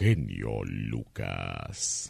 genio Lucas.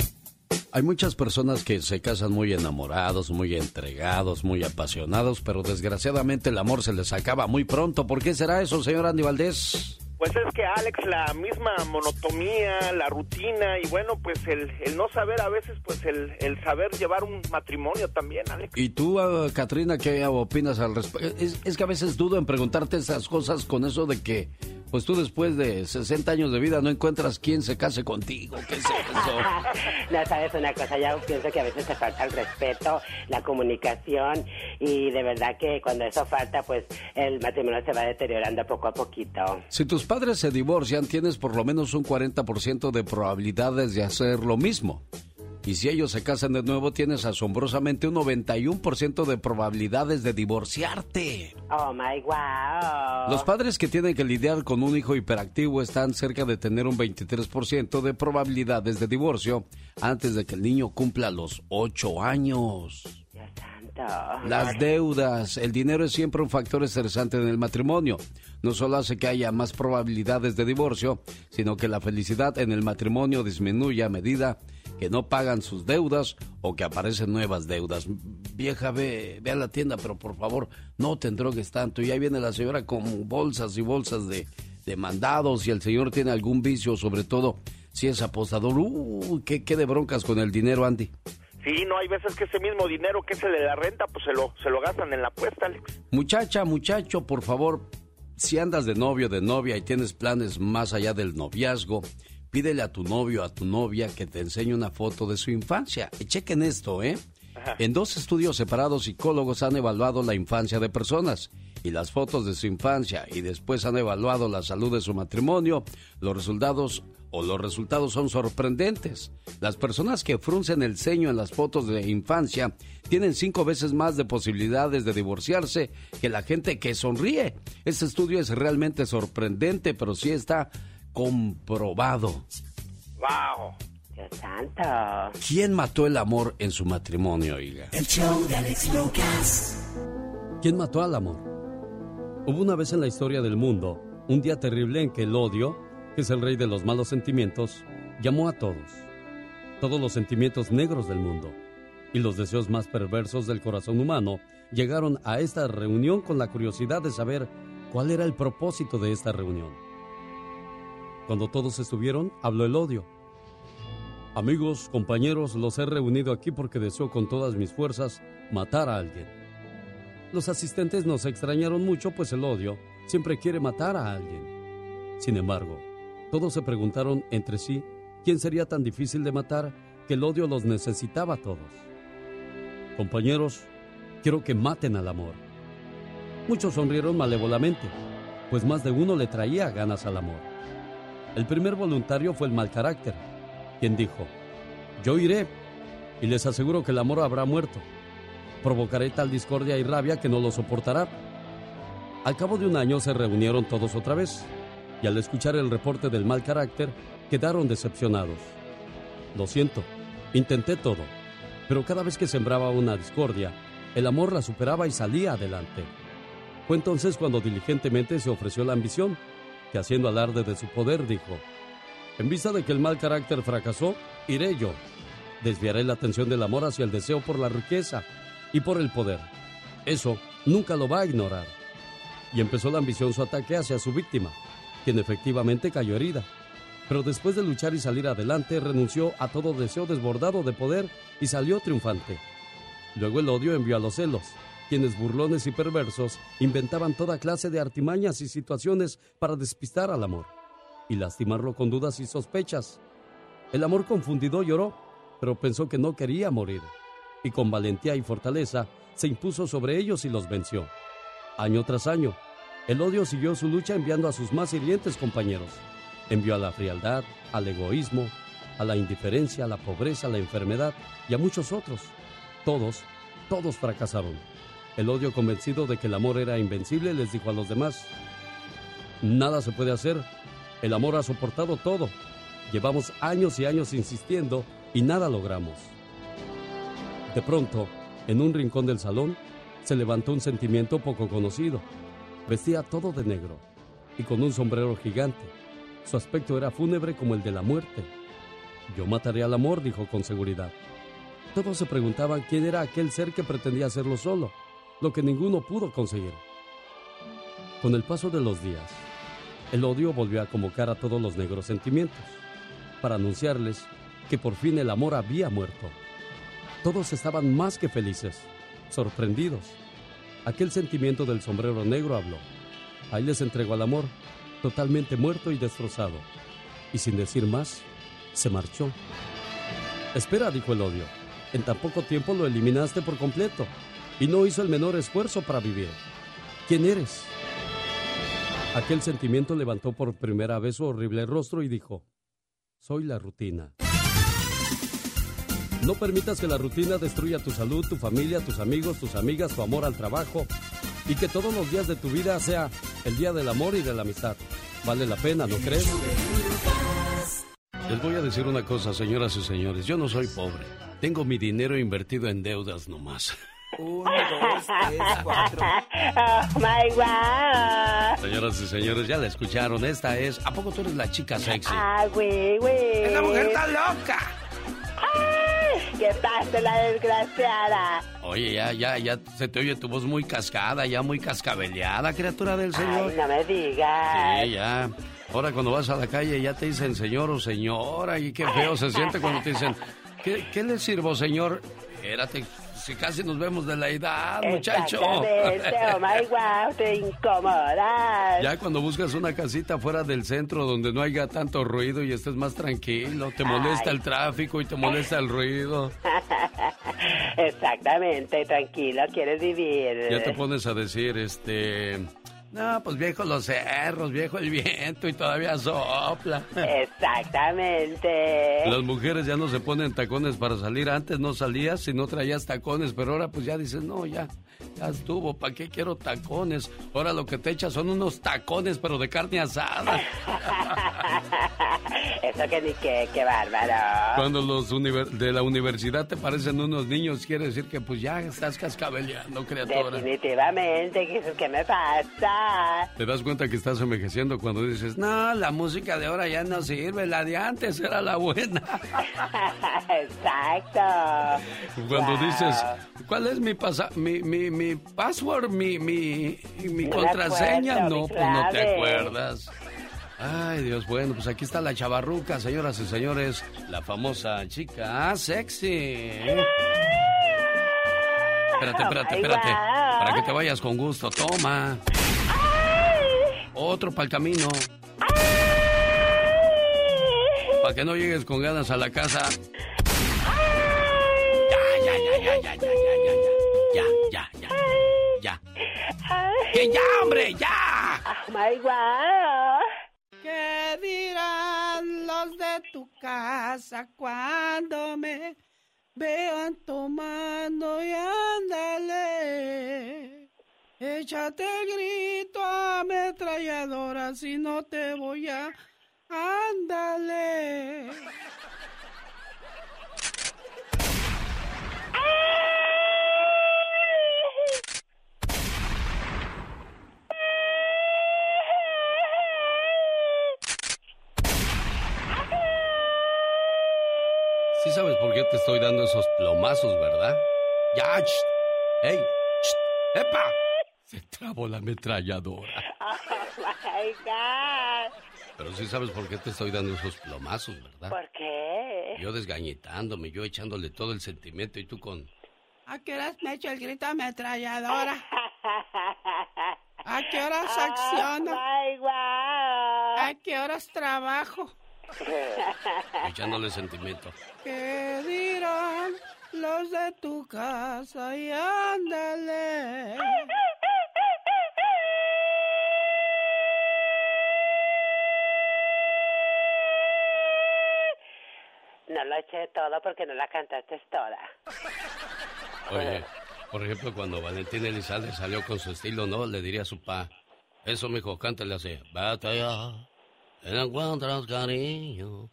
Hay muchas personas que se casan muy enamorados, muy entregados, muy apasionados, pero desgraciadamente el amor se les acaba muy pronto. ¿Por qué será eso, señor Andy Valdés? Pues es que Alex, la misma monotomía, la rutina y bueno, pues el, el no saber a veces, pues el, el, saber llevar un matrimonio también, Alex. ¿Y tú, uh, Katrina, qué opinas al respecto? Es, es, que a veces dudo en preguntarte esas cosas con eso de que pues tú después de 60 años de vida no encuentras quién se case contigo. ¿Qué es eso? no, sabes una cosa, ya pienso que a veces se falta el respeto, la comunicación y de verdad que cuando eso falta, pues el matrimonio se va deteriorando poco a poquito. Si tus padres se divorcian, tienes por lo menos un 40% de probabilidades de hacer lo mismo. Y si ellos se casan de nuevo, tienes asombrosamente un 91% de probabilidades de divorciarte. Oh my wow. Los padres que tienen que lidiar con un hijo hiperactivo están cerca de tener un 23% de probabilidades de divorcio antes de que el niño cumpla los 8 años. Las deudas, el dinero es siempre un factor estresante en el matrimonio. No solo hace que haya más probabilidades de divorcio, sino que la felicidad en el matrimonio disminuye a medida que no pagan sus deudas o que aparecen nuevas deudas. Vieja, ve, ve a la tienda, pero por favor no te endrogues tanto. Y ahí viene la señora con bolsas y bolsas de, de mandados y el señor tiene algún vicio, sobre todo si es apostador. Uh, ¿qué, ¿Qué de broncas con el dinero, Andy? Sí, no hay veces que ese mismo dinero que es el de la renta, pues se lo, se lo gastan en la apuesta, Alex. Muchacha, muchacho, por favor, si andas de novio, de novia y tienes planes más allá del noviazgo, pídele a tu novio, a tu novia que te enseñe una foto de su infancia. Y chequen esto, ¿eh? En dos estudios separados, psicólogos han evaluado la infancia de personas y las fotos de su infancia y después han evaluado la salud de su matrimonio. Los resultados o los resultados son sorprendentes. Las personas que fruncen el ceño en las fotos de infancia tienen cinco veces más de posibilidades de divorciarse que la gente que sonríe. Este estudio es realmente sorprendente, pero sí está comprobado. ¡Wow! ¡Dios santo! ¿Quién mató el amor en su matrimonio, oiga? El show de Alex Lucas. ¿Quién mató al amor? Hubo una vez en la historia del mundo un día terrible en que el odio, que es el rey de los malos sentimientos, llamó a todos. Todos los sentimientos negros del mundo y los deseos más perversos del corazón humano llegaron a esta reunión con la curiosidad de saber cuál era el propósito de esta reunión. Cuando todos estuvieron, habló el odio. Amigos, compañeros, los he reunido aquí porque deseo con todas mis fuerzas matar a alguien. Los asistentes nos extrañaron mucho, pues el odio siempre quiere matar a alguien. Sin embargo, todos se preguntaron entre sí quién sería tan difícil de matar que el odio los necesitaba a todos. Compañeros, quiero que maten al amor. Muchos sonrieron malévolamente, pues más de uno le traía ganas al amor. El primer voluntario fue el mal carácter, quien dijo, yo iré y les aseguro que el amor habrá muerto. Provocaré tal discordia y rabia que no lo soportará. Al cabo de un año se reunieron todos otra vez y al escuchar el reporte del mal carácter quedaron decepcionados. Lo siento, intenté todo, pero cada vez que sembraba una discordia, el amor la superaba y salía adelante. Fue entonces cuando diligentemente se ofreció la ambición, que haciendo alarde de su poder dijo, en vista de que el mal carácter fracasó, iré yo. Desviaré la atención del amor hacia el deseo por la riqueza y por el poder. Eso nunca lo va a ignorar. Y empezó la ambición su ataque hacia su víctima, quien efectivamente cayó herida. Pero después de luchar y salir adelante, renunció a todo deseo desbordado de poder y salió triunfante. Luego el odio envió a los celos, quienes burlones y perversos inventaban toda clase de artimañas y situaciones para despistar al amor y lastimarlo con dudas y sospechas. El amor confundido lloró, pero pensó que no quería morir, y con valentía y fortaleza se impuso sobre ellos y los venció. Año tras año, el odio siguió su lucha enviando a sus más hirientes compañeros. Envió a la frialdad, al egoísmo, a la indiferencia, a la pobreza, a la enfermedad y a muchos otros. Todos, todos fracasaron. El odio convencido de que el amor era invencible les dijo a los demás, nada se puede hacer, el amor ha soportado todo. Llevamos años y años insistiendo y nada logramos. De pronto, en un rincón del salón, se levantó un sentimiento poco conocido. Vestía todo de negro y con un sombrero gigante. Su aspecto era fúnebre como el de la muerte. Yo mataré al amor, dijo con seguridad. Todos se preguntaban quién era aquel ser que pretendía hacerlo solo, lo que ninguno pudo conseguir. Con el paso de los días, el odio volvió a convocar a todos los negros sentimientos, para anunciarles que por fin el amor había muerto. Todos estaban más que felices, sorprendidos. Aquel sentimiento del sombrero negro habló. Ahí les entregó al amor, totalmente muerto y destrozado. Y sin decir más, se marchó. Espera, dijo el odio. En tan poco tiempo lo eliminaste por completo y no hizo el menor esfuerzo para vivir. ¿Quién eres? Aquel sentimiento levantó por primera vez su horrible rostro y dijo, soy la rutina. No permitas que la rutina destruya tu salud, tu familia, tus amigos, tus amigas, tu amor al trabajo y que todos los días de tu vida sea el día del amor y de la amistad. Vale la pena, ¿no crees? Les voy a decir una cosa, señoras y señores. Yo no soy pobre. Tengo mi dinero invertido en deudas nomás. Uno, dos, tres, cuatro. Oh my God. Señoras y señores, ya la escucharon. Esta es. ¿A poco tú eres la chica sexy? Ah, güey, güey. ¡Esa mujer está loca! Ay, ¿Qué pasa, la desgraciada? Oye, ya, ya, ya se te oye tu voz muy cascada, ya muy cascabeleada, criatura del Señor. Ay, no me digas. Sí, ya. Ahora cuando vas a la calle ya te dicen señor o señora y qué feo se siente cuando te dicen, ¿qué, qué le sirvo, señor? Espérate, si casi nos vemos de la edad, muchacho. Oh my God, te incomodas. Ya cuando buscas una casita fuera del centro donde no haya tanto ruido y estés más tranquilo, te molesta Ay. el tráfico y te molesta el ruido. Exactamente, tranquilo, quieres vivir. Ya te pones a decir, este... No, pues viejo los cerros, viejo el viento y todavía sopla. Exactamente. Las mujeres ya no se ponen tacones para salir. Antes no salías si no traías tacones, pero ahora pues ya dices, no, ya, ya estuvo, ¿para qué quiero tacones? Ahora lo que te echas son unos tacones, pero de carne asada. Eso que ni qué, qué bárbaro. Cuando los de la universidad te parecen unos niños, quiere decir que pues ya estás cascabeleando, criatura. Definitivamente, ¿qué, ¿qué me pasa? Te das cuenta que estás envejeciendo cuando dices, no, la música de ahora ya no sirve, la de antes era la buena. Exacto. Cuando Wow. dices, ¿cuál es mi, pasa mi, mi, mi password, mi, mi, mi contraseña? acuerdo, no, pues no te acuerdas. Ay, Dios, bueno, pues aquí está la chavarruca, señoras y señores, la famosa chica sexy. Espérate, espérate, espérate. Para que te vayas con gusto, toma. Otro para el camino. Para que no llegues con ganas a la casa. Ya, ya, ya, ya, ya, ya, ya, ya, ya, ya, ya, ya. ¡Que ya, hombre, ya! Oh my God. ¿Qué dirán los de tu casa cuando me vean tomando y ándale? Échate grito ametralladora si no te voy a... Ándale. Sí sabes por qué te estoy dando esos plomazos, ¿verdad? Ya, ¡Ey! ¡Epa! Se trabó la ametralladora. Oh my God. Pero sí sabes por qué te estoy dando esos plomazos, ¿verdad? ¿Por qué? Yo desgañitándome, yo echándole todo el sentimiento y tú con... ¿A qué horas me echo el grito ametralladora? ¿A qué horas acciono? Oh my God. ¿A qué horas trabajo? echándole sentimiento. ¿Qué dirán los de tu casa? Y ándale. No lo eché todo porque no la cantaste toda. Oye, por ejemplo, cuando Valentín Elizalde salió con su estilo, ¿no? Le diría a su pa, eso, mijo, cántale así. Vete allá, no encuentras cariño.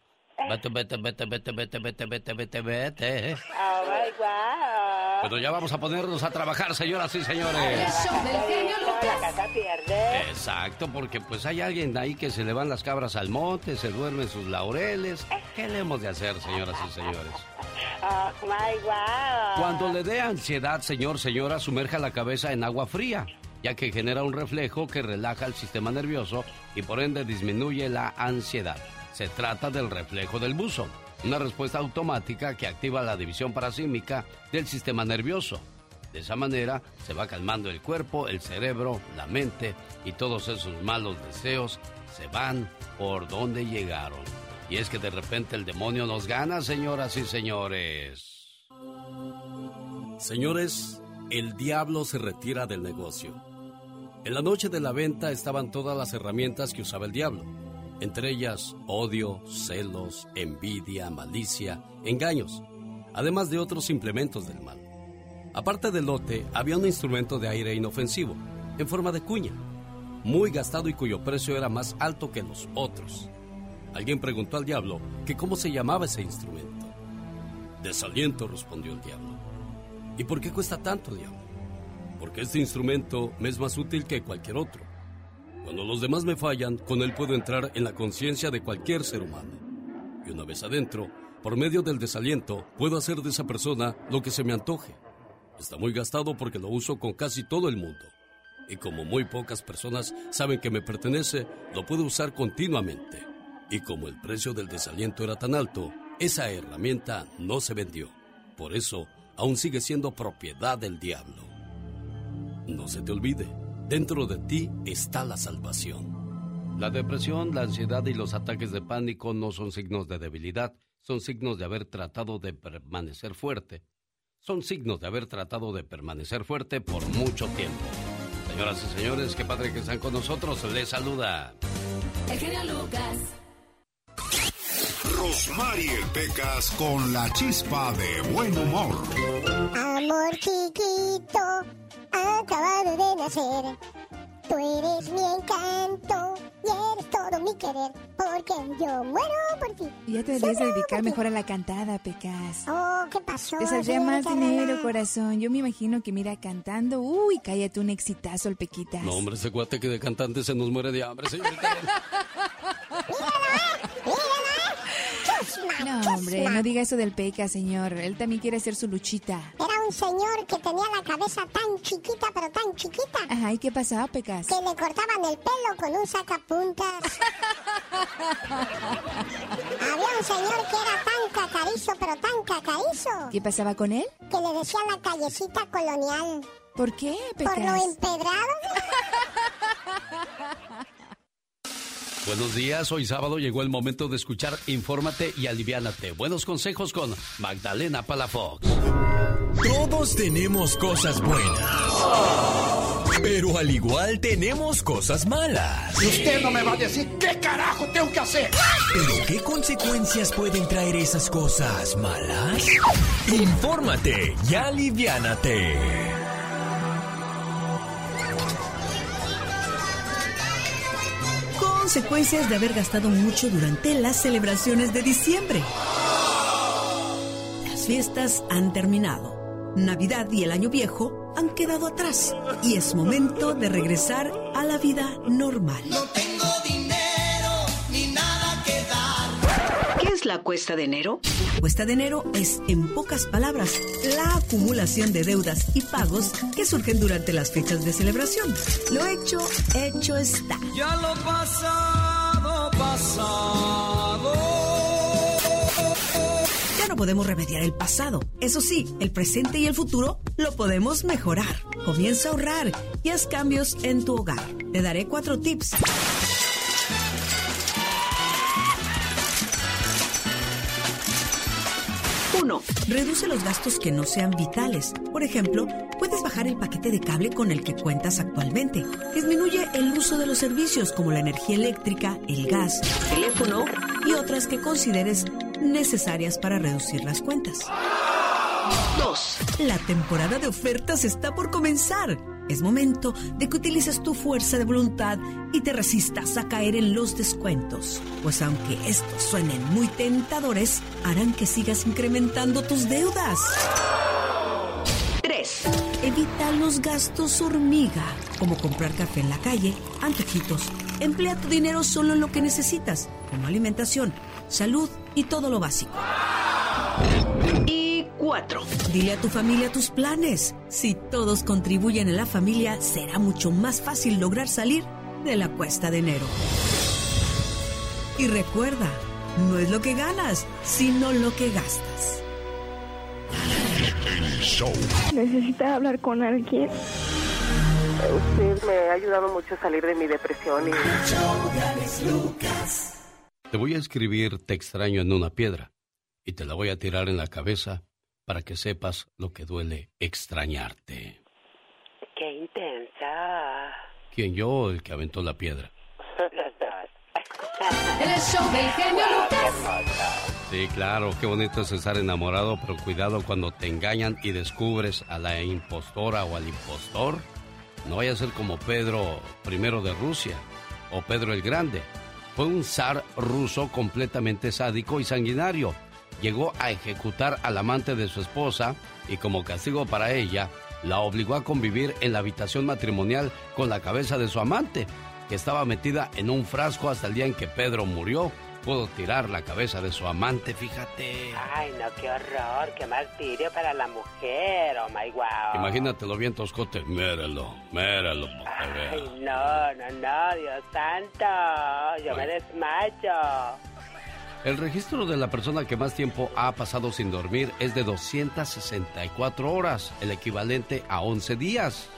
Vete, vete, vete, vete, vete, vete, vete, vete, vete. Oh my God. Bueno, ya vamos a ponernos a trabajar, señoras y El señores. Nunca pierde. Exacto, porque pues hay alguien ahí que se le van las cabras al monte, se duerme en sus laureles. ¿Qué le hemos de hacer, señoras y señores? Oh, my wow. Cuando le dé ansiedad, señor, señora, sumerja la cabeza en agua fría, ya que genera un reflejo que relaja el sistema nervioso y por ende disminuye la ansiedad. Se trata del reflejo del buzo, una respuesta automática que activa la división parasímica del sistema nervioso. De esa manera se va calmando el cuerpo, el cerebro, la mente y todos esos malos deseos se van por donde llegaron. Y es que de repente el demonio nos gana, señoras y señores. Señores, el diablo se retira del negocio. En la noche de la venta estaban todas las herramientas que usaba el diablo, entre ellas odio, celos, envidia, malicia, engaños, además de otros implementos del mal. Aparte del lote, había un instrumento de aire inofensivo, en forma de cuña, muy gastado y cuyo precio era más alto que los otros. Alguien preguntó al diablo que cómo se llamaba ese instrumento. Desaliento, respondió el diablo. ¿Y por qué cuesta tanto, diablo? Porque este instrumento me es más útil que cualquier otro. Cuando los demás me fallan, con él puedo entrar en la conciencia de cualquier ser humano. Y una vez adentro, por medio del desaliento, puedo hacer de esa persona lo que se me antoje. Está muy gastado porque lo uso con casi todo el mundo. Y como muy pocas personas saben que me pertenece, lo puedo usar continuamente. Y como el precio del desaliento era tan alto, esa herramienta no se vendió. Por eso, aún sigue siendo propiedad del diablo. No se te olvide, dentro de ti está la salvación. La depresión, la ansiedad y los ataques de pánico no son signos de debilidad, son signos de haber tratado de permanecer fuerte. Son signos de haber tratado de permanecer fuerte por mucho tiempo. Señoras y señores, qué padre que están con nosotros. Les saluda. El genio Lucas. Rosmarie Pecas con la chispa de buen humor. Amor chiquito, acabado de nacer. Tú eres mi encanto y eres todo mi querer, porque yo muero por ti. Ya te deberías dedicar mejor a la cantada, Pecas. Oh, ¿qué pasó? Te saldría más dinero, corazón. Yo me imagino que mira cantando. Uy, cállate un exitazo el Pequitas. No, hombre, ese cuate que de cantante se nos muere de hambre, señorita. No, hombre, no diga eso del Pecas, señor. Él también quiere hacer su luchita. Era un señor que tenía la cabeza tan chiquita, pero tan chiquita, Ajá, ¿y qué pasaba, Pecas? que le cortaban el pelo con un sacapuntas. Había un señor que era tan cacarizo, pero tan cacarizo, ¿Qué pasaba con él? que le decían la callecita colonial. ¿Por qué, Por lo Pecas? empedrado. Buenos días, hoy sábado llegó el momento de escuchar Infórmate y Aliviánate. Buenos consejos con Magdalena Palafox. Todos tenemos cosas buenas. Pero al igual tenemos cosas malas. Y usted no me va a decir qué carajo tengo que hacer. ¿Pero qué consecuencias pueden traer esas cosas malas? Infórmate y aliviánate. Consecuencias de haber gastado mucho durante las celebraciones de diciembre. Las fiestas han terminado. Navidad y el Año Viejo han quedado atrás. Y es momento de regresar a la vida normal. Tengo dinero la cuesta de enero? La cuesta de enero es, en pocas palabras, la acumulación de deudas y pagos que surgen durante las fechas de celebración. Lo hecho, hecho está. Ya lo pasado, pasado. Ya no podemos remediar el pasado. Eso sí, el presente y el futuro lo podemos mejorar. Comienza a ahorrar y haz cambios en tu hogar. Te daré cuatro tips. 1. Reduce los gastos que no sean vitales. Por ejemplo, puedes bajar el paquete de cable con el que cuentas actualmente. Disminuye el uso de los servicios como la energía eléctrica, el gas, teléfono y otras que consideres necesarias para reducir las cuentas. 2. La temporada de ofertas está por comenzar. Es momento de que utilices tu fuerza de voluntad y te resistas a caer en los descuentos, pues aunque estos suenen muy tentadores, harán que sigas incrementando tus deudas. 3. Evita los gastos hormiga, como comprar café en la calle, antojitos. Emplea tu dinero solo en lo que necesitas, como alimentación, salud y todo lo básico. Y Dile a tu familia tus planes. Si todos contribuyen en la familia, será mucho más fácil lograr salir de la cuesta de enero. Y recuerda, no es lo que ganas, sino lo que gastas. ¿Necesitas hablar con alguien? Usted me ha ayudado mucho a salir de mi depresión y... Te voy a escribir Te extraño en una piedra y te la voy a tirar en la cabeza para que sepas lo que duele extrañarte. Qué intensa. ¿Quién yo o el que aventó la piedra? Los dos. El show del genio Lucas. Sí, claro, qué bonito es estar enamorado, pero cuidado cuando te engañan y descubres a la impostora o al impostor. No vaya a ser como Pedro I de Rusia o Pedro el Grande. Fue un zar ruso completamente sádico y sanguinario. Llegó a ejecutar al amante de su esposa y como castigo para ella, la obligó a convivir en la habitación matrimonial con la cabeza de su amante, que estaba metida en un frasco hasta el día en que Pedro murió. Pudo tirar la cabeza de su amante, fíjate. Ay, no, qué horror, qué martirio para la mujer. Oh my wow. Imagínatelo bien, Toscote. Que vea. Ay, no, no, no, Dios santo. Yo me desmayo. El registro de la persona que más tiempo ha pasado sin dormir es de 264 horas, el equivalente a 11 días.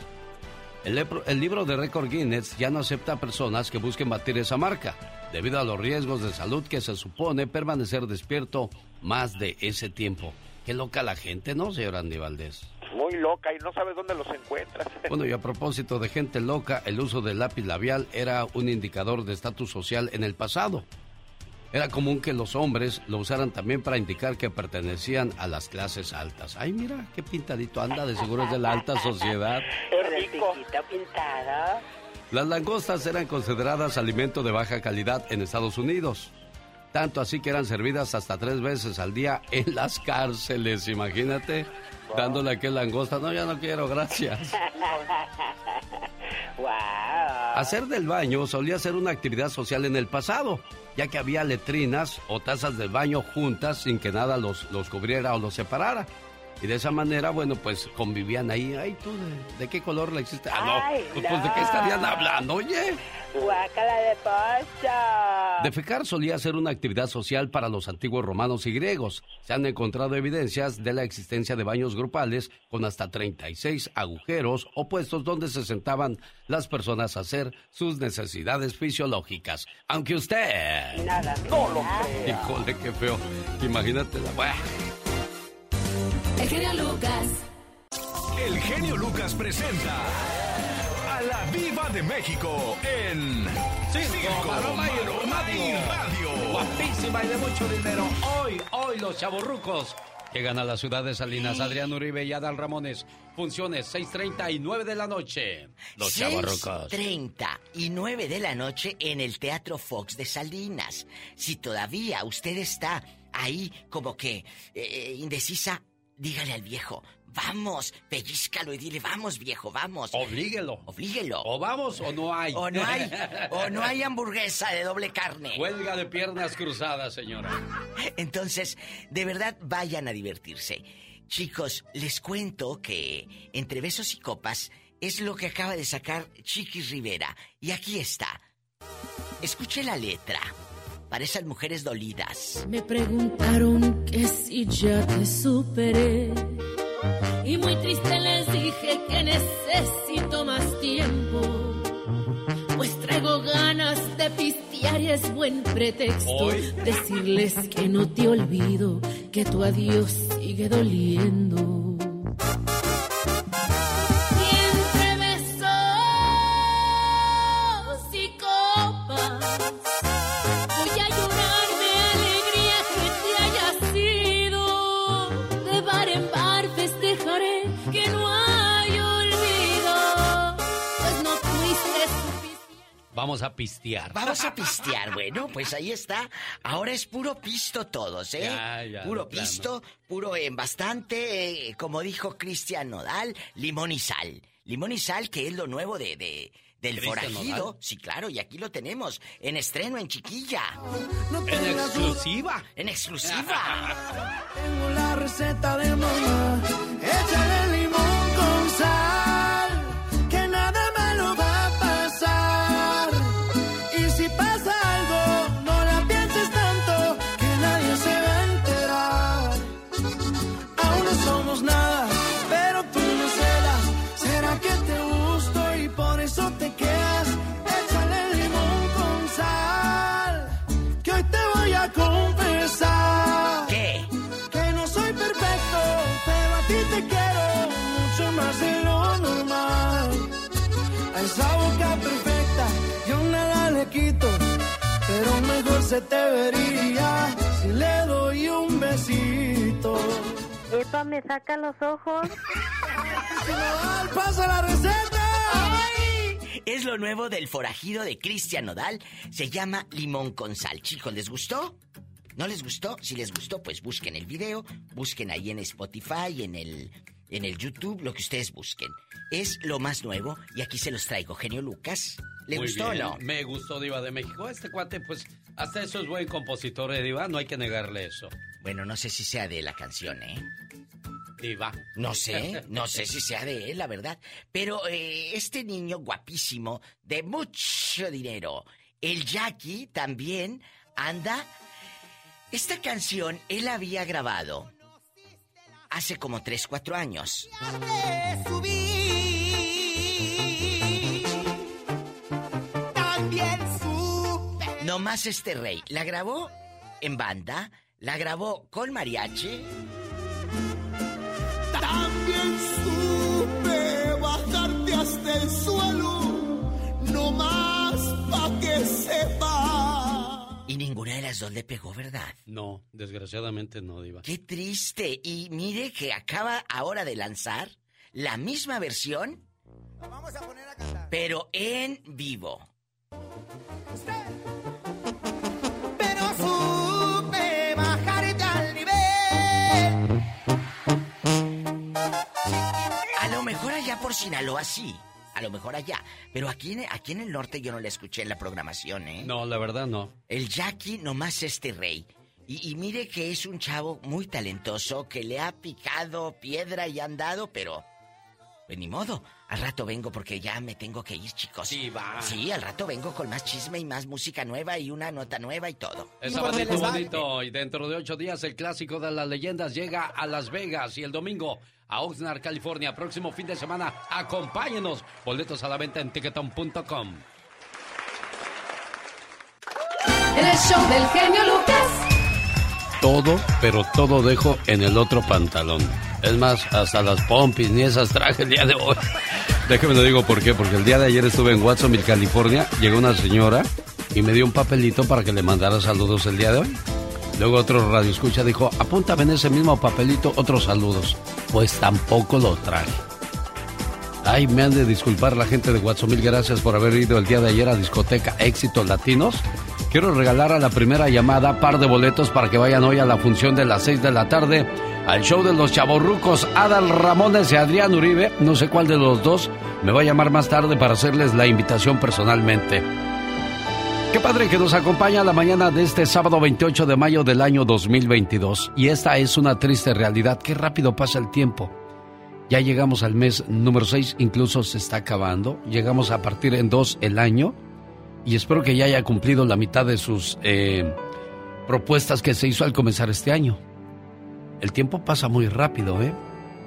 El, libro de récord Guinness ya no acepta personas que busquen batir esa marca, debido a los riesgos de salud que se supone permanecer despierto más de ese tiempo. Qué loca la gente, ¿no, señor Andy Valdés? Muy loca y no sabes dónde los encuentras. Bueno, y a propósito de gente loca, el uso del lápiz labial era un indicador de estatus social en el pasado. Era común que los hombres lo usaran también para indicar que pertenecían a las clases altas. Ay, mira, qué pintadito anda, de seguro es de la alta sociedad. Pintado. Las langostas eran consideradas alimento de baja calidad en Estados Unidos. Tanto así que eran servidas hasta tres veces al día en las cárceles, imagínate. Dándole a aquel langosta. No, ya no quiero, gracias. Hacer del baño solía ser una actividad social en el pasado, ya que había letrinas o tazas del baño juntas sin que nada los, los cubriera o los separara. Y de esa manera, bueno, pues convivían ahí. Ay, tú, ¿de, de qué color la hiciste? Ah, no. Ay, Pues, pues, ¿de qué estarían hablando, oye? Guácala de pollo. Defecar solía ser una actividad social para los antiguos romanos y griegos. Se han encontrado evidencias de la existencia de baños grupales con hasta 36 agujeros o puestos donde se sentaban las personas a hacer sus necesidades fisiológicas. Aunque usted... Nada. No lo creo. Híjole, qué feo. Imagínate la... El genio Lucas. El genio Lucas presenta a la Viva de México en Circo, Maroma y Radio. Guapísima y de mucho dinero. Hoy, hoy los chavorrucos llegan a la ciudad de Salinas. Adrián Uribe y Adal Ramones. Funciones 6.30 y 9 de la noche. Los chavorrucos. 30 y 9 de la noche en el Teatro Fox de Salinas. Si todavía usted está ahí como que eh, indecisa, dígale al viejo, vamos, pellizcalo y dile, vamos viejo, vamos. Oblíguelo. Oblíguelo. O vamos o no hay. O no hay, o no hay hamburguesa de doble carne. Huelga de piernas cruzadas, señora. Entonces, de verdad, vayan a divertirse. Chicos, les cuento que entre besos y copas es lo que acaba de sacar Chiquis Rivera. Y aquí está. Escuche la letra. Para esas mujeres dolidas. Me preguntaron que si ya te superé. Y muy triste les dije que necesito más tiempo. Pues traigo ganas de pistear y es buen pretexto. Hoy. Decirles que no te olvido, que tu adiós sigue doliendo. Vamos a pistear. Vamos a pistear, bueno, pues ahí está. Ahora es puro pisto todos, ¿eh? Ya, ya, puro plano. pisto, puro en bastante, eh, como dijo Cristian Nodal, limón y sal. Limón y sal, que es lo nuevo de, de- del ¿Cristian forajido. Nodal? Sí, claro, y aquí lo tenemos. En estreno, en chiquilla. En exclusiva. En exclusiva. Tengo la receta de mamá. Échale se te vería si le doy un besito. Epa, me saca los ojos. ¡Pasa la receta! Es lo nuevo del forajido de Cristian Nodal. Se llama limón con sal. Chicos, ¿les gustó? ¿No les gustó? Si les gustó, pues busquen el video, busquen ahí en Spotify, en el, en el YouTube, lo que ustedes busquen. Es lo más nuevo y aquí se los traigo. Genio Lucas, ¿le Muy gustó bien, o no? Me gustó Diva de México. Este cuate, pues, hasta eso es buen compositor, ¿eh, Diva? No hay que negarle eso. Bueno, no sé si sea de la canción, ¿eh? Diva. No sé, no sé si sea de él, la verdad. Pero eh, este niño guapísimo, de mucho dinero, el Jackie también anda. Esta canción él había grabado hace como 3, 4 años. No más este rey. La grabó en banda, la grabó con mariachi. También supe bajarte hasta el suelo, no más pa' que sepa. Y ninguna de las dos le pegó, ¿verdad? No, desgraciadamente no, Diva. Qué triste. Y mire que acaba ahora de lanzar la misma versión, Vamos a poner a cantar. pero en vivo. Pero mejor allá por Sinaloa sí. A lo mejor allá. Pero aquí en, aquí en el norte yo no la escuché en la programación, ¿eh? No, la verdad no. El Jackie nomás este rey. Y, y mire que es un chavo muy talentoso que le ha picado piedra y ha andado, pero... Pues ni modo. Al rato vengo porque ya me tengo que ir, chicos. Sí, va. Sí, al rato vengo con más chisme y más música nueva y una nota nueva y todo. Es sabadito bonito y dentro de ocho días el clásico de las leyendas llega a Las Vegas y el domingo a Oxnard, California. Próximo fin de semana, acompáñenos. Boletos a la venta en ticketon.com. El show del genio Lucas. Todo, pero todo dejo en el otro pantalón. Es más, hasta las pompis ni esas traje el día de hoy. Déjeme lo digo por qué, porque el día de ayer estuve en Watsonville, California, llegó una señora y me dio un papelito para que le mandara saludos el día de hoy. Luego otro radio escucha dijo, apúntame en ese mismo papelito otros saludos. Pues tampoco lo traje. Ay, me han de disculpar la gente de Watsonville, gracias por haber ido el día de ayer a discoteca Éxitos Latinos. Quiero regalar a la primera llamada par de boletos para que vayan hoy a la función de las 6 de la tarde al show de los chavorrucos Adal Ramones y Adrián Uribe. No sé cuál de los dos me va a llamar más tarde para hacerles la invitación personalmente. Qué padre que nos acompaña la mañana de este sábado 28 de mayo del año 2022. Y esta es una triste realidad. Qué rápido pasa el tiempo. Ya llegamos al mes número 6, incluso se está acabando. Llegamos a partir en 2 el año. Y espero que ya haya cumplido la mitad de sus eh, propuestas que se hizo al comenzar este año. El tiempo pasa muy rápido, ¿eh?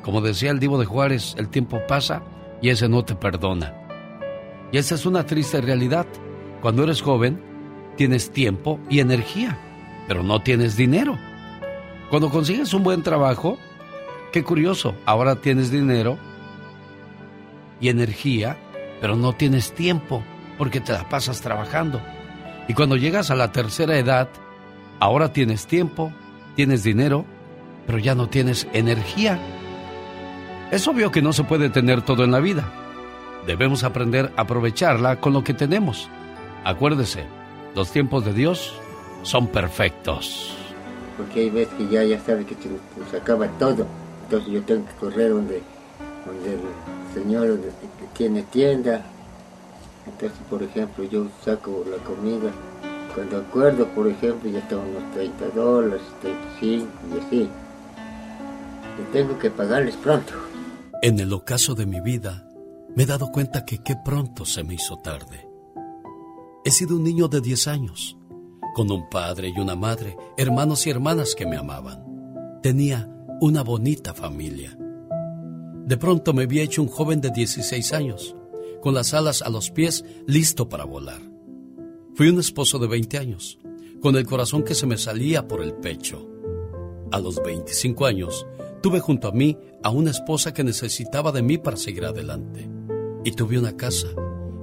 Como decía el Divo de Juárez, el tiempo pasa y ese no te perdona. Y esa es una triste realidad. Cuando eres joven, tienes tiempo y energía, pero no tienes dinero. Cuando consigues un buen trabajo, qué curioso, ahora tienes dinero y energía, pero no tienes tiempo porque te la pasas trabajando. Y cuando llegas a la tercera edad, ahora tienes tiempo, tienes dinero, pero ya no tienes energía. Es obvio que no se puede tener todo en la vida. Debemos aprender a aprovecharla con lo que tenemos. Acuérdese, los tiempos de Dios son perfectos. Porque hay veces que ya, ya sabe que se, se acaba todo. Entonces yo tengo que correr donde, donde el señor donde- que tiene tienda. Entonces, por ejemplo, yo saco la comida. Cuando acuerdo, por ejemplo, ya están unos 30 dólares, 35 y así. Y tengo que pagarles pronto. En el ocaso de mi vida, me he dado cuenta que qué pronto se me hizo tarde. Sido un niño de 10 años, con un padre y una madre, hermanos y hermanas que me amaban. Tenía una bonita familia. De pronto me había hecho un joven de 16 años, con las alas a los pies, listo para volar. Fui un esposo de 20 años, con el corazón que se me salía por el pecho. A los 25 años, tuve junto a mí a una esposa que necesitaba de mí para seguir adelante. Y tuve una casa,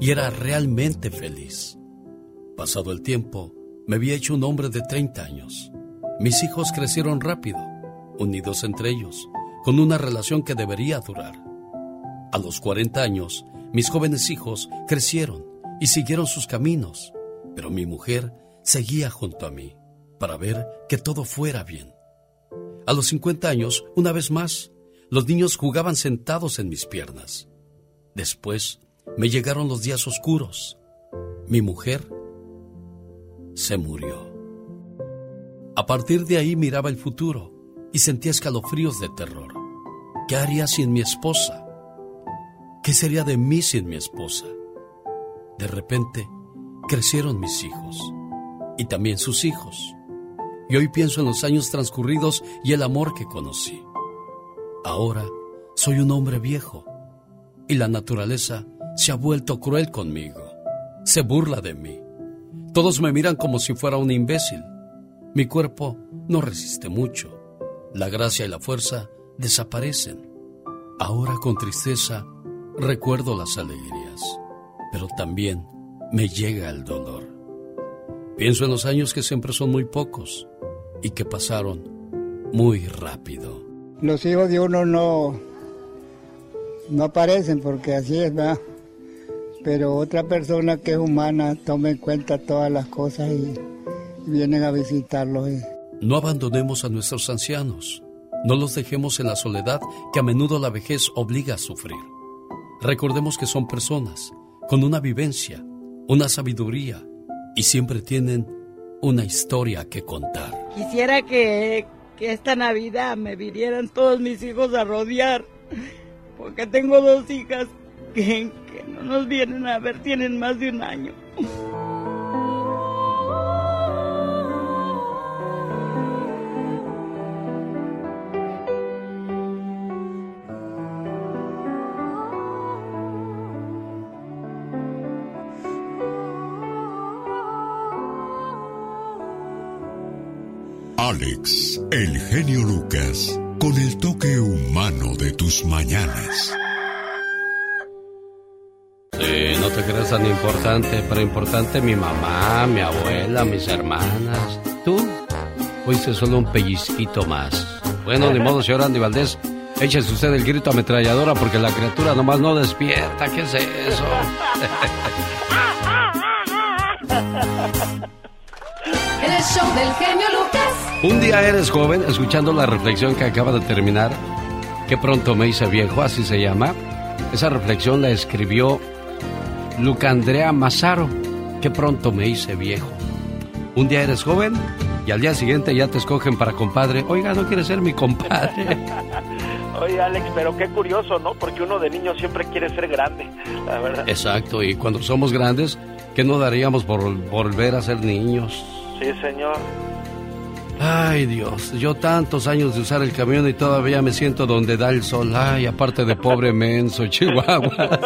y era realmente feliz. Pasado el tiempo, me había hecho un hombre de 30 años. Mis hijos crecieron rápido, unidos entre ellos, con una relación que debería durar. A los 40 años, mis jóvenes hijos crecieron y siguieron sus caminos, pero mi mujer seguía junto a mí para ver que todo fuera bien. A los 50 años, una vez más, los niños jugaban sentados en mis piernas. Después me llegaron los días oscuros. Mi mujer se murió. A partir de ahí miraba el futuro y sentía escalofríos de terror. ¿Qué haría sin mi esposa? ¿Qué sería de mí sin mi esposa? De repente, crecieron mis hijos y también sus hijos. Y hoy pienso en los años transcurridos y el amor que conocí. Ahora soy un hombre viejo y la naturaleza se ha vuelto cruel conmigo. Se burla de mí. Todos me miran como si fuera un imbécil. Mi cuerpo no resiste mucho. La gracia y la fuerza desaparecen. Ahora con tristeza recuerdo las alegrías, pero también me llega el dolor. Pienso en los años que siempre son muy pocos y que pasaron muy rápido. Los hijos de uno no, no aparecen porque así es, ¿verdad? Pero otra persona que es humana toma en cuenta todas las cosas y, y vienen a visitarlos. y- No abandonemos a nuestros ancianos. No los dejemos en la soledad que a menudo la vejez obliga a sufrir. Recordemos que son personas con una vivencia, una sabiduría y siempre tienen una historia que contar. Quisiera que, que esta Navidad me vinieran todos mis hijos a rodear, porque tengo dos hijas que, que no nos vienen a ver, tienen más de un año. Alex, el genio Lucas, con el toque humano de tus mañanas. Sí, no te creas tan importante, pero importante mi mamá, mi abuela, mis hermanas. Tú fuiste solo un pellizquito más. Bueno, ni modo, señor Andy Valdés. Échese usted el grito ametralladora porque la criatura nomás no despierta. ¿Qué es eso? El show del genio Lucas. Un día eres joven, escuchando la reflexión que acaba de terminar, que pronto me hice viejo, así se llama. Esa reflexión la escribió Luca Andrea Mazzaro, que pronto me hice viejo. Un día eres joven y al día siguiente ya te escogen para compadre. Oiga, ¿no quieres ser mi compadre? Oye, Alex, pero qué curioso, ¿no? Porque uno de niño siempre quiere ser grande, la verdad. Exacto, y cuando somos grandes, ¿qué no daríamos por volver a ser niños? Sí, señor. Ay Dios, yo tantos años de usar el camión y todavía me siento donde da el sol. Ay, aparte de pobre menso, Chihuahua.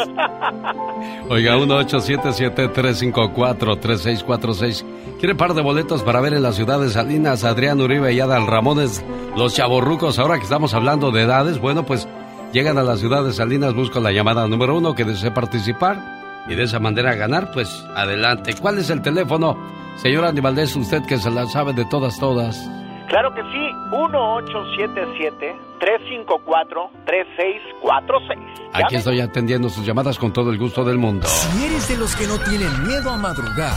Oiga, 1-877-354-3646. ¿Quiere par de boletos para ver en la ciudad de Salinas Adrián Uribe y Adal Ramones, los chavorrucos? Ahora que estamos hablando de edades, bueno, pues llegan a la ciudad de Salinas, busco la llamada número uno que desee participar y de esa manera ganar, pues adelante. ¿Cuál es el teléfono? Señor Andy Valdés, usted que se la sabe de todas, todas. Claro que sí, 1877-354-3646. Aquí estoy atendiendo sus llamadas con todo el gusto del mundo. Si eres de los que no tienen miedo a madrugar,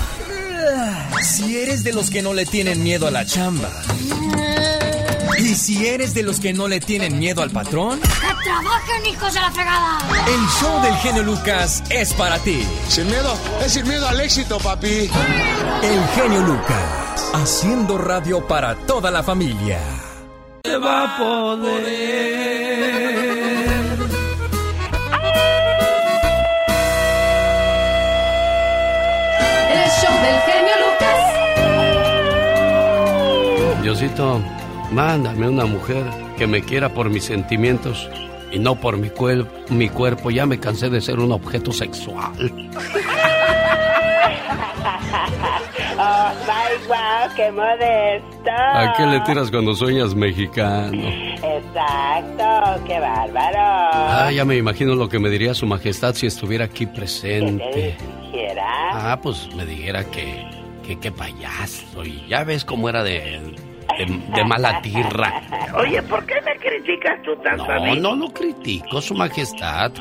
si eres de los que no le tienen miedo a la chamba, y si eres de los que no le tienen miedo al patrón, ¡Que trabajen, hijos de la fregada! el show del genio Lucas es para ti. Sin miedo, es sin miedo al éxito, papi. El genio Lucas, haciendo radio para toda la familia. Se va a poder. El show del genio Lucas. Diosito, mándame una mujer que me quiera por mis sentimientos y no por mi, cuer- mi cuerpo. Ya me cansé de ser un objeto sexual. Oh, my, wow, qué modesto. ¿A qué le tiras cuando sueñas mexicano? Exacto, qué bárbaro. Ah, ya me imagino lo que me diría su majestad si estuviera aquí ¿Qué te presente. dijera? Ah, pues me dijera que, que qué payaso. Y ya ves cómo era de, de, de mala tirra. Oye, ¿por qué me criticas tú tanto a No, mí? no lo critico, su majestad.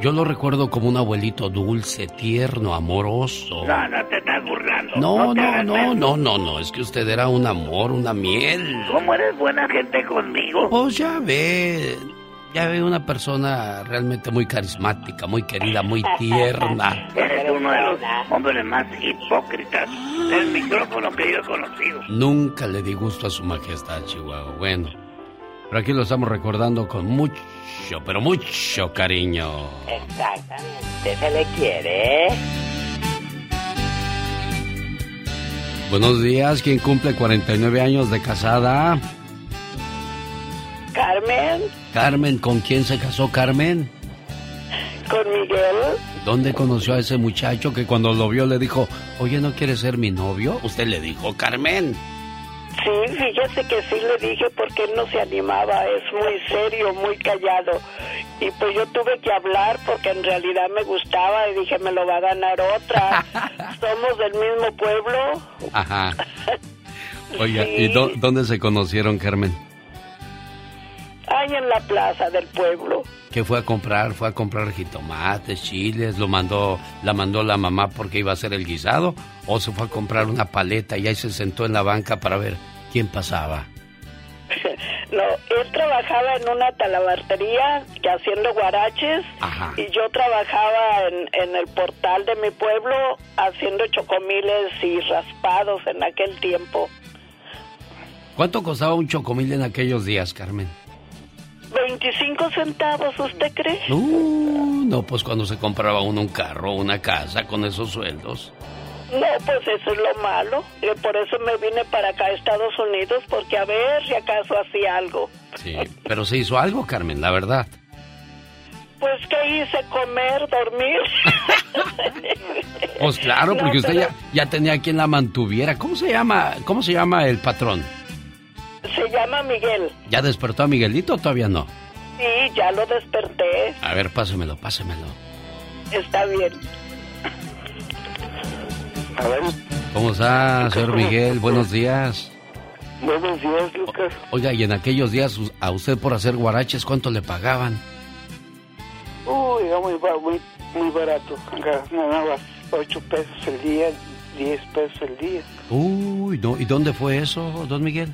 Yo lo recuerdo como un abuelito dulce, tierno, amoroso. No, no te estás burlando. No, no, no, menso. no, no, no, es que usted era un amor, una miel. ¿Cómo eres buena gente conmigo? Pues ya ve, ya ve una persona realmente muy carismática, muy querida, muy tierna. Eres uno de los hombres más hipócritas del micrófono que yo he conocido. Nunca le di gusto a su majestad, Chihuahua. Bueno, pero aquí lo estamos recordando con mucho, pero mucho cariño. Exactamente, se le quiere. Buenos días, ¿quién cumple 49 años de casada? Carmen, Carmen, ¿con quién se casó Carmen? con Miguel. ¿Dónde conoció a ese muchacho que cuando lo vio le dijo, oye, ¿no quieres ser mi novio? Usted le dijo, Carmen. Sí, fíjese que sí le dije porque él no se animaba, es muy serio, muy callado. Y pues yo tuve que hablar porque en realidad me gustaba y dije, me lo va a ganar otra. Somos del mismo pueblo. Ajá. Oiga, Sí. ¿y dó- dónde se conocieron, Carmen? Ahí en la plaza del pueblo. ¿Qué fue a comprar? ¿Fue a comprar jitomates, chiles? ¿Lo mandó, la mandó la mamá porque iba a hacer el guisado? ¿O se fue a comprar una paleta y ahí se sentó en la banca para ver quién pasaba? No, él trabajaba en una talabartería que haciendo guaraches Ajá. y yo trabajaba en, en el portal de mi pueblo haciendo chocomiles y raspados en aquel tiempo. ¿Cuánto costaba un chocomil en aquellos días, Carmen? 25 centavos, ¿usted cree? Uh, no, pues cuando se compraba uno un carro, una casa con esos sueldos. No, pues eso es lo malo. Y por eso me vine para acá a Estados Unidos, porque a ver si acaso hacía algo. Sí, pero se hizo algo, Carmen, la verdad. Pues que hice comer, dormir. Pues claro, No, porque usted pero- ya, ya tenía quien la mantuviera. ¿Cómo se llama? ¿Cómo se llama el patrón? Se llama Miguel. ¿Ya despertó a Miguelito o todavía no? Sí, ya lo desperté. A ver, pásemelo, pásemelo. Está bien. A ver, ¿Cómo está, señor Miguel? Buenos días. buenos días, Lucas. Oiga, y en aquellos días a usted por hacer guaraches, ¿cuánto le pagaban? Uy, muy, muy, muy barato. Ganaba 8 pesos el día, 10 pesos el día. Uy, no, ¿y dónde fue eso, don Miguel?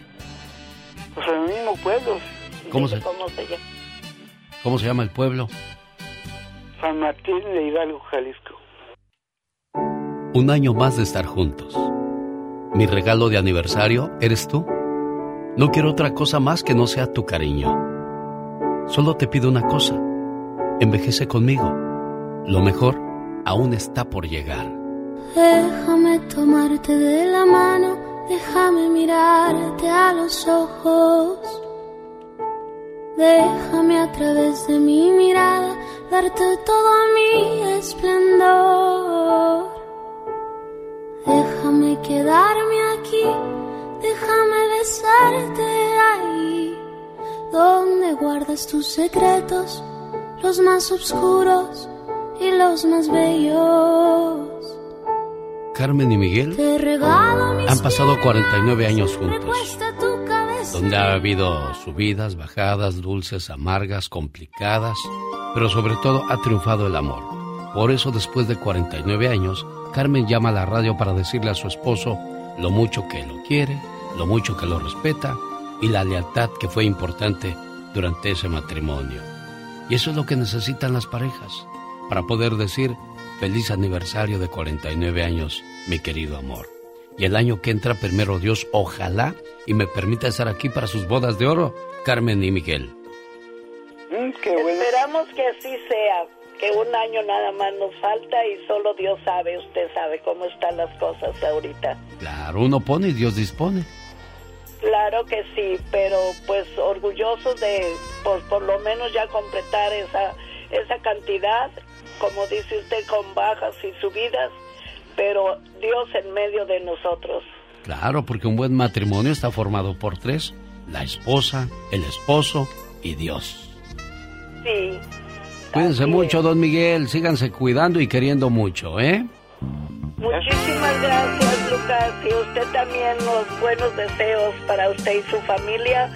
Pues en el mismo pueblo, ¿Cómo se, ¿Cómo se llama? cómo se llama el pueblo? San Martín de Hidalgo, Jalisco. Un año más de estar juntos. Mi regalo de aniversario eres tú. No quiero otra cosa más que no sea tu cariño. Solo te pido una cosa. Envejece conmigo. Lo mejor aún está por llegar. Déjame tomarte de la mano, déjame mirarte a los ojos. Déjame a través de mi mirada darte todo mi esplendor. Déjame quedarme aquí, déjame besarte ahí, donde guardas tus secretos, los más oscuros y los más bellos. Carmen y Miguel han pasado 49 años juntos. Donde ha habido subidas, bajadas, dulces, amargas, complicadas, pero sobre todo ha triunfado el amor. Por eso después de 49 años, Carmen llama a la radio para decirle a su esposo lo mucho que lo quiere, lo mucho que lo respeta y la lealtad que fue importante durante ese matrimonio. Y eso es lo que necesitan las parejas para poder decir feliz aniversario de 49 años, mi querido amor. Y el año que entra, primero Dios, ojalá y me permita estar aquí para sus bodas de oro, Carmen y Miguel. Mm, Esperamos que así sea, que un año nada más nos falta y solo Dios sabe, usted sabe cómo están las cosas ahorita. Claro, uno pone y Dios dispone. Claro que sí, pero pues orgullosos de por, por lo menos ya completar esa, esa cantidad, como dice usted, con bajas y subidas, pero Dios en medio de nosotros. Claro, porque un buen matrimonio está formado por tres, la esposa, el esposo y Dios. Sí. Cuídense mucho, don Miguel, síganse cuidando y queriendo mucho, ¿eh? Muchísimas gracias, Lucas, y usted también los buenos deseos para usted y su familia.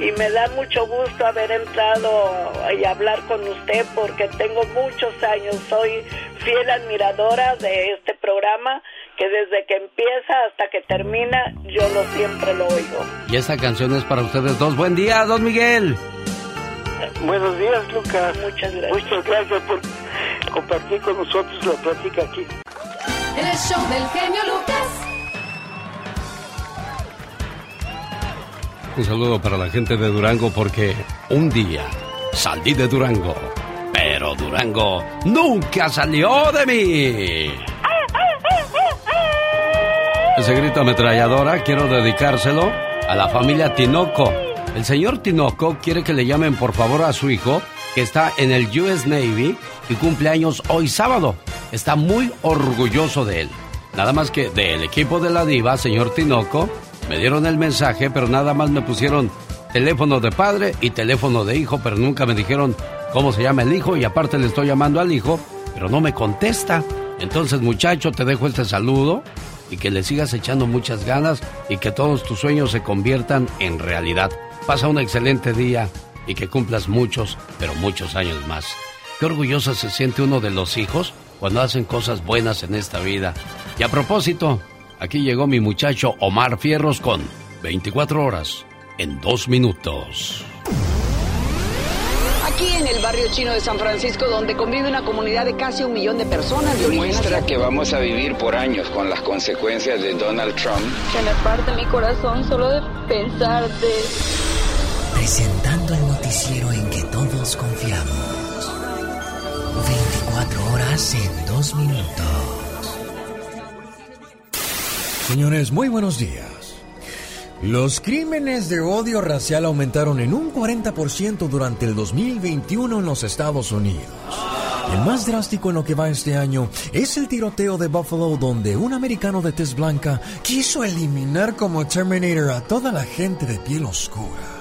Y me da mucho gusto haber entrado y hablar con usted porque tengo muchos años, soy fiel admiradora de este programa que desde que empieza hasta que termina yo lo siempre lo oigo. Y esta canción es para ustedes dos. Buen día, don Miguel. Buenos días, Lucas. Muchas gracias. Muchas gracias por compartir con nosotros la plática aquí. El show del genio Lucas. Un saludo para la gente de Durango porque un día salí de Durango, pero Durango nunca salió de mí. Ese grito ametralladora quiero dedicárselo a la familia Tinoco. El señor Tinoco quiere que le llamen por favor a su hijo que está en el US Navy y cumple años hoy sábado. Está muy orgulloso de él. Nada más que del equipo de la diva, señor Tinoco, me dieron el mensaje, pero nada más me pusieron teléfono de padre y teléfono de hijo, pero nunca me dijeron cómo se llama el hijo y aparte le estoy llamando al hijo, pero no me contesta. Entonces, muchacho, te dejo este saludo y que le sigas echando muchas ganas y que todos tus sueños se conviertan en realidad. Pasa un excelente día y que cumplas muchos, pero muchos años más. Qué orgulloso se siente uno de los hijos cuando hacen cosas buenas en esta vida. Y a propósito, aquí llegó mi muchacho Omar Fierros con 24 horas en dos minutos. Aquí en el barrio chino de San Francisco, donde convive una comunidad de casi un millón de personas de Demuestra que vamos a vivir por años con las consecuencias de Donald Trump. Se me parte mi corazón solo de pensarte. Presentando el noticiero en que todos confiamos. 24 horas en dos minutos. Señores, muy buenos días. Los crímenes de odio racial aumentaron en un 40% durante el 2021 en los Estados Unidos. El más drástico en lo que va este año es el tiroteo de Buffalo donde un americano de tez blanca quiso eliminar como Terminator a toda la gente de piel oscura.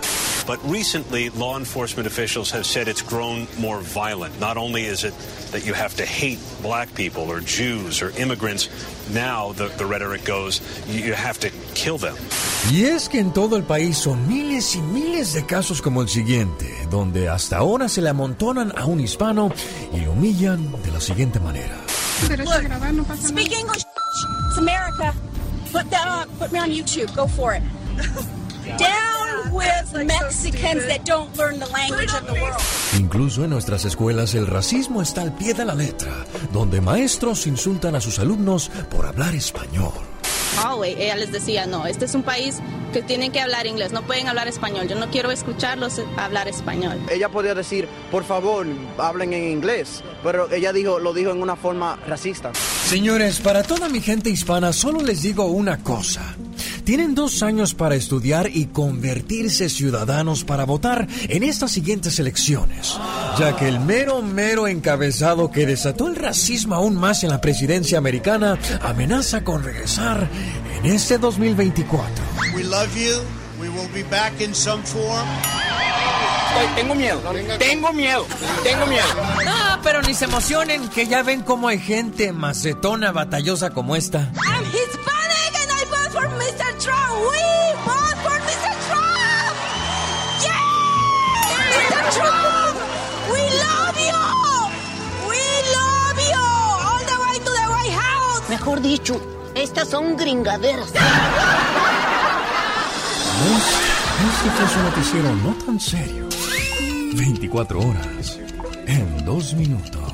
But recently, law enforcement officials have said it's grown more violent. Not only is it that you have to hate black people or Jews or immigrants, now the, the rhetoric goes, you, you have to kill them. Y es que en todo el país son miles y miles de casos como el siguiente, donde hasta ahora se le amontonan a un hispano y lo humillan de la siguiente manera. Speak English. It's America. Put that on. Put me on YouTube. Go for it. Down with Mexicans that don't learn the language of the world. Incluso en nuestras escuelas el racismo está al pie de la letra, donde maestros insultan a sus alumnos por hablar español. Huawei, ella les decía, no, este es un país que tienen que hablar inglés, no pueden hablar español, yo no quiero escucharlos hablar español. Ella podía decir, por favor, hablen en inglés, pero ella dijo, lo dijo en una forma racista. Señores, para toda mi gente hispana solo les digo una cosa. Tienen dos años para estudiar y convertirse ciudadanos para votar en estas siguientes elecciones, ya que el mero, mero encabezado que desató el racismo aún más en la presidencia americana amenaza con regresar en este 2024. We love you. We will be back in some form. tengo miedo, tengo miedo, tengo miedo. Ah, pero ni se emocionen, que ya ven cómo hay gente macetona, batallosa como esta. I'm Hispanic We love you! All the way to the White House! Mejor dicho, estas son gringaderas. Pues, pues este fue su noticiero no tan serio. 24 horas en 2 minutos.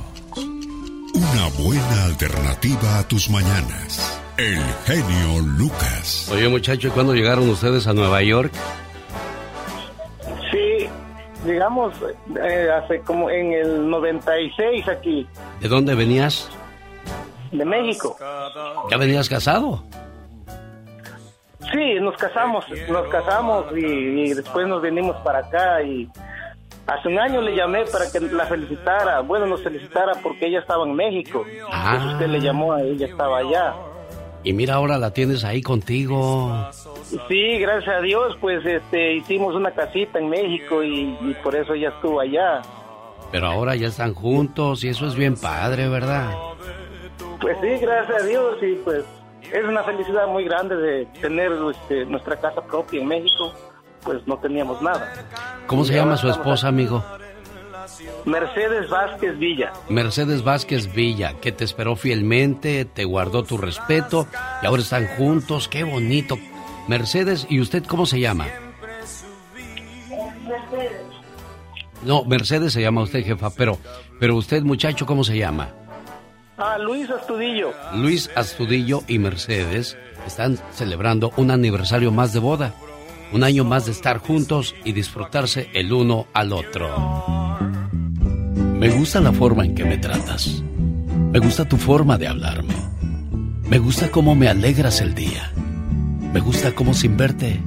Una buena alternativa a tus mañanas. El genio Lucas. Oye muchacho, ¿y cuándo llegaron ustedes a Nueva York? Sí, llegamos eh, hace como en el 96 aquí, ¿De dónde venías? de México. ¿Ya venías casado? Sí, nos casamos, nos casamos y, y después nos venimos para acá y hace un año le llamé para que la felicitara, bueno, nos felicitara porque ella estaba en México. Ah. Pues usted le llamó a ella, estaba allá. Y mira, ahora la tienes ahí contigo. Sí, gracias a Dios, pues este, hicimos una casita en México y, y por eso ella estuvo allá. Pero ahora ya están juntos y eso es bien padre, ¿verdad? Pues sí, gracias a Dios y pues es una felicidad muy grande de tener este, nuestra casa propia en México, pues no teníamos nada. ¿Cómo se llama su esposa, amigo? Mercedes Vázquez Villa. Mercedes Vázquez Villa, que te esperó fielmente, te guardó tu respeto y ahora están juntos. ¡Qué bonito! Mercedes, ¿y usted cómo se llama? No, Mercedes se llama usted, jefa, pero, pero usted, muchacho, ¿cómo se llama? Ah, Luis Astudillo. Luis Astudillo y Mercedes están celebrando un aniversario más de boda, un año más de estar juntos y disfrutarse el uno al otro. Me gusta la forma en que me tratas. Me gusta tu forma de hablarme. Me gusta cómo me alegras el día. Me gusta cómo sin verte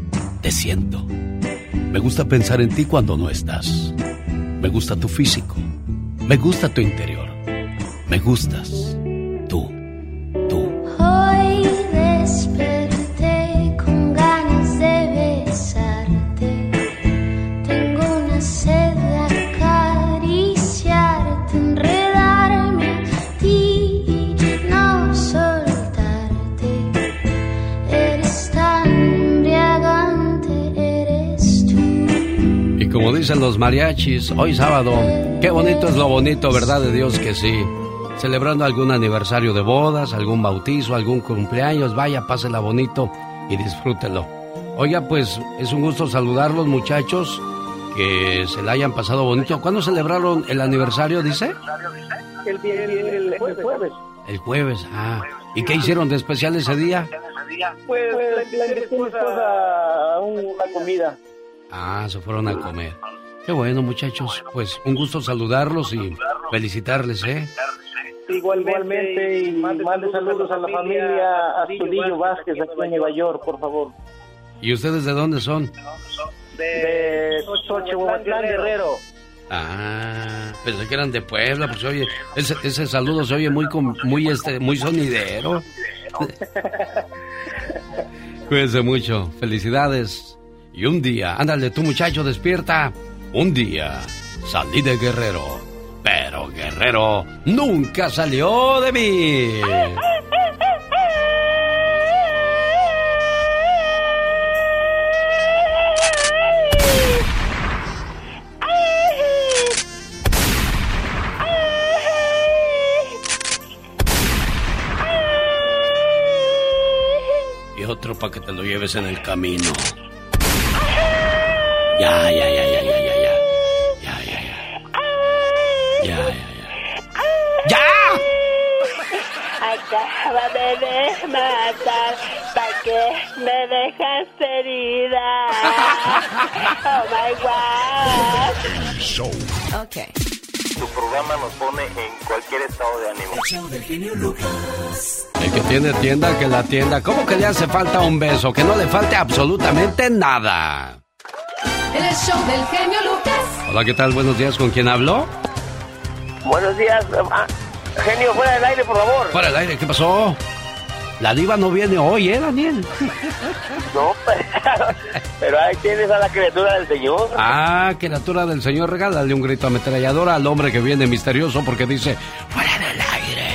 te siento. Me gusta pensar en ti cuando no estás. Me gusta tu físico. Me gusta tu interior. Me gustas. Dicen los mariachis, hoy sábado, qué bonito es lo bonito, ¿verdad de Dios que sí? Celebrando algún aniversario de bodas, algún bautizo, algún cumpleaños, vaya, pásela bonito y disfrútelo. Oiga, pues es un gusto saludarlos muchachos, que se la hayan pasado bonito. ¿Cuándo celebraron el aniversario, dice? El, el- el- el jueves. El jueves, ah. ¿Y qué hicieron de especial ese día? Pues le le invité a mi esposa a una comida. Ah, se fueron a comer. Qué bueno, muchachos. Pues un gusto saludarlos y felicitarles, ¿eh? Igualmente, y mande saludos a la familia Astudillo Vázquez aquí en Nueva York, por favor. ¿Y ustedes de dónde son? De Xochihuatlán, Guerrero. Ah, pensé que eran de Puebla, pues oye, ese, ese saludo se oye muy com- muy este muy sonidero. Cuídense mucho, felicidades. Y un día, ándale, tú muchacho, despierta. Un día salí de Guerrero, pero Guerrero nunca salió de mí. Y otro para que te lo lleves en el camino. Ya, ya, ya, ya, ya, ya, ya. Ya, ya, ya. Ya, ya, ya. ¡Ya! Acábame de matar, ¿para qué me dejas herida? Oh my god. Show. Ok. Tu programa nos pone en cualquier estado de ánimo. El que tiene tienda, que la tienda. ¿Cómo que le hace falta un beso? Que no le falte absolutamente nada. El show del genio Lucas. Hola, ¿qué tal? Buenos días. ¿Con quién hablo? Buenos días. ah, genio, fuera del aire, por favor. Fuera del aire, ¿qué pasó? La diva no viene hoy, ¿eh, Daniel? No, pero ahí tienes a la criatura del Señor. Ah, criatura del Señor, regálale un grito ametralladora al hombre que viene misterioso porque dice, fuera del aire.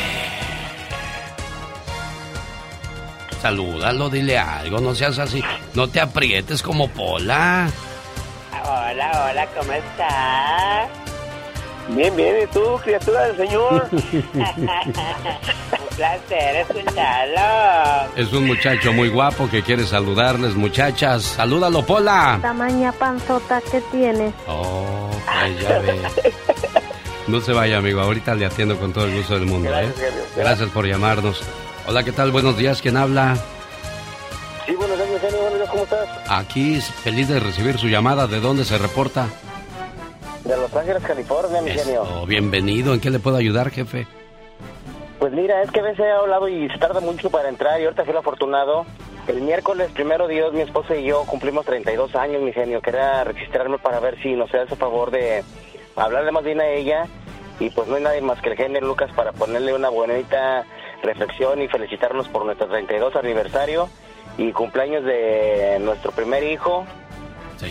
Salúdalo, dile algo, no seas así, no te aprietes como Pola. Hola, hola, ¿cómo estás? Bien, bien, ¿y tú, criatura del Señor? placer escucharlo. Es un muchacho muy guapo que quiere saludarles, muchachas. Salúdalo, Pola. Tamaña panzota que tienes. Oh, pues ya ve. No se vaya, amigo. Ahorita le atiendo con todo el gusto del mundo, ¿eh? Gracias por llamarnos. Hola, ¿qué tal? Buenos días. ¿Quién habla? ¿Cómo estás? Aquí, feliz de recibir su llamada. ¿De dónde se reporta? De Los Ángeles, California, mi genio. Oh, bienvenido. ¿En qué le puedo ayudar, jefe? Pues mira, es que a veces he hablado y se tarda mucho para entrar y ahorita fui el afortunado. El miércoles, primero Dios, mi esposa y yo cumplimos 32 años, mi genio. Quería registrarme para ver si nos hace favor de hablarle más bien a ella. Y pues no hay nadie más que el genio Lucas para ponerle una bonita reflexión y felicitarnos por nuestro 32 aniversario y cumpleaños de nuestro primer hijo,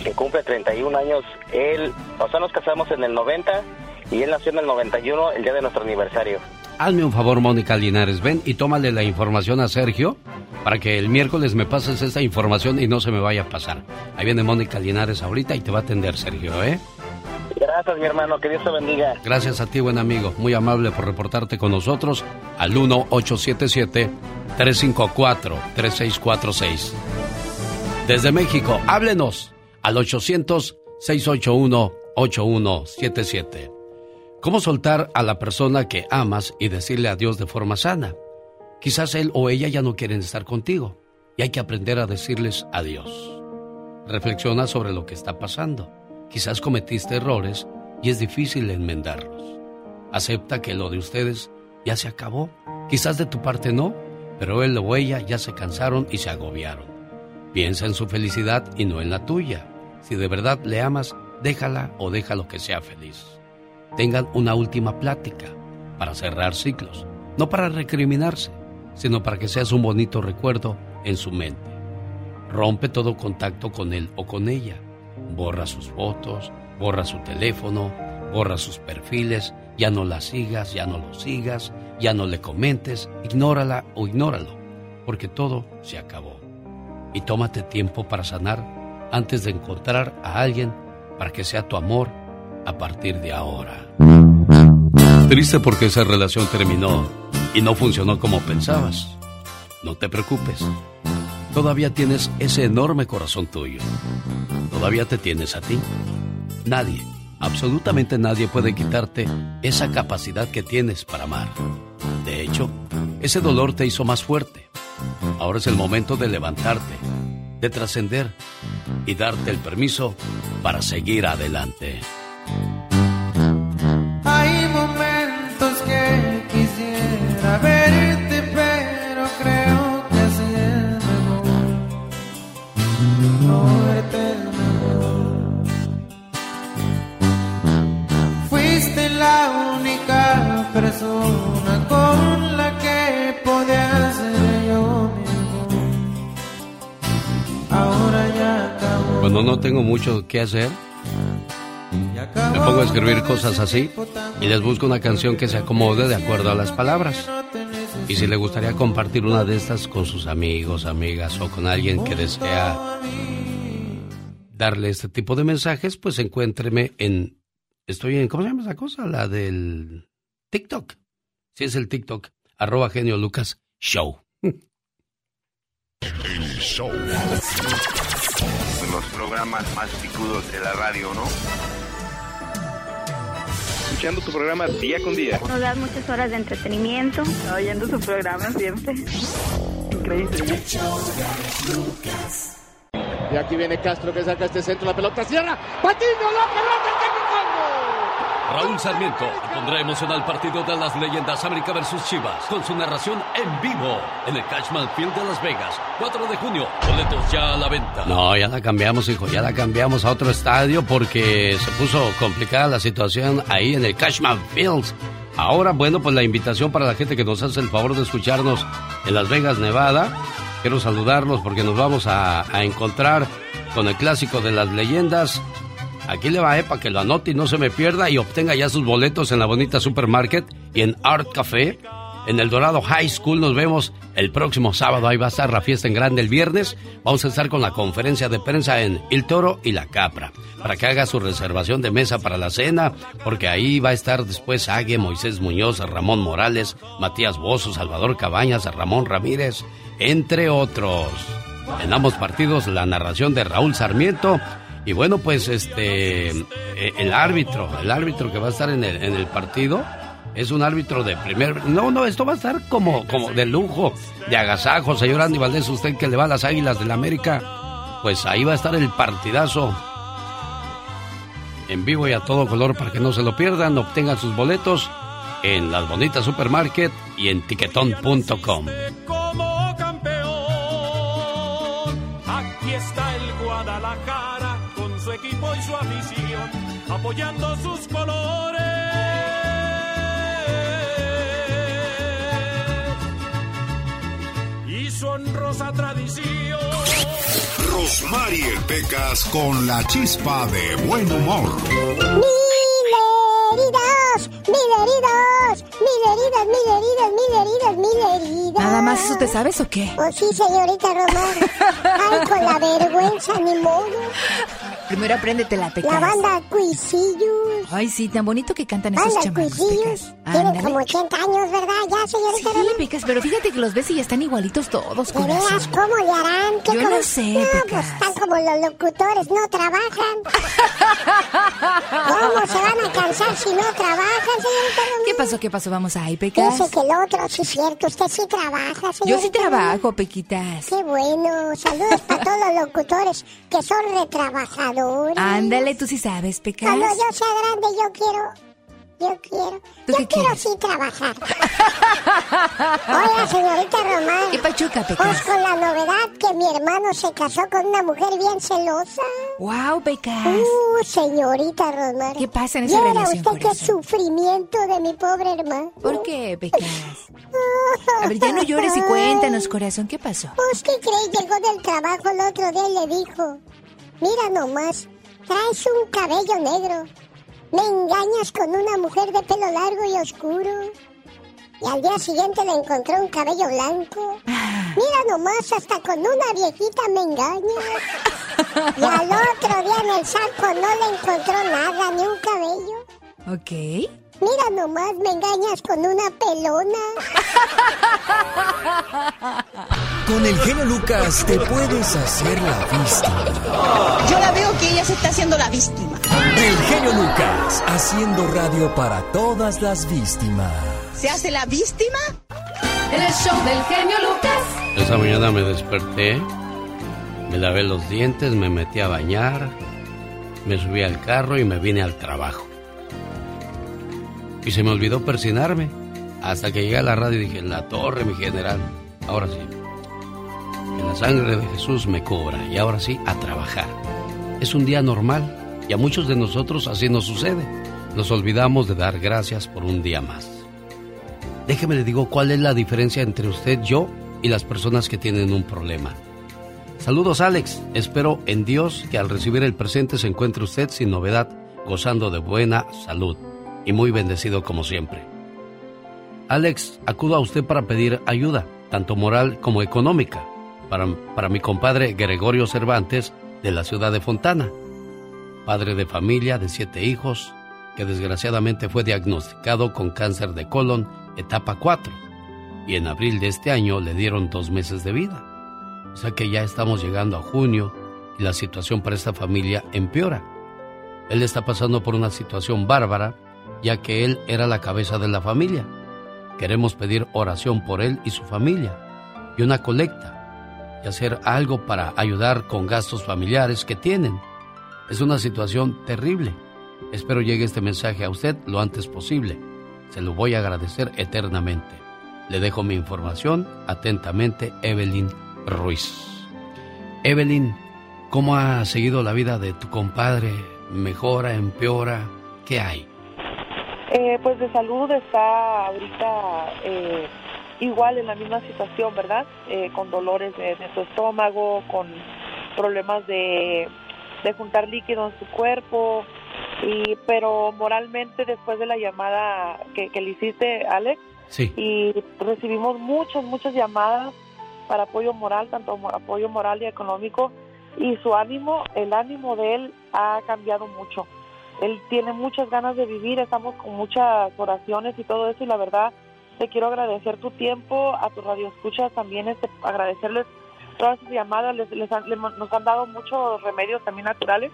que cumple 31 años. Él, o sea, nos casamos en el 90 y él nació en el 91, el día de nuestro aniversario. Hazme un favor, Mónica Linares, ven y tómale la información a Sergio para que el miércoles me pases esta información y no se me vaya a pasar. Ahí viene Mónica Linares ahorita y te va a atender Sergio, ¿eh? Gracias, mi hermano. Que Dios te bendiga. Gracias a ti, buen amigo. Muy amable por reportarte con nosotros al 1877-354-3646. Desde México, háblenos al 800-681-8177. ¿Cómo soltar a la persona que amas y decirle adiós de forma sana? Quizás él o ella ya no quieren estar contigo y hay que aprender a decirles adiós. Reflexiona sobre lo que está pasando. Quizás cometiste errores y es difícil enmendarlos. Acepta que lo de ustedes ya se acabó. Quizás de tu parte no, pero él o ella ya se cansaron y se agobiaron. Piensa en su felicidad y no en la tuya. Si de verdad le amas, déjala o déjalo que sea feliz. Tengan una última plática para cerrar ciclos, no para recriminarse, sino para que seas un bonito recuerdo en su mente. Rompe todo contacto con él o con ella. Borra sus fotos, borra su teléfono, borra sus perfiles, ya no la sigas, ya no lo sigas, ya no le comentes, ignórala o ignóralo, porque todo se acabó. Y tómate tiempo para sanar antes de encontrar a alguien para que sea tu amor a partir de ahora. Triste porque esa relación terminó y no funcionó como pensabas. No te preocupes. Todavía tienes ese enorme corazón tuyo. Todavía te tienes a ti. Nadie, absolutamente nadie puede quitarte esa capacidad que tienes para amar. De hecho, ese dolor te hizo más fuerte. Ahora es el momento de levantarte, de trascender y darte el permiso para seguir adelante. Persona con la que podía ser yo mismo. Ahora ya acabó. Cuando no tengo mucho que hacer, me pongo a escribir cosas así y les busco una canción que se acomode de acuerdo a las palabras. Y si le gustaría compartir una de estas con sus amigos, amigas o con alguien que desea darle este tipo de mensajes, pues encuéntreme en... Estoy en... ¿Cómo se llama esa cosa? La del TikTok. Si es el TikTok, arroba genio Lucas Show. El show. Los programas más picudos de la radio, ¿no? Escuchando tu programa día con día. Nos das muchas horas de entretenimiento. Oyendo su programa siempre. Increíble. Y aquí viene Castro que saca este centro, la pelota cierra. Patiño, la pelota está Raúl Sarmiento pondrá emocional partido de las leyendas América versus Chivas con su narración en vivo en el Cashman Field de Las Vegas, 4 de junio. Boletos ya a la venta. No, ya la cambiamos, hijo, ya la cambiamos a otro estadio porque se puso complicada la situación ahí en el Cashman Field. Ahora, bueno, pues la invitación para la gente que nos hace el favor de escucharnos en Las Vegas, Nevada. Quiero saludarlos porque nos vamos a, a encontrar con el clásico de las leyendas Aquí le va, eh, para que lo anote y no se me pierda y obtenga ya sus boletos en la bonita supermarket y en Art Café en el Dorado High School. Nos vemos el próximo sábado. Ahí va a estar la fiesta en grande el viernes. Vamos a estar con la conferencia de prensa en El Toro y la Capra. Para que haga su reservación de mesa para la cena, porque ahí va a estar después Ague, Moisés Muñoz, Ramón Morales, Matías Bozo, Salvador Cabañas, Ramón Ramírez, entre otros. En ambos partidos la narración de Raúl Sarmiento y bueno, pues este eh, el árbitro, el árbitro que va a estar en el, en el partido es un árbitro de primer. No, no, esto va a estar como, como de lujo, de agasajo, señor Andy Valdés, usted que le va a las águilas del la América. Pues ahí va a estar el partidazo en vivo y a todo color para que no se lo pierdan. Obtengan sus boletos en las bonitas supermarket y en tiquetón.com. su equipo y su afición, apoyando sus colores. Y su honrosa tradición. Rosmarie Pecas con la chispa de buen humor. Mil heridas, mil heridas, mil heridas, mil heridas, mil heridas, mil heridas. ¿Nada más eso te sabes o qué? Oh, sí, señorita Román. Ay, con la vergüenza, ni modo. Primero apréndete la pecas. La banda Cuisillos. Ay, sí, tan bonito que cantan esos Banda chamacos, Cuisillos. Tienen como 80 años, ¿verdad? Ya, señorita Sí, Román. Pecas, pero fíjate que los ves y ya están igualitos todos, ¿De veras cómo le harán? ¿Qué Yo como- no sé, No, pues están como los locutores, no trabajan. ¿Cómo se van a cansar si no trabajan, señorita Román? ¿Qué pasó, qué pasó? Vamos ahí, Pecas. Dice que el otro, sí es cierto, usted sí trabaja, señorita Yo sí trabajo, Pequitas. Qué bueno, saludos para todos los locutores que son Ándale, tú sí sabes, Pecas. Cuando yo sea grande, yo quiero. Yo quiero. ¿Tú Yo qué quiero quieres? sí trabajar. Oiga, señorita Román. ¿Qué pachuca, Pues Pecas? con la novedad que mi hermano se casó con una mujer bien celosa. Wow, Pecas. Uh, señorita Román. ¿Qué pasa en esa Viera relación, usted qué sufrimiento de mi pobre hermano. ¿Por qué, Pecas? A ver, ya no llores y cuéntanos, corazón, ¿qué pasó? Pues, ¿qué crees? Llegó del trabajo el otro día y le dijo, mira nomás, traes un cabello negro. Me engañas con una mujer de pelo largo y oscuro. Y al día siguiente le encontró un cabello blanco. Mira nomás, hasta con una viejita me engañas. Y al otro día en el saco no le encontró nada, ni un cabello. Ok. Mira nomás, me engañas con una pelona. Con el genio Lucas te puedes hacer la víctima. Yo la veo que ella se está haciendo la víctima. El genio Lucas haciendo radio para todas las víctimas. ¿Se hace la víctima? El show del genio Lucas. Esa mañana me desperté, me lavé los dientes, me metí a bañar, me subí al carro y me vine al trabajo. Y se me olvidó persinarme. Hasta que llegué a la radio y dije, la torre, mi general. Ahora sí. Que la sangre de Jesús me cubra. Y ahora sí, a trabajar. Es un día normal y a muchos de nosotros así nos sucede. Nos olvidamos de dar gracias por un día más. Déjeme le digo cuál es la diferencia entre usted, yo y las personas que tienen un problema. Saludos Alex, espero en Dios que al recibir el presente se encuentre usted sin novedad, gozando de buena salud y muy bendecido como siempre. Alex, acudo a usted para pedir ayuda, tanto moral como económica, para, para mi compadre Gregorio Cervantes de la ciudad de Fontana, padre de familia de siete hijos, que desgraciadamente fue diagnosticado con cáncer de colon etapa 4 y en abril de este año le dieron dos meses de vida. O sea que ya estamos llegando a junio y la situación para esta familia empeora. Él está pasando por una situación bárbara, ya que él era la cabeza de la familia. Queremos pedir oración por él y su familia y una colecta y hacer algo para ayudar con gastos familiares que tienen. Es una situación terrible. Espero llegue este mensaje a usted lo antes posible. Se lo voy a agradecer eternamente. Le dejo mi información atentamente, Evelyn Ruiz. Evelyn, ¿cómo ha seguido la vida de tu compadre? ¿Mejora, empeora? ¿Qué hay? Eh, pues de salud está ahorita eh, igual en la misma situación, ¿verdad? Eh, con dolores de, de su estómago, con problemas de, de juntar líquido en su cuerpo, y pero moralmente después de la llamada que, que le hiciste, Alex, Sí. Y recibimos muchas, muchas llamadas para apoyo moral, tanto apoyo moral y económico. Y su ánimo, el ánimo de él ha cambiado mucho. Él tiene muchas ganas de vivir, estamos con muchas oraciones y todo eso. Y la verdad, te quiero agradecer tu tiempo, a tu radio escuchas también, este, agradecerles todas sus llamadas, les, les han- le- nos han dado muchos remedios también naturales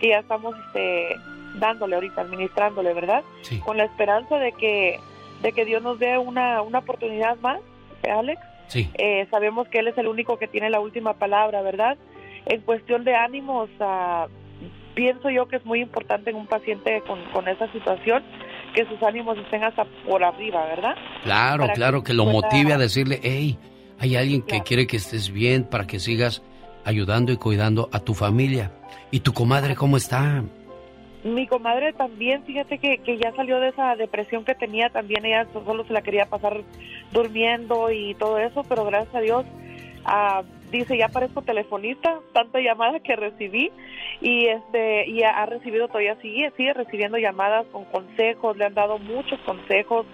que ya estamos este, dándole ahorita, administrándole, ¿verdad? Sí. Con la esperanza de que, de que Dios nos dé una, una oportunidad más, ¿eh, Alex. Sí. Eh, sabemos que Él es el único que tiene la última palabra, ¿verdad? En cuestión de ánimos, ah, pienso yo que es muy importante en un paciente con, con esa situación que sus ánimos estén hasta por arriba, ¿verdad? Claro, Para claro, que que lo pueda- motive a decirle, hey, hay alguien que quiere que estés bien para que sigas ayudando y cuidando a tu familia. ¿Y tu comadre cómo está? Mi comadre también, fíjate que, que ya salió de esa depresión que tenía, también ella so- solo se la quería pasar durmiendo y todo eso, pero gracias a Dios, ah, dice, ya parezco telefonista, tanta llamada que recibí y este y ha, recibido todavía, sigue, sigue recibiendo llamadas con consejos, le han dado muchos consejos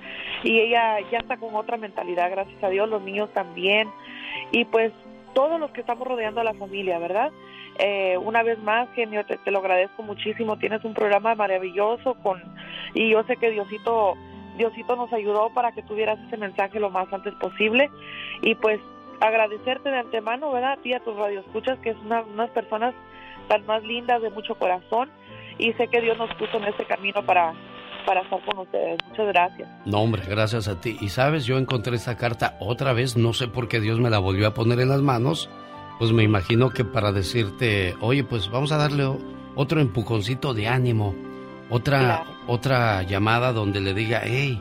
y ella ya está con otra mentalidad, gracias a Dios, los niños también y pues todos los que estamos rodeando a la familia, ¿verdad? Eh, una vez más, genio, te, te lo agradezco muchísimo. Tienes un programa maravilloso con y yo sé que Diosito, Diosito nos ayudó para que tuvieras ese mensaje lo más antes posible y pues agradecerte de antemano, ¿verdad? A ti a tus radioescuchas que es una, unas personas tan más lindas de mucho corazón y sé que Dios nos puso en este camino para para estar con ustedes. Muchas gracias. No, hombre, gracias a ti. Y sabes, yo encontré esta carta otra vez, no sé por qué Dios me la volvió a poner en las manos. Pues me imagino que para decirte, oye, pues vamos a darle otro empujoncito de ánimo, otra, otra llamada donde le diga, hey,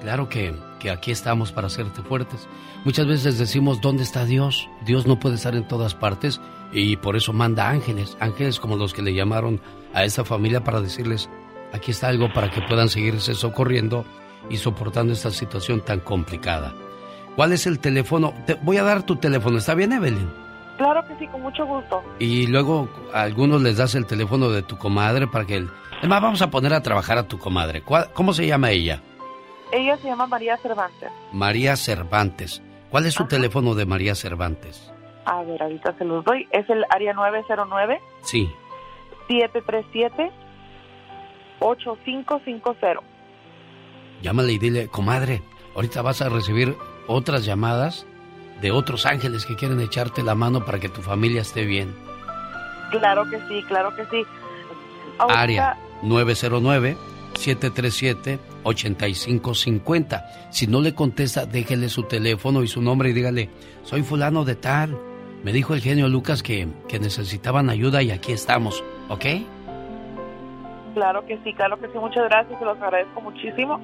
claro que, que aquí estamos para hacerte fuertes. Muchas veces decimos, ¿dónde está Dios? Dios no puede estar en todas partes y por eso manda ángeles, ángeles como los que le llamaron a esa familia para decirles, aquí está algo para que puedan seguirse socorriendo y soportando esta situación tan complicada. ¿Cuál es el teléfono? Te voy a dar tu teléfono, ¿está bien, Evelyn? Claro que sí, con mucho gusto. Y luego a algunos les das el teléfono de tu comadre para que... El... Además, vamos a poner a trabajar a tu comadre. ¿Cuál- ¿Cómo se llama ella? Ella se llama María Cervantes. María Cervantes. ¿Cuál es su teléfono de María Cervantes? A ver, ahorita se los doy. Es el área 909 Sí. 737 8550. Llámale y dile, comadre, ahorita vas a recibir otras llamadas de otros ángeles que quieren echarte la mano para que tu familia esté bien. Claro que sí, claro que sí. Ahorita- Área 909-737-8550. Si no le contesta, déjele su teléfono y su nombre y dígale, soy fulano de tal. Me dijo el genio Lucas que, que necesitaban ayuda y aquí estamos, ¿ok? Claro que sí, claro que sí, muchas gracias, se los agradezco muchísimo.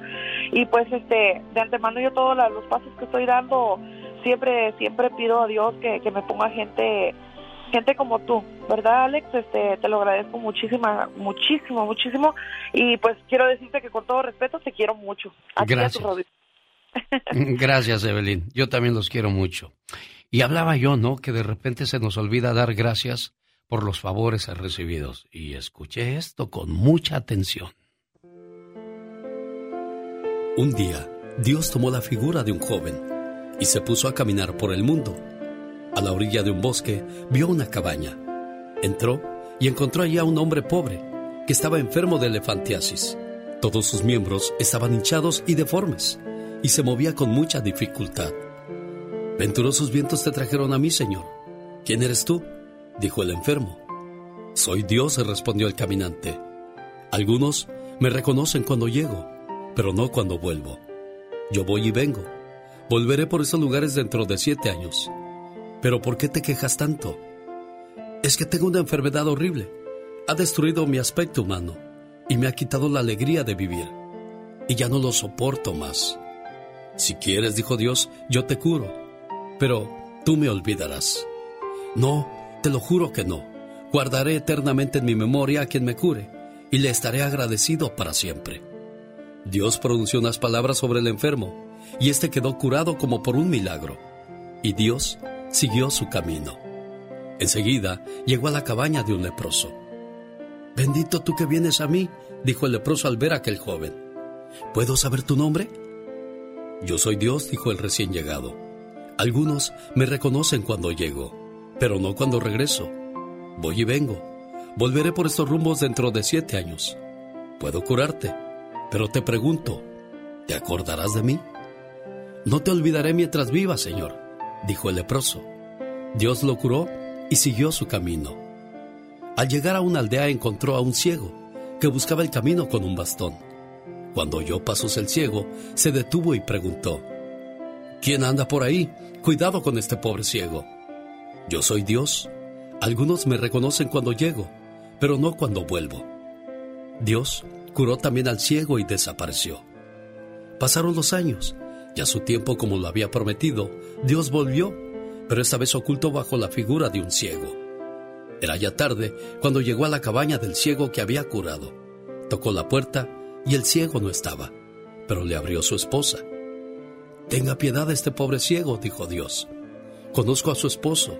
Y pues este, de antemano yo todos los pasos que estoy dando, siempre, siempre pido a Dios que, que me ponga gente, gente como tú, ¿verdad Alex? Este, te lo agradezco muchísimo, muchísimo, muchísimo. Y pues quiero decirte que con todo respeto te quiero mucho. A Gracias. Gracias, Evelyn. Yo también los quiero mucho. Y hablaba yo, ¿no? Que de repente se nos olvida dar gracias por los favores recibidos. Y escuché esto con mucha atención. Un día, Dios tomó la figura de un joven y se puso a caminar por el mundo. A la orilla de un bosque vio una cabaña. Entró y encontró allí a un hombre pobre que estaba enfermo de elefantiasis. Todos sus miembros estaban hinchados y deformes y se movía con mucha dificultad. Venturosos vientos te trajeron a mí, Señor. ¿Quién eres tú? dijo el enfermo. Soy Dios, respondió el caminante. Algunos me reconocen cuando llego, pero no cuando vuelvo. Yo voy y vengo. Volveré por esos lugares dentro de siete años. Pero ¿por qué te quejas tanto? Es que tengo una enfermedad horrible. Ha destruido mi aspecto humano y me ha quitado la alegría de vivir. Y ya no lo soporto más. Si quieres, dijo Dios, yo te curo. Pero tú me olvidarás. No, te lo juro que no. Guardaré eternamente en mi memoria a quien me cure y le estaré agradecido para siempre. Dios pronunció unas palabras sobre el enfermo y éste quedó curado como por un milagro. Y Dios siguió su camino. Enseguida llegó a la cabaña de un leproso. Bendito tú que vienes a mí, dijo el leproso al ver a aquel joven. ¿Puedo saber tu nombre? Yo soy Dios, dijo el recién llegado. Algunos me reconocen cuando llego, pero no cuando regreso. Voy y vengo. Volveré por estos rumbos dentro de siete años. Puedo curarte, pero te pregunto, ¿te acordarás de mí? No te olvidaré mientras viva, Señor, dijo el leproso. Dios lo curó y siguió su camino. Al llegar a una aldea encontró a un ciego que buscaba el camino con un bastón. Cuando oyó pasos el ciego, se detuvo y preguntó, ¿Quién anda por ahí? Cuidado con este pobre ciego. Yo soy Dios. Algunos me reconocen cuando llego, pero no cuando vuelvo. Dios curó también al ciego y desapareció. Pasaron los años, y a su tiempo como lo había prometido, Dios volvió, pero esta vez oculto bajo la figura de un ciego. Era ya tarde cuando llegó a la cabaña del ciego que había curado. Tocó la puerta y el ciego no estaba, pero le abrió su esposa. Tenga piedad de este pobre ciego, dijo Dios. Conozco a su esposo.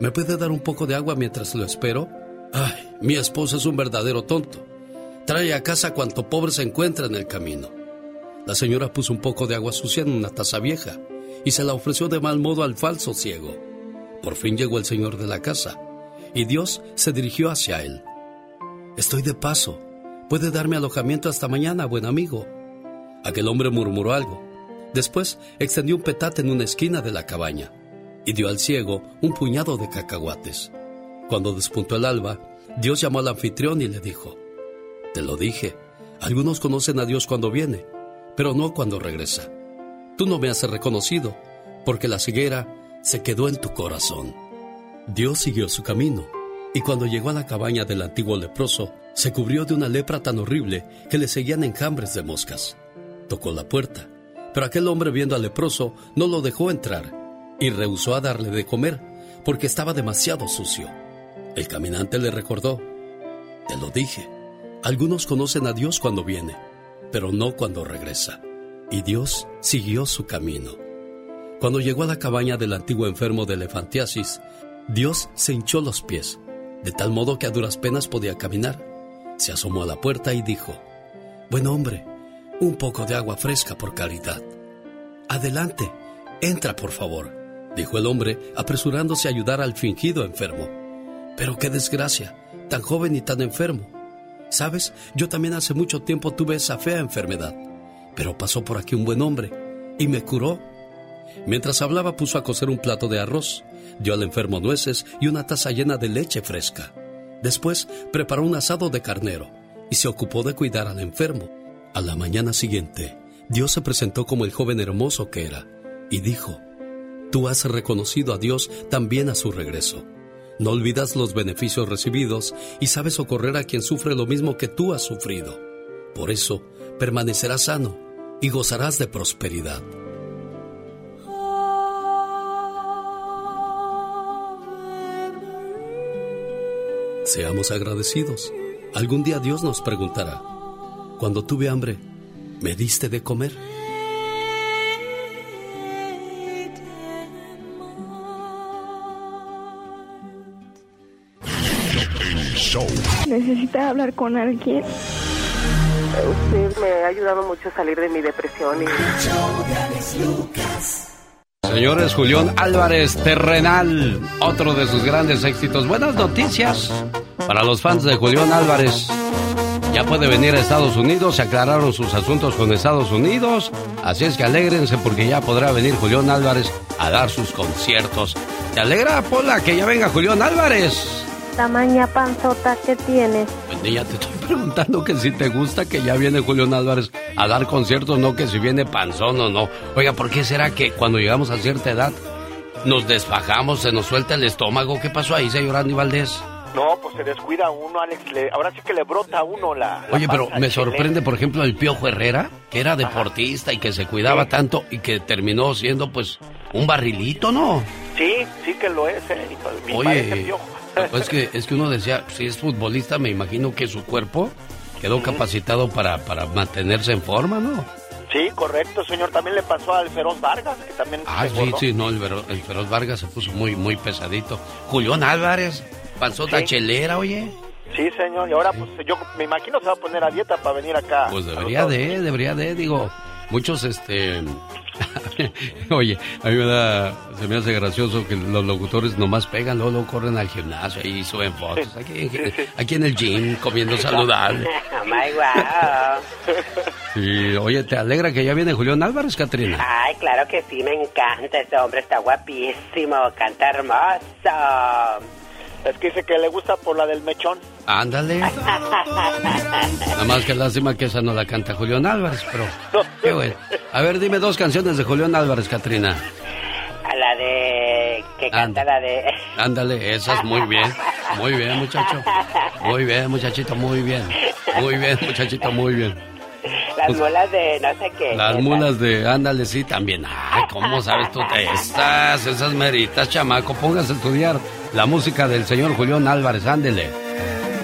¿Me puede dar un poco de agua mientras lo espero? Ay, mi esposo es un verdadero tonto. Trae a casa cuanto pobre se encuentra en el camino. La señora puso un poco de agua sucia en una taza vieja y se la ofreció de mal modo al falso ciego. Por fin llegó el señor de la casa y Dios se dirigió hacia él. Estoy de paso. Puede darme alojamiento hasta mañana, buen amigo. Aquel hombre murmuró algo. Después extendió un petate en una esquina de la cabaña y dio al ciego un puñado de cacahuates. Cuando despuntó el alba, Dios llamó al anfitrión y le dijo, Te lo dije, algunos conocen a Dios cuando viene, pero no cuando regresa. Tú no me has reconocido, porque la ceguera se quedó en tu corazón. Dios siguió su camino, y cuando llegó a la cabaña del antiguo leproso, se cubrió de una lepra tan horrible que le seguían enjambres de moscas. Tocó la puerta, pero aquel hombre viendo al leproso no lo dejó entrar y rehusó a darle de comer porque estaba demasiado sucio. El caminante le recordó, Te lo dije, algunos conocen a Dios cuando viene, pero no cuando regresa. Y Dios siguió su camino. Cuando llegó a la cabaña del antiguo enfermo de elefantiasis, Dios se hinchó los pies, de tal modo que a duras penas podía caminar. Se asomó a la puerta y dijo, Buen hombre, un poco de agua fresca por caridad. Adelante, entra por favor, dijo el hombre, apresurándose a ayudar al fingido enfermo. Pero qué desgracia, tan joven y tan enfermo. Sabes, yo también hace mucho tiempo tuve esa fea enfermedad, pero pasó por aquí un buen hombre y me curó. Mientras hablaba puso a cocer un plato de arroz, dio al enfermo nueces y una taza llena de leche fresca. Después preparó un asado de carnero y se ocupó de cuidar al enfermo. A la mañana siguiente, Dios se presentó como el joven hermoso que era y dijo, Tú has reconocido a Dios también a su regreso. No olvidas los beneficios recibidos y sabes socorrer a quien sufre lo mismo que tú has sufrido. Por eso, permanecerás sano y gozarás de prosperidad. Seamos agradecidos. Algún día Dios nos preguntará, cuando tuve hambre, ¿me diste de comer? Necesita hablar con alguien. Usted me ha ayudado mucho a salir de mi depresión. Y... Señores, Julián Álvarez Terrenal, otro de sus grandes éxitos. Buenas noticias para los fans de Julián Álvarez. Ya puede venir a Estados Unidos, se aclararon sus asuntos con Estados Unidos, así es que alégrense porque ya podrá venir Julián Álvarez a dar sus conciertos. ¿Te alegra, Pola, que ya venga Julián Álvarez? Tamaña panzota que tienes. Pues niña, te estoy preguntando que si te gusta que ya viene Julián Álvarez a dar conciertos, no que si viene panzón o no. Oiga, ¿por qué será que cuando llegamos a cierta edad nos desfajamos, se nos suelta el estómago? ¿Qué pasó ahí, señor Andy Valdés? No, pues se descuida uno, Alex. ahora sí que le brota a uno la. Oye, pero me sorprende, por ejemplo, el Piojo Herrera, que era deportista y que se cuidaba tanto y que terminó siendo, pues, un barrilito, ¿no? Sí, sí que lo es, eh. Oye, es que, es que uno decía, si es futbolista, me imagino que su cuerpo quedó capacitado para, para mantenerse en forma, ¿no? Sí, correcto, señor. También le pasó al Feroz Vargas, que también... Ah, sí, sí, no, el, el, Feroz Vargas se puso muy, muy pesadito. Julián Álvarez, panzota chelera, oye. Sí, señor, y ahora pues yo me imagino se va a poner a dieta para venir acá. Pues debería de, debería de, digo, muchos, este... Oye, a mí me da, se me hace gracioso que los locutores nomás pegan, luego, corren al gimnasio y suben fotos. Aquí, en el gym, comiendo saludable. Sí, oye, ¿te alegra que ya viene Julián Álvarez, Catrina? Ay, claro que sí, me encanta. Ese hombre está guapísimo, canta hermoso. Es que dice que le gusta por la del mechón. Ándale. Nada más que lástima que esa no la canta Julián Álvarez, pero qué bueno. A ver, dime dos canciones de Julián Álvarez, Katrina. A la de... que canta la de... Ándale, esa es muy bien. Muy bien, muchacho. Muy bien, muchachito, muy bien. Muy bien, muchachito, muy bien. Las pues, mulas de no sé qué. Las mulas de, ándale, sí, también. Ay, ¿cómo sabes tú estas? Esas meritas, chamaco. Póngase a estudiar la música del señor Julián Álvarez, ándele.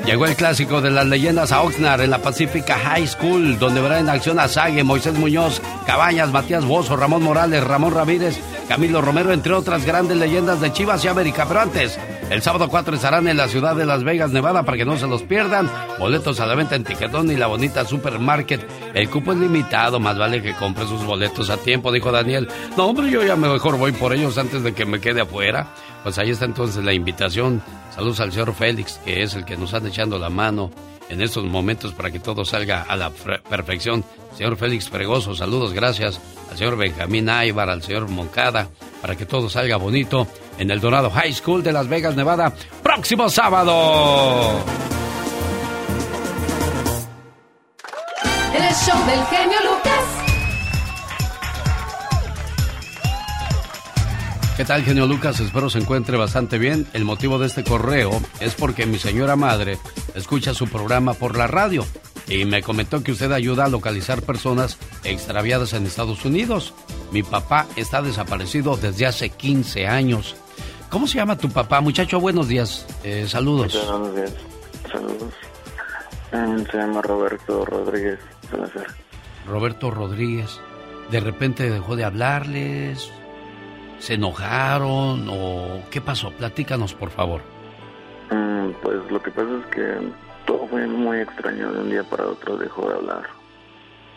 Llegó el clásico de las leyendas a Oxnard en la Pacifica High School, donde verá en acción a Sague, Moisés Muñoz, Cabañas, Matías Bozo, Ramón Morales, Ramón Ramírez, Camilo Romero, entre otras grandes leyendas de Chivas y América. Pero antes, el sábado 4 estarán en la ciudad de Las Vegas, Nevada, para que no se los pierdan. Boletos a la venta en Tiquetón y la bonita Supermarket. El cupo es limitado, más vale que compre sus boletos a tiempo, dijo Daniel. No, hombre, yo ya mejor voy por ellos antes de que me quede afuera. Pues ahí está entonces la invitación. Saludos al señor Félix, que es el que nos anda echando la mano en estos momentos para que todo salga a la perfección. Señor Félix Fregoso, saludos, gracias al señor Benjamín Aybar, al señor Moncada, para que todo salga bonito en el Dorado High School de Las Vegas, Nevada, próximo sábado. El show del genio Lucas. ¿Qué tal, genio Lucas? Espero se encuentre bastante bien. El motivo de este correo es porque mi señora madre escucha su programa por la radio y me comentó que usted ayuda a localizar personas extraviadas en Estados Unidos. Mi papá está desaparecido desde hace 15 años. ¿Cómo se llama tu papá? Muchacho, buenos días. Eh, saludos. Buenos días. Saludos. Eh, se llama Roberto Rodríguez Roberto Rodríguez. ¿De repente dejó de hablarles? ¿Se enojaron o qué pasó? Platícanos, por favor. Mm, pues lo que pasa es que todo fue muy extraño. De un día para otro dejó de hablar.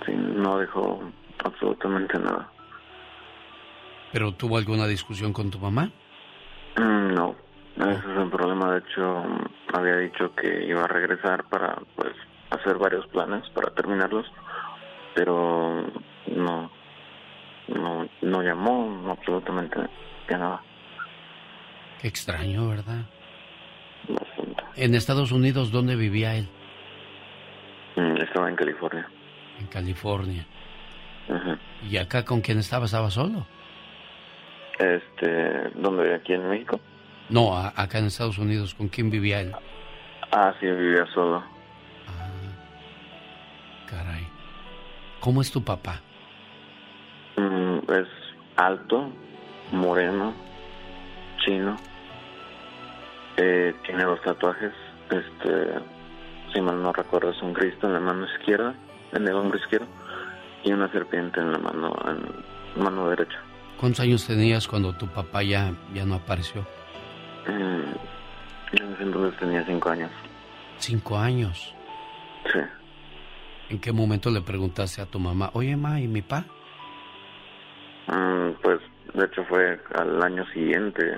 Sí, no dejó absolutamente nada. ¿Pero tuvo alguna discusión con tu mamá? Mm, no, ese es el problema. De hecho, había dicho que iba a regresar para, pues, hacer varios planes para terminarlos, pero no, no, no llamó absolutamente nada. Qué extraño, ¿verdad? En Estados Unidos, ¿dónde vivía él? Mm, estaba en California. En California. ¿Y acá con quién estaba? ¿Estaba solo? Este, ¿dónde? ¿Aquí en México? No, acá en Estados Unidos, ¿con quién vivía él? Ah, sí, vivía solo. Ah, caray. ¿Cómo es tu papá? Mm, es alto, moreno, chino. Eh, tiene dos tatuajes. Este, si mal no recuerdo, es un Cristo en la mano izquierda, en el hombro izquierdo, y una serpiente en la mano, en mano derecha. ¿Cuántos años tenías cuando tu papá ya, ya no apareció? Mm, en ese entonces tenía cinco años. ¿Cinco años? Sí. ¿En qué momento le preguntaste a tu mamá, oye, ma, ¿y mi pa? Mm, pues de hecho fue al año siguiente,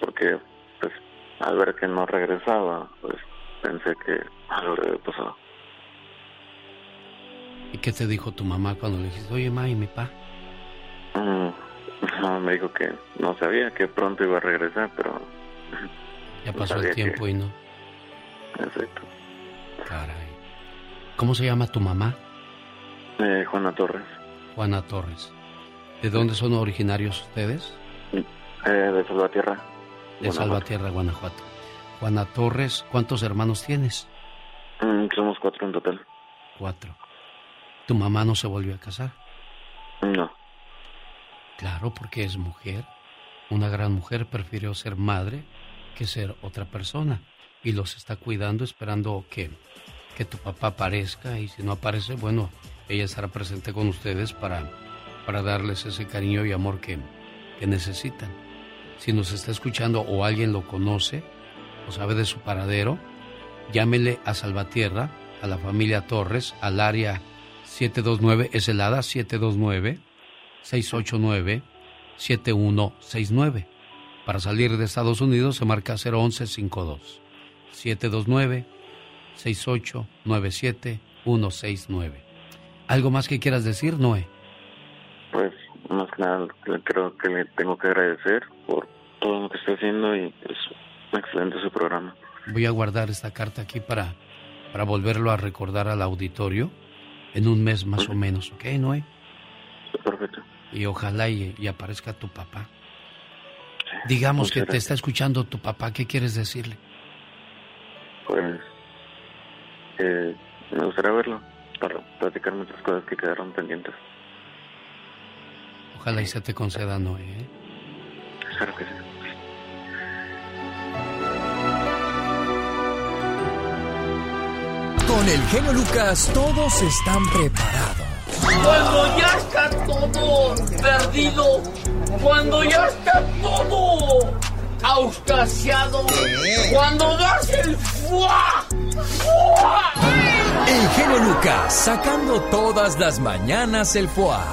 porque pues al ver que no regresaba, pues pensé que algo le había pasado. ¿Y qué te dijo tu mamá cuando le dijiste, oye, ma, ¿y mi pa? Mm, no, me dijo que no sabía que pronto iba a regresar, pero... Ya pasó el tiempo y no. Exacto. Caray. ¿Cómo se llama tu mamá? Eh, Juana Torres. Juana Torres. ¿De dónde son originarios ustedes? Eh, de Salvatierra. De Salvatierra, Guanajuato. Juana Torres, ¿cuántos hermanos tienes? Mm, somos cuatro en total. Cuatro. ¿Tu mamá no se volvió a casar? No. Claro, porque es mujer. Una gran mujer prefirió ser madre que ser otra persona. Y los está cuidando esperando que, que tu papá aparezca. Y si no aparece, bueno, ella estará presente con ustedes para, para darles ese cariño y amor que, que necesitan. Si nos está escuchando o alguien lo conoce o sabe de su paradero, llámele a Salvatierra, a la familia Torres, al área 729 es el ADA 729 689 7169. Para salir de Estados Unidos se marca 01152 729 6897 169. ¿Algo más que quieras decir, Noé? Pues más que nada creo que le tengo que agradecer por todo lo que está haciendo y es excelente su programa. Voy a guardar esta carta aquí para, para volverlo a recordar al auditorio en un mes más o menos, ¿ok, Noé? Perfecto. Y ojalá y, aparezca tu papá. Digamos que te está escuchando tu papá, ¿qué quieres decirle? Pues eh, me gustaría verlo para platicar muchas cosas que quedaron pendientes. Ojalá y se te conceda, Noé. ¿eh? Claro que sí. Con el genio Lucas todos están preparados. Cuando ya está todo perdido, cuando ya está todo auscasiado, cuando das el fuá, fuá. El genio Lucas sacando todas las mañanas el fuá.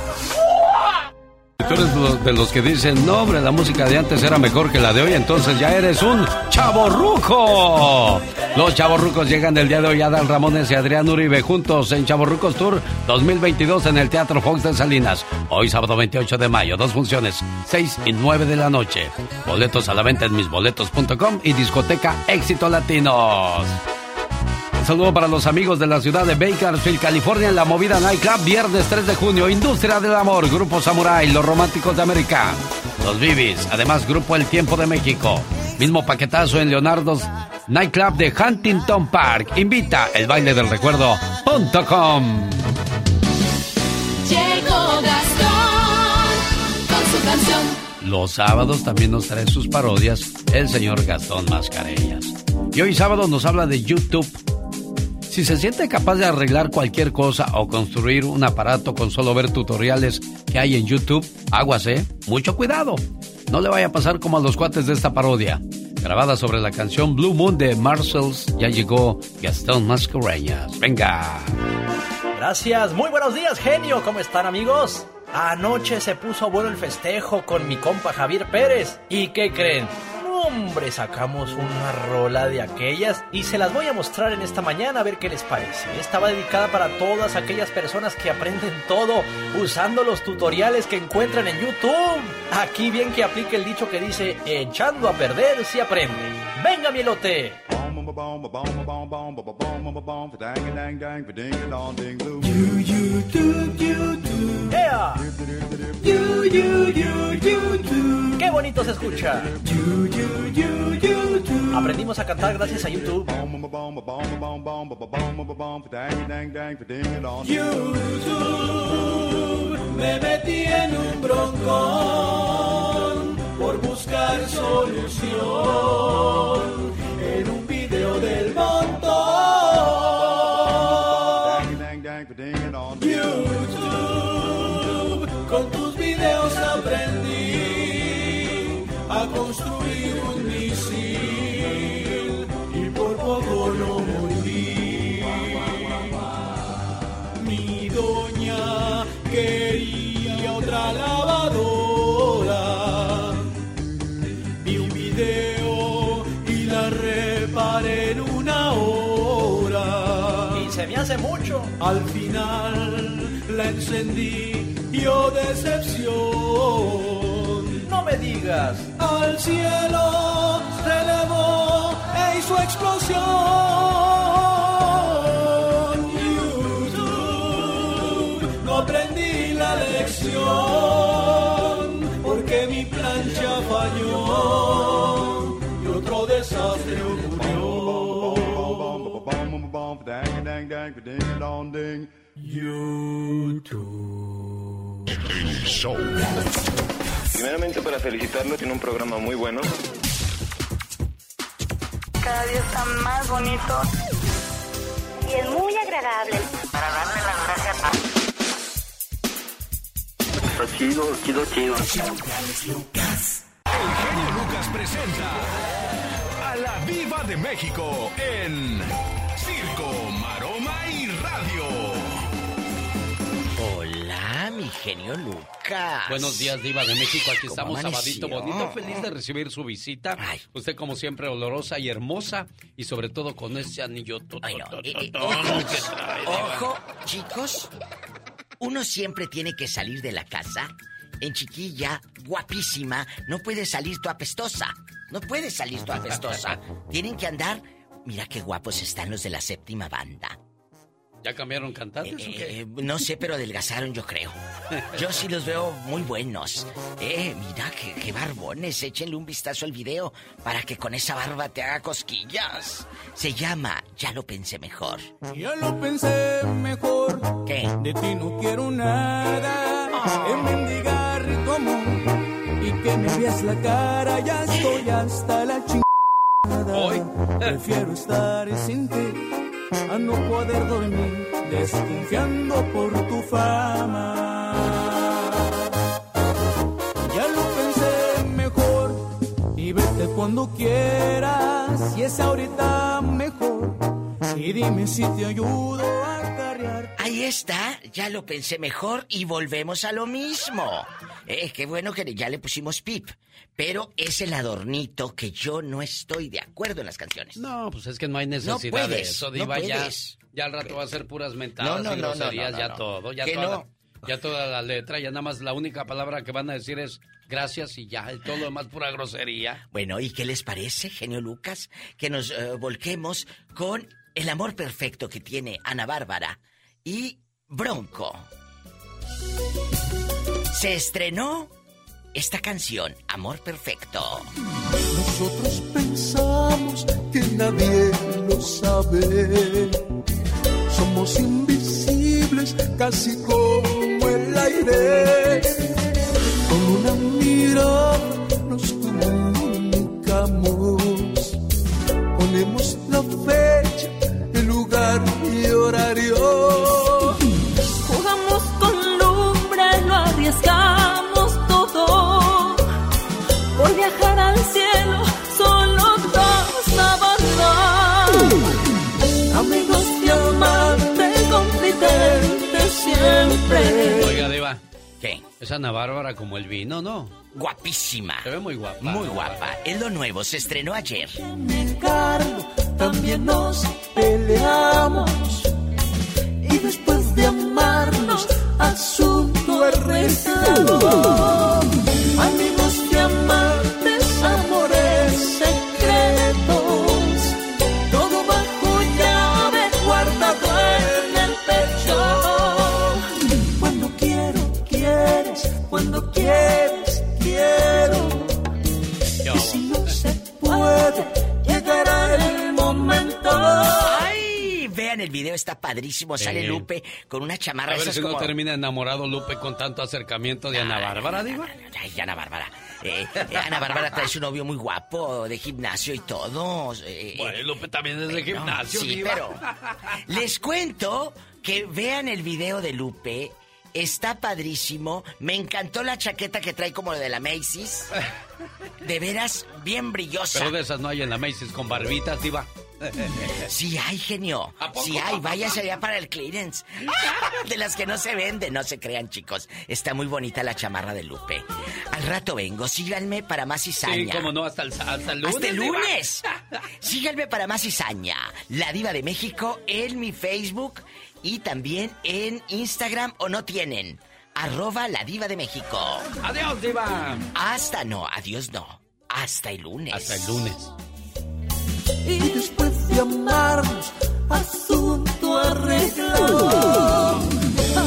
Tú eres de los que dicen, no hombre, la música de antes era mejor que la de hoy, entonces ya eres un chaborruco. Los chaborrucos llegan el día de hoy a Dan Ramones y Adrián Uribe juntos en Chaborrucos Tour 2022 en el Teatro Fox de Salinas. Hoy sábado 28 de mayo, dos funciones, 6 y 9 de la noche. Boletos a la venta en misboletos.com y discoteca Éxito Latinos. Un saludo para los amigos de la ciudad de Bakersfield, California, en la movida Nightclub, viernes 3 de junio. Industria del Amor, Grupo Samurai, Los Románticos de América, Los Vivis, además Grupo El Tiempo de México. Mismo paquetazo en Leonardo's Nightclub de Huntington Park. Invita el baile del recuerdo.com. Llegó Gastón con su canción. Los sábados también nos trae sus parodias el señor Gastón Mascareñas. Y hoy sábado nos habla de YouTube si se siente capaz de arreglar cualquier cosa o construir un aparato con solo ver tutoriales que hay en YouTube, aguas, ¿eh? Mucho cuidado. No le vaya a pasar como a los cuates de esta parodia. Grabada sobre la canción Blue Moon de Marshalls, ya llegó Gastón Mascareñas. Venga. Gracias, muy buenos días, genio. ¿Cómo están, amigos? Anoche se puso bueno el festejo con mi compa Javier Pérez. ¿Y qué creen? Hombre, sacamos una rola de aquellas y se las voy a mostrar en esta mañana a ver qué les parece. Esta va dedicada para todas aquellas personas que aprenden todo usando los tutoriales que encuentran en YouTube. Aquí bien que aplique el dicho que dice, echando a perder si aprende. Venga, mielote. ¡Qué bonito se escucha! Aprendimos a cantar gracias a YouTube. YouTube, me metí en un broncón por buscar solución en un video del montón. YouTube, hace mucho. Al final la encendí, yo decepción. No me digas. Al cielo se elevó e hizo explosión. YouTube. Primeramente para felicitarlo, tiene un programa muy bueno. Cada día está más bonito. Y es muy agradable. Para darle las gracias a... Está chido, chido, chido. El genio Lucas presenta a la Viva de México en Circo, genio Lucas. Buenos días, Diva de México. Aquí ¿Cómo estamos, sabadito bonito, feliz de recibir su visita. Usted, como siempre, olorosa y hermosa. Y sobre todo con ese anillo Eh, eh, trae, ojo, chicos. Uno siempre tiene que salir de la casa en chiquilla, guapísima. No puede salir tu apestosa. No puede salir tu apestosa. Tienen que andar. Mira qué guapos están los de la séptima banda. ¿Ya cambiaron cantantes o qué? Eh, no sé, pero adelgazaron, yo creo. Yo sí los veo muy buenos. Eh, mira qué, qué barbones. Échenle un vistazo al video para que con esa barba te haga cosquillas. Se llama Ya lo pensé mejor. Ya lo pensé mejor. ¿Qué? De ti no quiero nada. En mendigar tu amor. Y que me veas la cara. Ya estoy hasta la chingada. Prefiero estar sin ti. A no poder dormir. Desconfiando por tu fama. Ya lo pensé mejor. Y vete cuando quieras. Y es ahorita mejor. Y dime si te ayudo. Ahí está, ya lo pensé mejor y volvemos a lo mismo. Eh, qué bueno que ya le pusimos pip. Pero es el adornito que yo no estoy de acuerdo en las canciones. No, pues es que no hay necesidad de puedes, eso, no Diva. ya, puedes. ya al rato va a ser puras mentadas No, no, y no, no, groserías, no, no, ya no. todo. Ya Que toda, no. la, ya toda la letra, ya nada más la única palabra que van a decir es gracias y ya, todo lo demás pura grosería. Bueno, ¿y qué les parece, genio Lucas? Que nos eh, volquemos con el amor perfecto que tiene Ana Bárbara y Bronco. Se estrenó esta canción, Amor Perfecto. Nosotros pensamos que nadie lo sabe. Somos invisibles, casi como el aire. Con una mirada nos comunicamos. Ponemos la fecha, el lugar y horario. Arriesgamos todo. Por viajar al cielo, solo dos a bordo. Amigos y amantes, confidentes siempre. Oiga, Diva. ¿Qué? Es Ana Bárbara como el vino, ¿no? Guapísima. Se ve muy guapa. Muy guapa. Es lo nuevo, se estrenó ayer. Me encargo, también nos peleamos. Y después de amarnos, asunto arreglado. El video, está padrísimo. Sale Sí. Lupe con una A chamarra. ver esas si no como- termina enamorado Lupe con tanto acercamiento de Ana Bárbara, Diva. Ay, Ana Bárbara. Eh, eh, Ana Bárbara trae su novio muy guapo, de gimnasio y todo. eh, Bueno, Lupe también es de gimnasio, Sí, Diva. pero les cuento que vean el video de Lupe. Está padrísimo. Me encantó la chaqueta que trae como de la Macy's. De veras, bien brillosa. Pero de esas no hay en la Macy's con barbitas, Diva. Sí hay, genio. ¿A poco? Sí hay, váyase allá para el clearance. De las que no se venden, no se crean, chicos. Está muy bonita la chamarra de Lupe. Al rato vengo, síganme para más cizaña. Sí, como no, hasta el, hasta el lunes. Hasta el lunes. Síganme para más cizaña. La Diva de México en mi Facebook y también en Instagram o no tienen. Arroba la Diva de México. Adiós, Diva. Hasta no, adiós no. Hasta el lunes. Hasta el lunes. De amarnos, asunto arreglado.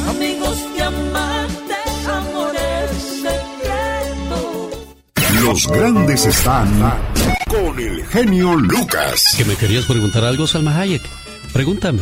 Amigos y amantes, amores secretos. Los grandes están con el genio Lucas. ¿Que me querías preguntar algo, Salma Hayek? Pregúntame.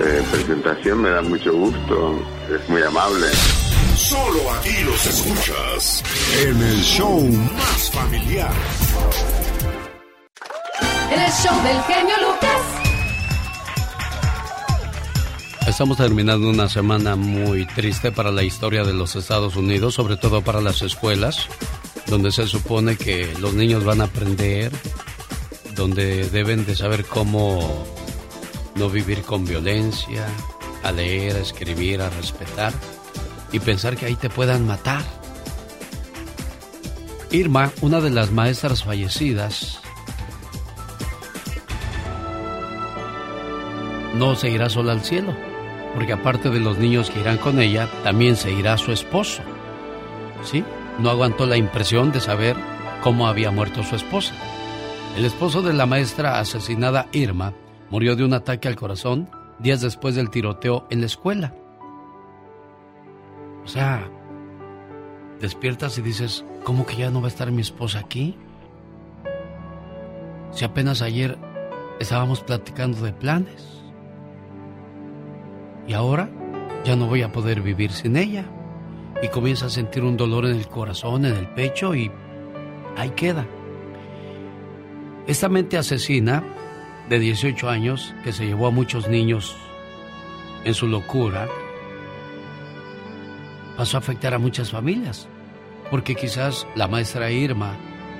eh, presentación, me da mucho gusto, es muy amable. Solo aquí los escuchas en el show más familiar. En el show del genio Lucas. Estamos terminando una semana muy triste para la historia de los Estados Unidos, sobre todo para las escuelas, donde se supone que los niños van a aprender, donde deben de saber cómo no vivir con violencia, a leer, a escribir, a respetar y pensar que ahí te puedan matar. Irma, una de las maestras fallecidas, no se irá sola al cielo, porque aparte de los niños que irán con ella, también se irá su esposo. ¿Sí? No aguantó la impresión de saber cómo había muerto su esposa. El esposo de la maestra asesinada Irma murió de un ataque al corazón días después del tiroteo en la escuela. O sea, despiertas y dices, ¿cómo que ya no va a estar mi esposa aquí? Si apenas ayer estábamos platicando de planes. Y ahora ya no voy a poder vivir sin ella. Y comienza a sentir un dolor en el corazón, en el pecho y ahí queda. Esta mente asesina de 18 años que se llevó a muchos niños en su locura pasó a afectar a muchas familias, porque quizás la maestra Irma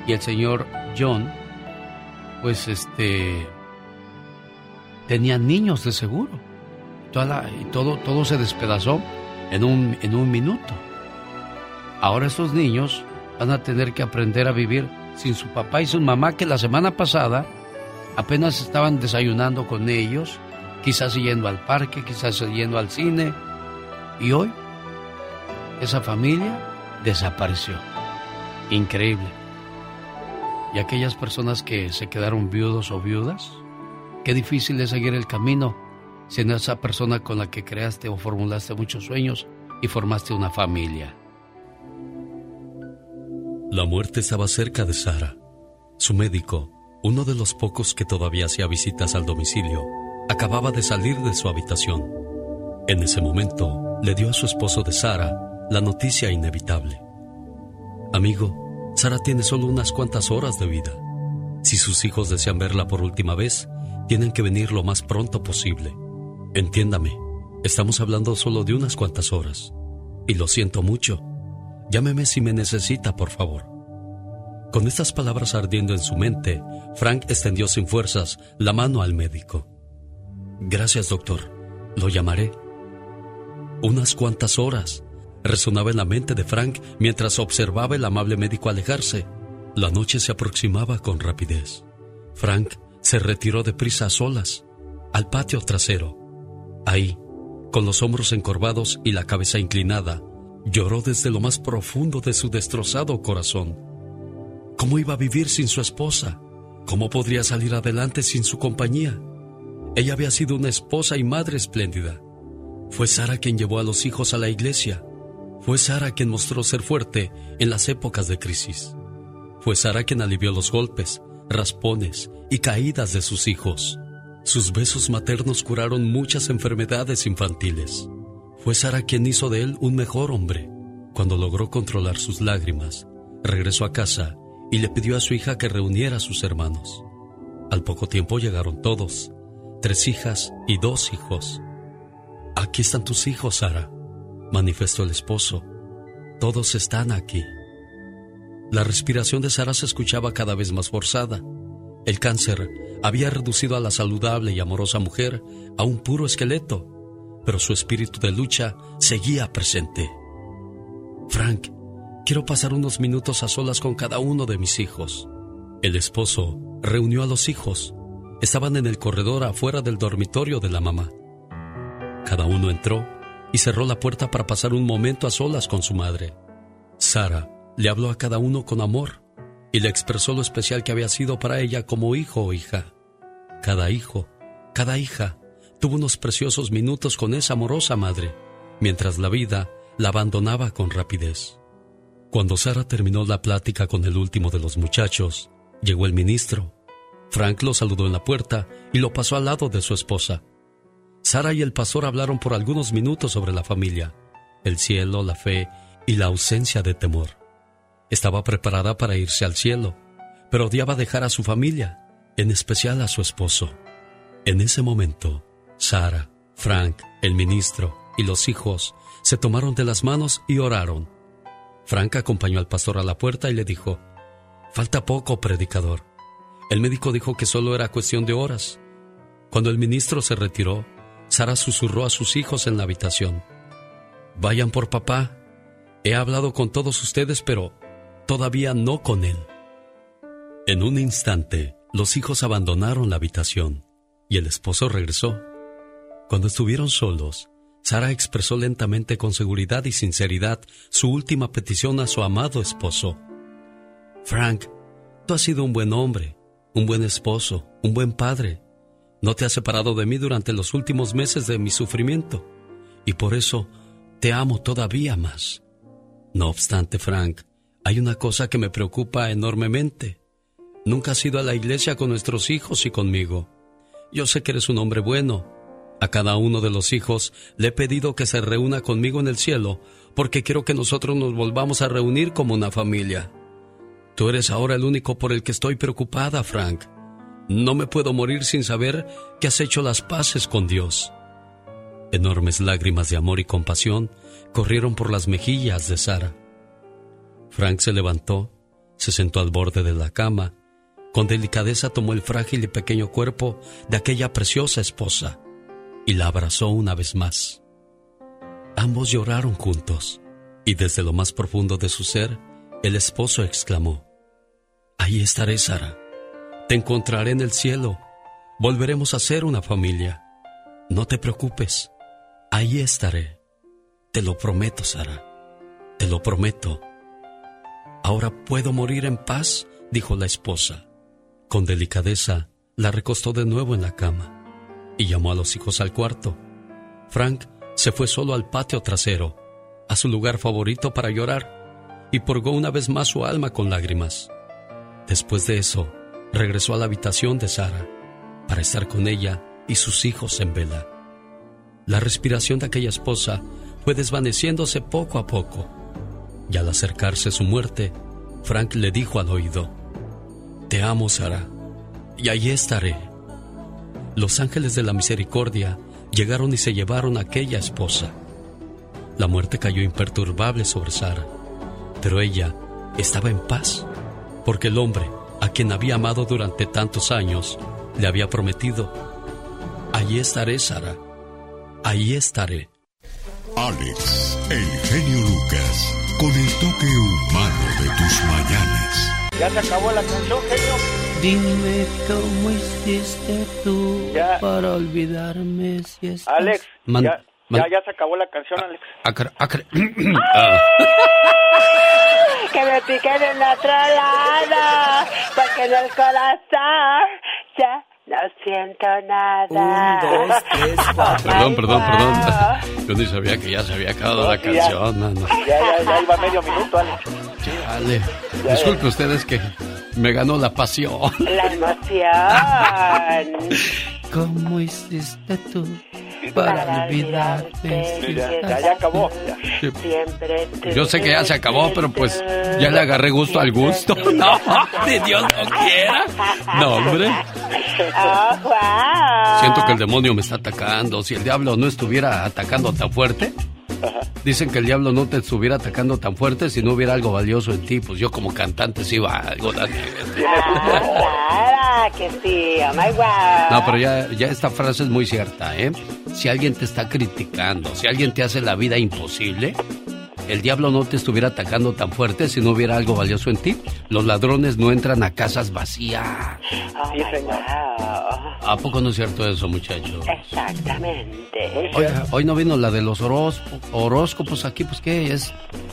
y el señor John, pues este, tenían niños de seguro. Y todo, todo se despedazó en un, en un minuto. Ahora estos niños van a tener que aprender a vivir sin su papá y su mamá que la semana pasada apenas estaban desayunando con ellos, quizás yendo al parque, quizás yendo al cine. Y hoy esa familia desapareció. Increíble. Y aquellas personas que se quedaron viudos o viudas, qué difícil es seguir el camino siendo esa persona con la que creaste o formulaste muchos sueños y formaste una familia. La muerte estaba cerca de Sara. Su médico, uno de los pocos que todavía hacía visitas al domicilio, acababa de salir de su habitación. En ese momento, le dio a su esposo de Sara la noticia inevitable. Amigo, Sara tiene solo unas cuantas horas de vida. Si sus hijos desean verla por última vez, tienen que venir lo más pronto posible. Entiéndame, estamos hablando solo de unas cuantas horas. Y lo siento mucho. Llámeme si me necesita, por favor. Con estas palabras ardiendo en su mente, Frank extendió sin fuerzas la mano al médico. Gracias, doctor. Lo llamaré. Unas cuantas horas resonaba en la mente de Frank mientras observaba el amable médico alejarse. La noche se aproximaba con rapidez. Frank se retiró deprisa a solas, al patio trasero. Ahí, con los hombros encorvados y la cabeza inclinada, lloró desde lo más profundo de su destrozado corazón. ¿Cómo iba a vivir sin su esposa? ¿Cómo podría salir adelante sin su compañía? Ella había sido una esposa y madre espléndida. Fue Sara quien llevó a los hijos a la iglesia. Fue Sara quien mostró ser fuerte en las épocas de crisis. Fue Sara quien alivió los golpes, raspones y caídas de sus hijos. Sus besos maternos curaron muchas enfermedades infantiles. Fue Sara quien hizo de él un mejor hombre. Cuando logró controlar sus lágrimas, regresó a casa y le pidió a su hija que reuniera a sus hermanos. Al poco tiempo llegaron todos, tres hijas y dos hijos. Aquí están tus hijos, Sara, manifestó el esposo. Todos están aquí. La respiración de Sara se escuchaba cada vez más forzada. El cáncer había reducido a la saludable y amorosa mujer a un puro esqueleto, pero su espíritu de lucha seguía presente. Frank, quiero pasar unos minutos a solas con cada uno de mis hijos. El esposo reunió a los hijos. Estaban en el corredor afuera del dormitorio de la mamá. Cada uno entró y cerró la puerta para pasar un momento a solas con su madre. Sara le habló a cada uno con amor y le expresó lo especial que había sido para ella como hijo o hija. Cada hijo, cada hija, tuvo unos preciosos minutos con esa amorosa madre, mientras la vida la abandonaba con rapidez. Cuando Sara terminó la plática con el último de los muchachos, llegó el ministro. Frank lo saludó en la puerta y lo pasó al lado de su esposa. Sara y el pastor hablaron por algunos minutos sobre la familia. el cielo, la fe y la ausencia de temor. Estaba preparada para irse al cielo, pero odiaba dejar a su familia, en especial a su esposo. En ese momento, Sara, Frank, el ministro y los hijos se tomaron de las manos y oraron. Frank acompañó al pastor a la puerta y le dijo, Falta poco, predicador. El médico dijo que solo era cuestión de horas. Cuando el ministro se retiró, Sara susurró a sus hijos en la habitación. Vayan por papá. He hablado con todos ustedes, pero todavía no con él. En un instante, los hijos abandonaron la habitación y el esposo regresó. Cuando estuvieron solos, Sara expresó lentamente con seguridad y sinceridad su última petición a su amado esposo. Frank, tú has sido un buen hombre, un buen esposo, un buen padre. No te has separado de mí durante los últimos meses de mi sufrimiento, y por eso te amo todavía más. No obstante, Frank, hay una cosa que me preocupa enormemente. Nunca has ido a la iglesia con nuestros hijos y conmigo. Yo sé que eres un hombre bueno. A cada uno de los hijos le he pedido que se reúna conmigo en el cielo porque quiero que nosotros nos volvamos a reunir como una familia. Tú eres ahora el único por el que estoy preocupada, Frank. No me puedo morir sin saber que has hecho las paces con Dios. Enormes lágrimas de amor y compasión corrieron por las mejillas de Sara. Frank se levantó, se sentó al borde de la cama, con delicadeza tomó el frágil y pequeño cuerpo de aquella preciosa esposa y la abrazó una vez más. Ambos lloraron juntos y desde lo más profundo de su ser, el esposo exclamó, Ahí estaré, Sara. Te encontraré en el cielo. Volveremos a ser una familia. No te preocupes. Ahí estaré. Te lo prometo, Sara. Te lo prometo. Ahora puedo morir en paz, dijo la esposa. Con delicadeza, la recostó de nuevo en la cama y llamó a los hijos al cuarto. Frank se fue solo al patio trasero, a su lugar favorito para llorar y purgó una vez más su alma con lágrimas. Después de eso, regresó a la habitación de Sara para estar con ella y sus hijos en vela. La respiración de aquella esposa fue desvaneciéndose poco a poco, y al acercarse su muerte, Frank le dijo al oído, Te amo, Sara, y allí estaré. Los ángeles de la misericordia llegaron y se llevaron a aquella esposa. La muerte cayó imperturbable sobre Sara pero ella estaba en paz, porque el hombre, a quien había amado durante tantos años, le había prometido, allí estaré, Sara, allí estaré. Alex, el genio Lucas, con el toque humano de tus mañanas. ¿Ya se acabó la canción, genio? Dime cómo hiciste tú para olvidarme si estás... Alex, ya, ya, ya se acabó la canción, Alex. Ah. que me piquen en otro lado, porque en el corazón ya no siento nada. Un, dos, tres, cuatro. Perdón, perdón, perdón. Yo ni sabía que ya se había acabado la canción, no, no. Ya, ya, ya iba medio minuto, Alex. Vale. Disculpe ustedes que me ganó la pasión. La emoción. ¿Cómo hiciste tú para olvidarte? Ya, ya acabó. Siempre Yo sé que ya se acabó, pero pues ya le agarré gusto al gusto. No, ni Dios no quiera. No, hombre. Oh, wow. Siento que el demonio me está atacando. Si el diablo no estuviera atacando tan fuerte, Dicen que el diablo no te estuviera atacando tan fuerte si no hubiera algo valioso en ti. Pues yo como cantante sí iba algo. Ah, que sí, oh my. No, pero ya, ya esta frase es muy cierta, ¿eh? Si alguien te está criticando, si alguien te hace la vida imposible, el diablo no te estuviera atacando tan fuerte si no hubiera algo valioso en ti. Los ladrones no entran a casas vacías. Oh. ¿A poco no es cierto eso, muchachos? Exactamente. Oiga, hoy no vino la de los horóscopos, horóscopos aquí, pues qué es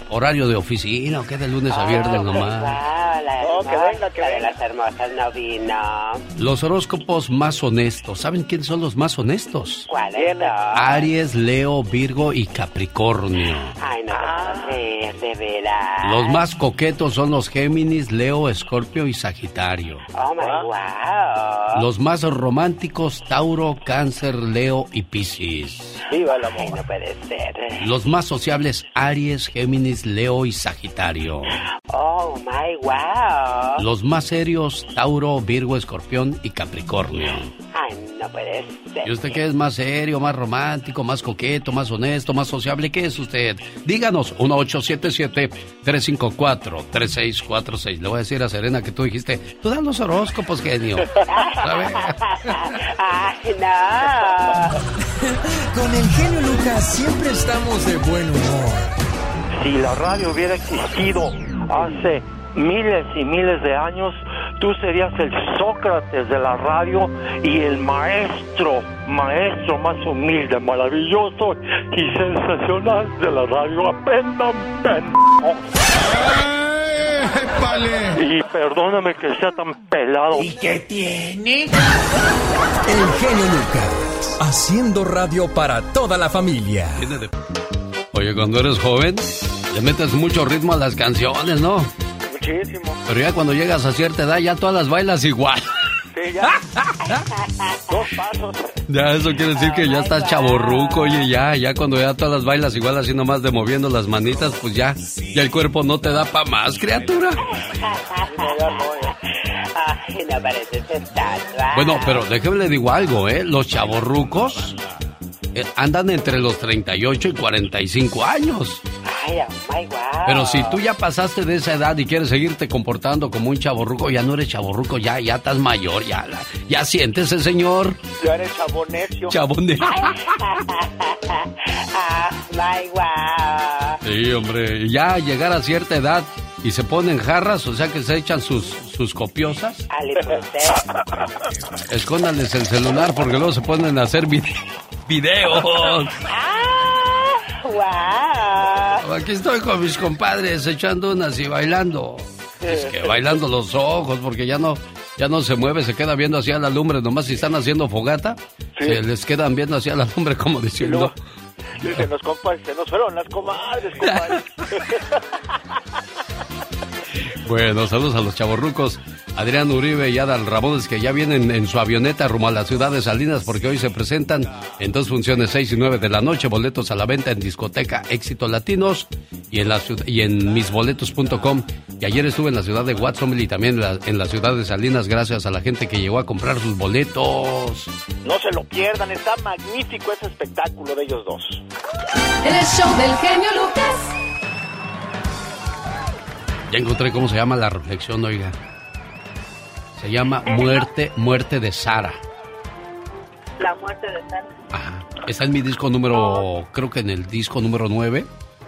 horario de oficina o qué de lunes a viernes nomás. Wow, la- No, que venga, que La de las hermosas no vino. Los horóscopos más honestos. ¿Saben quiénes son los más honestos? ¿Cuál es? Aries, Leo, Virgo y Capricornio. Ay, no de veras. Los más coquetos son los Géminis, Leo, Escorpio y Sagitario. Oh, my wow. Los más románticos, Tauro, Cáncer, Leo y Piscis. Viva el amor. Ay, no puede ser. Los más sociables, Aries, Géminis, Leo y Sagitario. Oh, my wow. Los más serios, Tauro, Virgo, Escorpión y Capricornio. Ay, no puede ser. ¿Y usted qué es más serio, más romántico, más coqueto, más honesto, más sociable? ¿Qué es usted? Díganos, 1877-354-3646. Le voy a decir a Serena que tú dijiste, tú das los horóscopos, genio. ¿Sabe? Ay, no. Con el genio Lucas siempre estamos de buen humor. Si la radio hubiera existido hace miles y miles de años, tú serías el Sócrates de la radio y el maestro, maestro más humilde, maravilloso y sensacional de la radio. Aprendan, pendejo. Y perdóname que sea tan pelado. ¿Y qué tiene? El genio Lucas, haciendo radio para toda la familia. Oye, cuando eres joven, le metes mucho ritmo a las canciones, ¿no? Muchísimo. Pero ya cuando llegas a cierta edad, ya todas las bailas igual. Sí, ya. Dos pasos. Ya, eso quiere decir que ya estás chaborruco, oye, ya, ya cuando ya todas las bailas igual así nomás de moviendo las manitas, pues ya, ya el cuerpo no te da pa' más, criatura. Bueno, pero déjeme le digo algo, ¿eh? Los chavorrucos eh, andan entre los 38 y 45 años. Ay, oh, my wow. Pero si tú ya pasaste de esa edad y quieres seguirte comportando como un chaborruco, ya no eres chaborruco, ya, ya estás mayor, ya, la- ya siéntese, señor. Ya eres chabonecio. Chabone. Ah, my wow. Sí, hombre, ya llegar a cierta edad y se ponen jarras, o sea que se echan sus, sus copiosas. Ale, pues, Escóndanles el celular porque luego se ponen a hacer vide- videos. Wow. Aquí estoy con mis compadres echando unas y bailando. Es que bailando los ojos porque ya no ya no se mueve, se queda viendo hacia la lumbre, nomás si están haciendo fogata, se les quedan viendo hacia la lumbre como diciendo, Dicen los compadres, se nos fueron las comadres, compadre. Bueno, saludos a los chavorrucos. Adrián Uribe y Adal Ramones que ya vienen en su avioneta rumbo a la ciudad de Salinas porque hoy se presentan en dos funciones 6 y 9 de la noche, boletos a la venta en discoteca Éxito Latinos y en la ciudad, y en misboletos.com. Y ayer estuve en la ciudad de Watsonville y también en la, en la ciudad de Salinas gracias a la gente que llegó a comprar sus boletos. No se lo pierdan, está magnífico ese espectáculo de ellos dos. El show del genio Lucas. Ya encontré cómo se llama la reflexión, oiga. Se llama Muerte, Muerte de Sara. La muerte de Sara. Está en mi disco número, creo que en el disco número 9.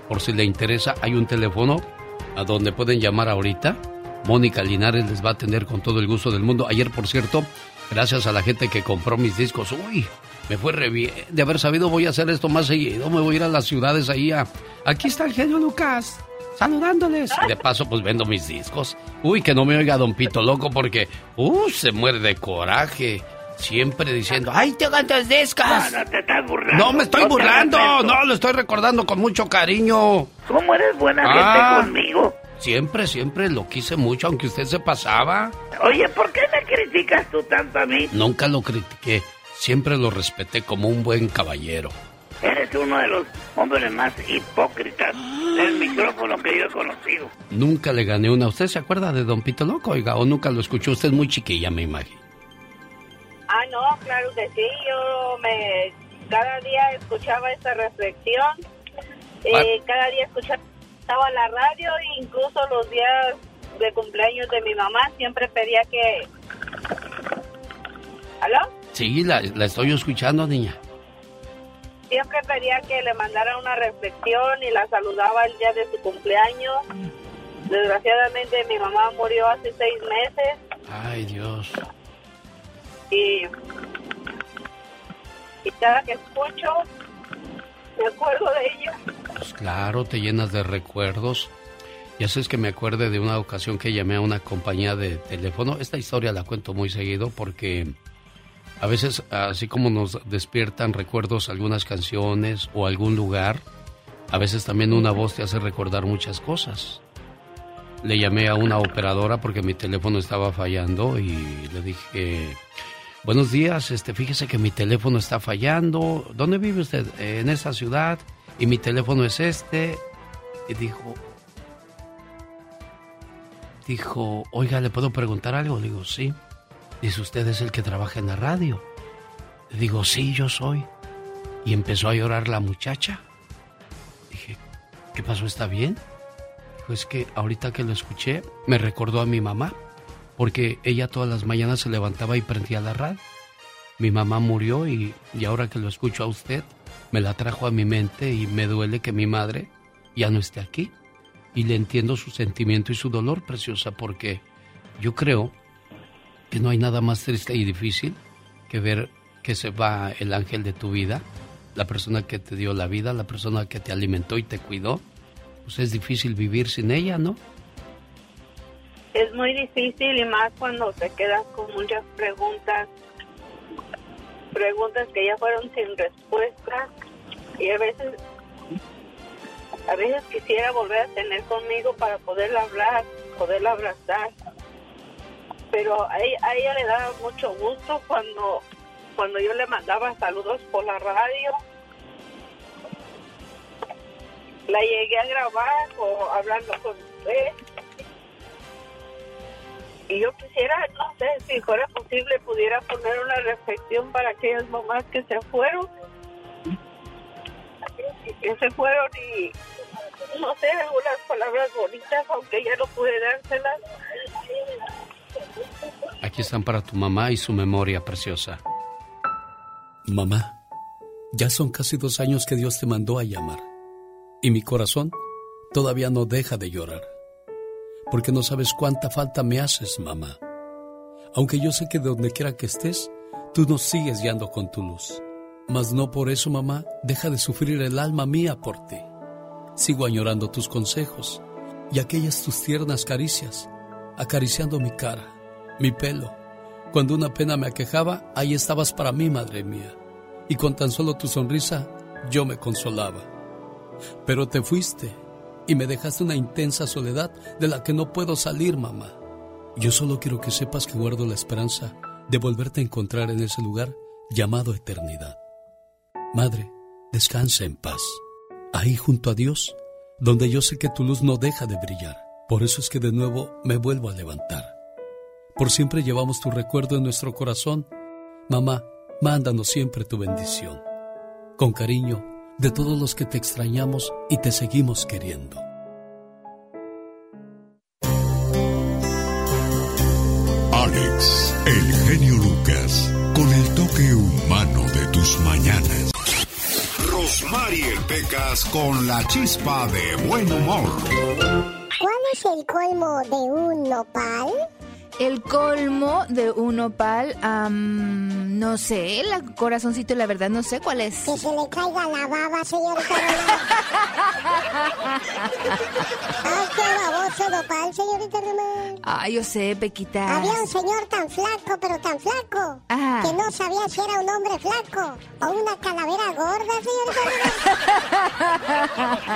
Por si le interesa, hay un teléfono a donde pueden llamar ahorita. Mónica Linares les va a atender con todo el gusto del mundo. Ayer, por cierto, gracias a la gente que compró mis discos, uy, me fue re bien. De haber sabido, voy a hacer esto más seguido. Me voy a ir a las ciudades ahí a. Aquí está el genio Lucas. Saludándoles. De paso, pues vendo mis discos. Uy, que no me oiga Don Pito Loco porque, uh, se muere de coraje. Siempre diciendo, ¡ay, te tus discos! No, te estás burlando. No me estoy No burlando, no, lo estoy recordando con mucho cariño. ¿Cómo eres buena Ah. gente conmigo? Siempre, siempre lo quise mucho, aunque usted se pasaba. Oye, ¿por qué me criticas tú tanto a mí? Nunca lo critiqué, siempre lo respeté como un buen caballero. Eres uno de los hombres más hipócritas del micrófono que yo he conocido. Nunca le gané una. ¿Usted se acuerda de Don Pito Loco, oiga? ¿O nunca lo escuchó? Usted es muy chiquilla, me imagino. Ah, no, claro que sí. Yo me cada día escuchaba esta reflexión. Eh, Ah. Cada día escuchaba la radio e incluso los días de cumpleaños de mi mamá siempre pedía que... ¿Aló? Sí, la, la estoy escuchando, niña. Siempre pedía que le mandara una reflexión y la saludaba el día de su cumpleaños. Desgraciadamente mi mamá murió hace seis meses Ay, Dios. y, y cada que escucho me acuerdo de ella. Pues claro, te llenas de recuerdos. Y eso es que me acuerde de una ocasión que llamé a una compañía de teléfono. Esta historia la cuento muy seguido porque a veces, así como nos despiertan recuerdos algunas canciones o algún lugar, a veces también una voz te hace recordar muchas cosas. Le llamé a una operadora porque mi teléfono estaba fallando y le dije, buenos días, este, fíjese que mi teléfono está fallando. ¿Dónde vive usted? En esta ciudad. Y mi teléfono es este. Y dijo, dijo, oiga, ¿le puedo preguntar algo? Le digo, sí. Dice, ¿usted es el que trabaja en la radio? Le digo, sí, yo soy. Y empezó a llorar la muchacha. Dije, ¿qué pasó? ¿Está bien? Dijo, es que ahorita que lo escuché, me recordó a mi mamá. Porque ella todas las mañanas se levantaba y prendía la radio. Mi mamá murió y, ahora que lo escucho a usted, me la trajo a mi mente y me duele que mi madre ya no esté aquí. Y le entiendo su sentimiento y su dolor, preciosa, porque yo creo que no hay nada más triste y difícil que ver que se va el ángel de tu vida, la persona que te dio la vida, la persona que te alimentó y te cuidó. Pues es difícil vivir sin ella, ¿no? Es muy difícil y más cuando te quedas con muchas preguntas, preguntas que ya fueron sin respuesta y a veces a veces quisiera volver a tener conmigo para poderla hablar, poderla abrazar. Pero a ella, a ella le daba mucho gusto cuando, cuando yo le mandaba saludos por la radio. La llegué a grabar o hablando con usted. Y yo quisiera, no sé, si fuera posible, pudiera poner una reflexión para aquellas mamás que se fueron que se fueron y no sé, algunas palabras bonitas, aunque ya no pude dárselas. Aquí están para tu mamá y su memoria preciosa. Mamá, ya son casi dos años que Dios te mandó a llamar. Y mi corazón todavía no deja de llorar. Porque no sabes cuánta falta me haces, mamá. Aunque yo sé que donde quiera que estés, tú nos sigues guiando con tu luz. Mas no por eso, mamá, deja de sufrir el alma mía por ti. Sigo añorando tus consejos y aquellas tus tiernas caricias, acariciando mi cara, mi pelo. Cuando una pena me aquejaba, ahí estabas para mí, madre mía. Y con tan solo tu sonrisa, yo me consolaba. Pero te fuiste y me dejaste una intensa soledad de la que no puedo salir, mamá. Yo solo quiero que sepas que guardo la esperanza de volverte a encontrar en ese lugar llamado eternidad. Madre, descansa en paz. Ahí junto a Dios, donde yo sé que tu luz no deja de brillar. Por eso es que de nuevo me vuelvo a levantar. Por siempre llevamos tu recuerdo en nuestro corazón. Mamá, mándanos siempre tu bendición. Con cariño, de todos los que te extrañamos y te seguimos queriendo. Alex, el genio Lucas, con el toque humano de tus mañanas. Rosmarie Pecas con la chispa de buen humor. ¿Cuál es el colmo de un nopal? El colmo de un nopal, no sé, el corazoncito, la verdad, no sé cuál es. Que se le caiga la baba, señorita ¡Ay, qué baboso nopal, señorita Román! Ay, yo sé, Pequita. Había un señor tan flaco, pero tan flaco, Ah. que no sabía si era un hombre flaco o una calavera gorda, señorita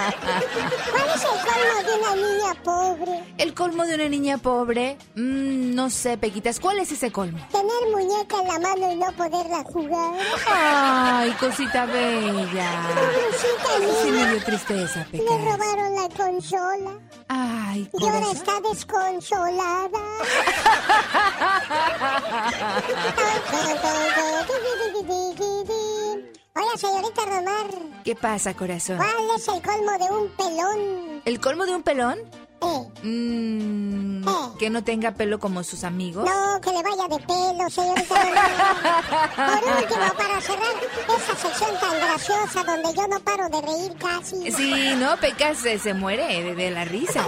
¿Cuál es el colmo de una niña pobre? El colmo de una niña pobre, mm, no sé, Pequitas, ¿cuál es ese colmo? Tener muñeca en la mano y no poderla jugar. Ay, cosita bella. Cosita Sí me dio tristeza, Le robaron la consola. Ay, Y ahora está desconsolada. Oiga, señorita Romar, ¿Qué pasa, corazón? ¿cuál es el colmo de un pelón? ¿El colmo de un pelón? Eh, Mm, Que no tenga pelo como sus amigos. no, que le vaya de pelo, señorita. Por último, para cerrar esa sección tan graciosa donde yo no paro de reír casi. Sí, no, Pecas se, se muere de, de la risa.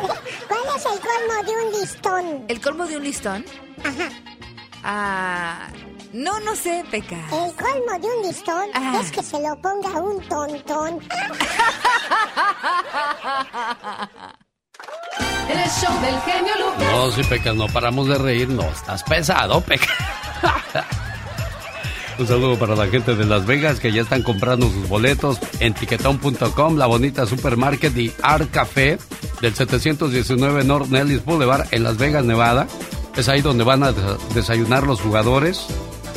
¿Cuál es el colmo de un listón? ¿El colmo de un listón? Ajá. Ah, no, no sé, Pecas. El colmo de un listón Ah. es que se lo ponga un tontón. El el show del genio Lucas. No, si Pecas, no paramos de reír. No, estás pesado, Pecas. Un saludo para la gente de Las Vegas que ya están comprando sus boletos en tiquetón.com, la bonita supermarket y Art Café del 719 North Nellis Boulevard en Las Vegas, Nevada. Es ahí donde van a desayunar los jugadores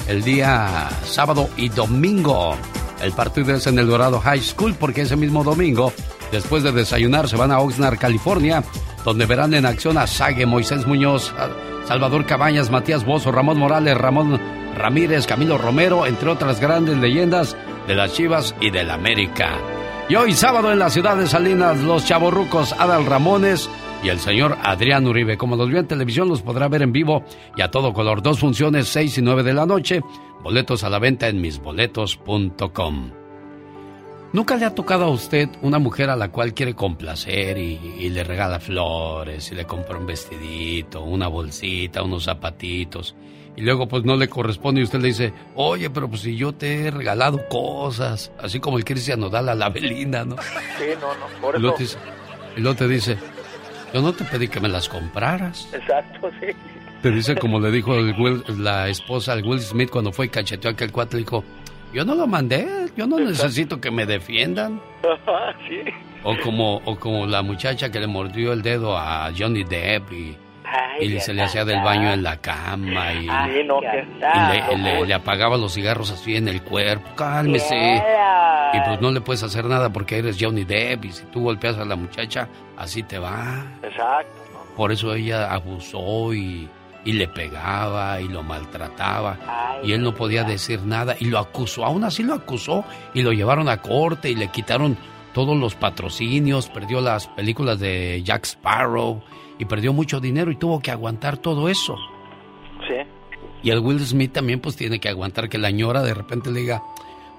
el día sábado y domingo. El partido es en el Dorado High School porque ese mismo domingo, después de desayunar, se van a Oxnard, California, donde verán en acción a Sague, Moisés Muñoz, Salvador Cabañas, Matías Bozo, Ramón Morales, Ramón Ramírez, Camilo Romero, entre otras grandes leyendas de las Chivas y del América. Y hoy sábado en la ciudad de Salinas, los chavorrucos Adal Ramones y el señor Adrián Uribe. Como los vio en televisión, los podrá ver en vivo y a todo color. Dos funciones, seis y nueve de la noche. Boletos a la venta en misboletos.com. ¿Nunca le ha tocado a usted una mujer a la cual quiere complacer y, le regala flores y le compra un vestidito, una bolsita, unos zapatitos? Y luego pues no le corresponde y usted le dice, oye, pero pues si yo te he regalado cosas, así como el Cristian Nodal a la Belinda, ¿no? Sí, no, no, por y luego, te dice, y luego te dice, yo no te pedí que me las compraras. Exacto, sí. Te dice como le dijo la esposa al Will Smith cuando fue y cacheteó a aquel cuate, dijo, yo no lo mandé, yo no necesito que me defiendan. sí. O como, o como la muchacha que le mordió el dedo a Johnny Depp y, y se le hacía del baño en la cama y, Ay, no, que- y le, le- le apagaba los cigarros así en el cuerpo. Cálmese. Y pues no le puedes hacer nada porque eres Johnny Depp y si tú golpeas a la muchacha, así te va. Exacto. Por eso ella abusó y, y le pegaba y lo maltrataba. y él no podía decir nada y lo acusó. Aún así lo acusó y lo llevaron a corte y le quitaron todos los patrocinios. Perdió las películas de Jack Sparrow y perdió mucho dinero y tuvo que aguantar todo eso. Sí. Y el Will Smith también pues tiene que aguantar que la ñora de repente le diga,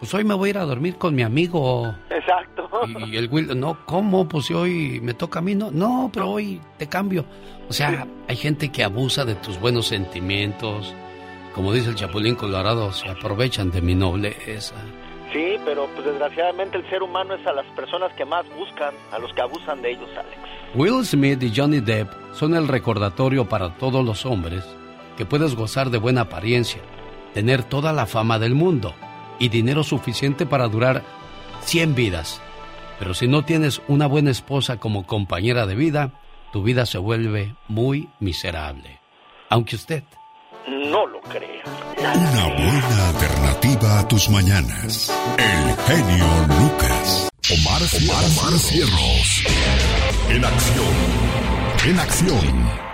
pues hoy me voy a ir a dormir con mi amigo. Exacto. Y el Will, no, ¿cómo? Pues si hoy me toca a mí, no, no, pero hoy te cambio. O sea, hay gente que abusa de tus buenos sentimientos. Como dice el Chapulín Colorado, se aprovechan de mi nobleza. Sí, pero pues desgraciadamente el ser humano es a las personas que más buscan, a los que abusan de ellos, Alex. Will Smith y Johnny Depp son el recordatorio para todos los hombres que puedes gozar de buena apariencia, tener toda la fama del mundo y dinero suficiente para durar 100 vidas. Pero si no tienes una buena esposa como compañera de vida, tu vida se vuelve muy miserable. Aunque usted No lo crea. Una buena alternativa a tus mañanas. El genio Lucas. Omar, Omar, Omar Cierros. En acción. En acción.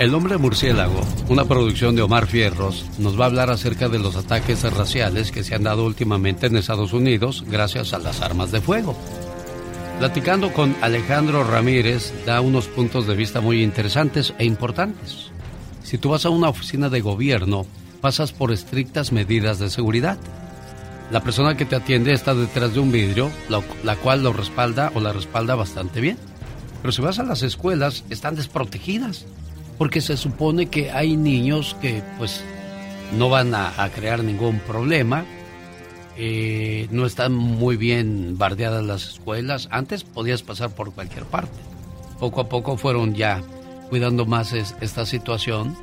El hombre murciélago, una producción de Omar Fierros, nos va a hablar acerca de los ataques raciales que se han dado últimamente en Estados Unidos gracias a las armas de fuego. Platicando con Alejandro Ramírez, da unos puntos de vista muy interesantes e importantes. Si tú vas a una oficina de gobierno, pasas por estrictas medidas de seguridad. La persona que te atiende está detrás de un vidrio, la, cual lo respalda o la respalda bastante bien. Pero si vas a las escuelas, están desprotegidas porque se supone que hay niños que pues no van a, crear ningún problema, eh, no están muy bien bardeadas las escuelas, antes podías pasar por cualquier parte, poco a poco fueron ya cuidando más es- esta situación,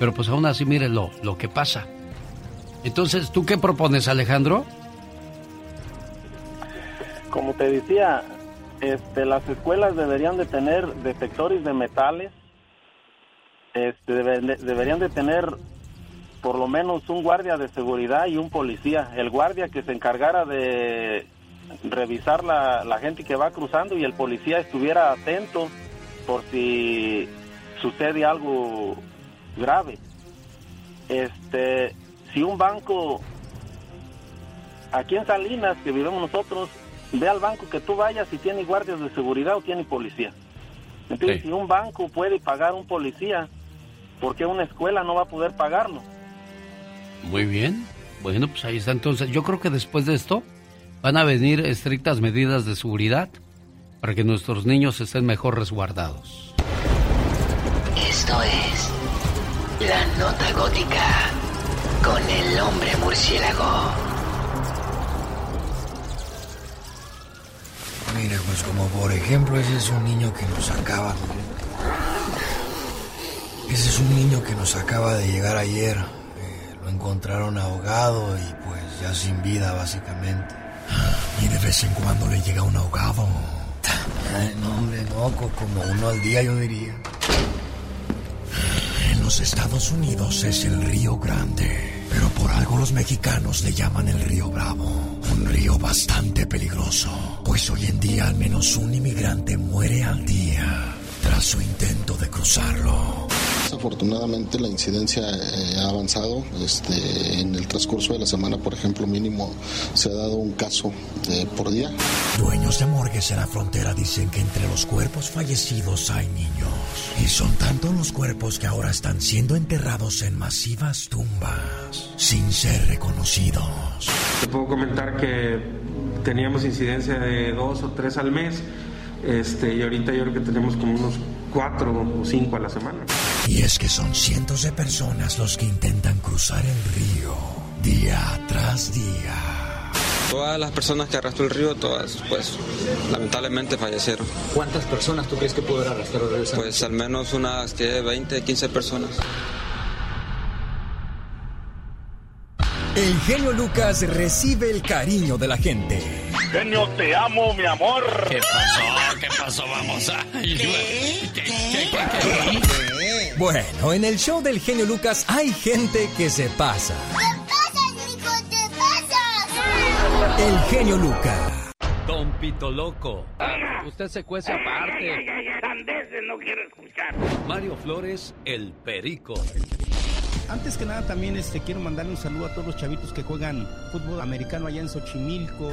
pero pues aún así mire lo, lo que pasa. Entonces, ¿tú qué propones Alejandro? Como te decía, este, las escuelas deberían de tener detectores de metales, este, debe- de- deberían de tener por lo menos un guardia de seguridad y un policía. El guardia que se encargara de revisar la, la gente que va cruzando y el policía estuviera atento por si sucede algo grave. Este, si un banco aquí en Salinas que vivimos nosotros, ve al banco que tú vayas si tiene guardias de seguridad o tiene policía. Entonces, si un banco puede pagar un policía, ¿por qué una escuela no va a poder pagarlo? Muy bien. Bueno, pues ahí está. Entonces, yo creo que después de esto van a venir estrictas medidas de seguridad para que nuestros niños estén mejor resguardados. Esto es La Nota Gótica con el hombre murciélago. Mira, pues como por ejemplo ese es un niño que nos acaba Ese es un niño que nos acaba de llegar ayer. Eh, lo encontraron ahogado y pues ya sin vida básicamente. Y de vez en cuando le llega un ahogado. Ay, no, hombre, no, como uno al día yo diría. En los Estados Unidos es el Río Grande, pero por algo los mexicanos le llaman el Río Bravo. Un río bastante peligroso, pues hoy en día al menos un inmigrante muere al día tras su intento de cruzarlo. Afortunadamente la incidencia eh, ha avanzado. Este, en el transcurso de la semana, por ejemplo, mínimo se ha dado un caso eh, por día. Dueños de morgues en la frontera dicen que entre los cuerpos fallecidos hay niños. Y son tantos los cuerpos que ahora están siendo enterrados en masivas tumbas, sin ser reconocidos. Te puedo comentar que teníamos incidencia de dos o tres al mes. Este, y ahorita yo creo que tenemos como unos cuatro o cinco a la semana. Y es que son cientos de personas los que intentan cruzar el río día tras día. Todas las personas que arrastró el río, todas, pues, lamentablemente fallecieron. ¿Cuántas personas tú crees que pudo arrastrar el río? Pues al menos unas que 20, 15 personas. El genio Lucas recibe el cariño de la gente. Genio, te amo, mi amor. ¿Qué pasó? ¿Qué pasó? Vamos a... Bueno, en el show del genio Lucas hay gente que se pasa. ¡Te pasas, El genio Lucas. Don Pito Loco. Usted se cuece aparte. no quiero escuchar. Mario Flores, el perico. Antes que nada también este, quiero mandarle un saludo a todos los chavitos que juegan fútbol americano allá en Xochimilco.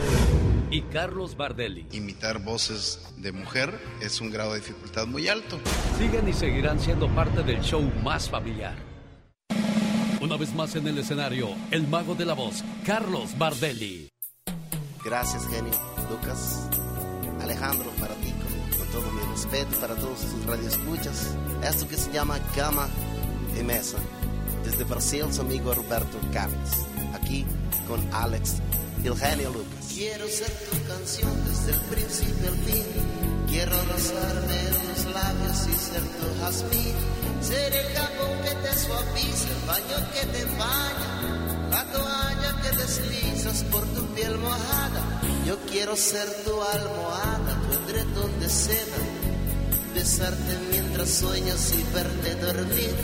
Y Carlos Bardelli. Imitar voces de mujer es un grado de dificultad muy alto. Siguen y seguirán siendo parte del show más familiar. Una vez más en el escenario, el mago de la voz, Carlos Bardelli. Gracias, genio. Lucas, Alejandro, para ti, con, con todo mi respeto, para todos sus radioescuchas. Esto que se llama Cama y Mesa. Desde Brasil, su amigo Roberto Carlos. Aquí con Alex y el genio Lucas. Quiero ser tu canción desde el principio al fin. Quiero rozarme los labios y ser tu jazmín. Ser el jabón que te suaviza, el baño que te baña. La toalla que deslizas por tu piel mojada. Yo quiero ser tu almohada, tu edredón de seda. Besarte mientras sueñas y verte dormir.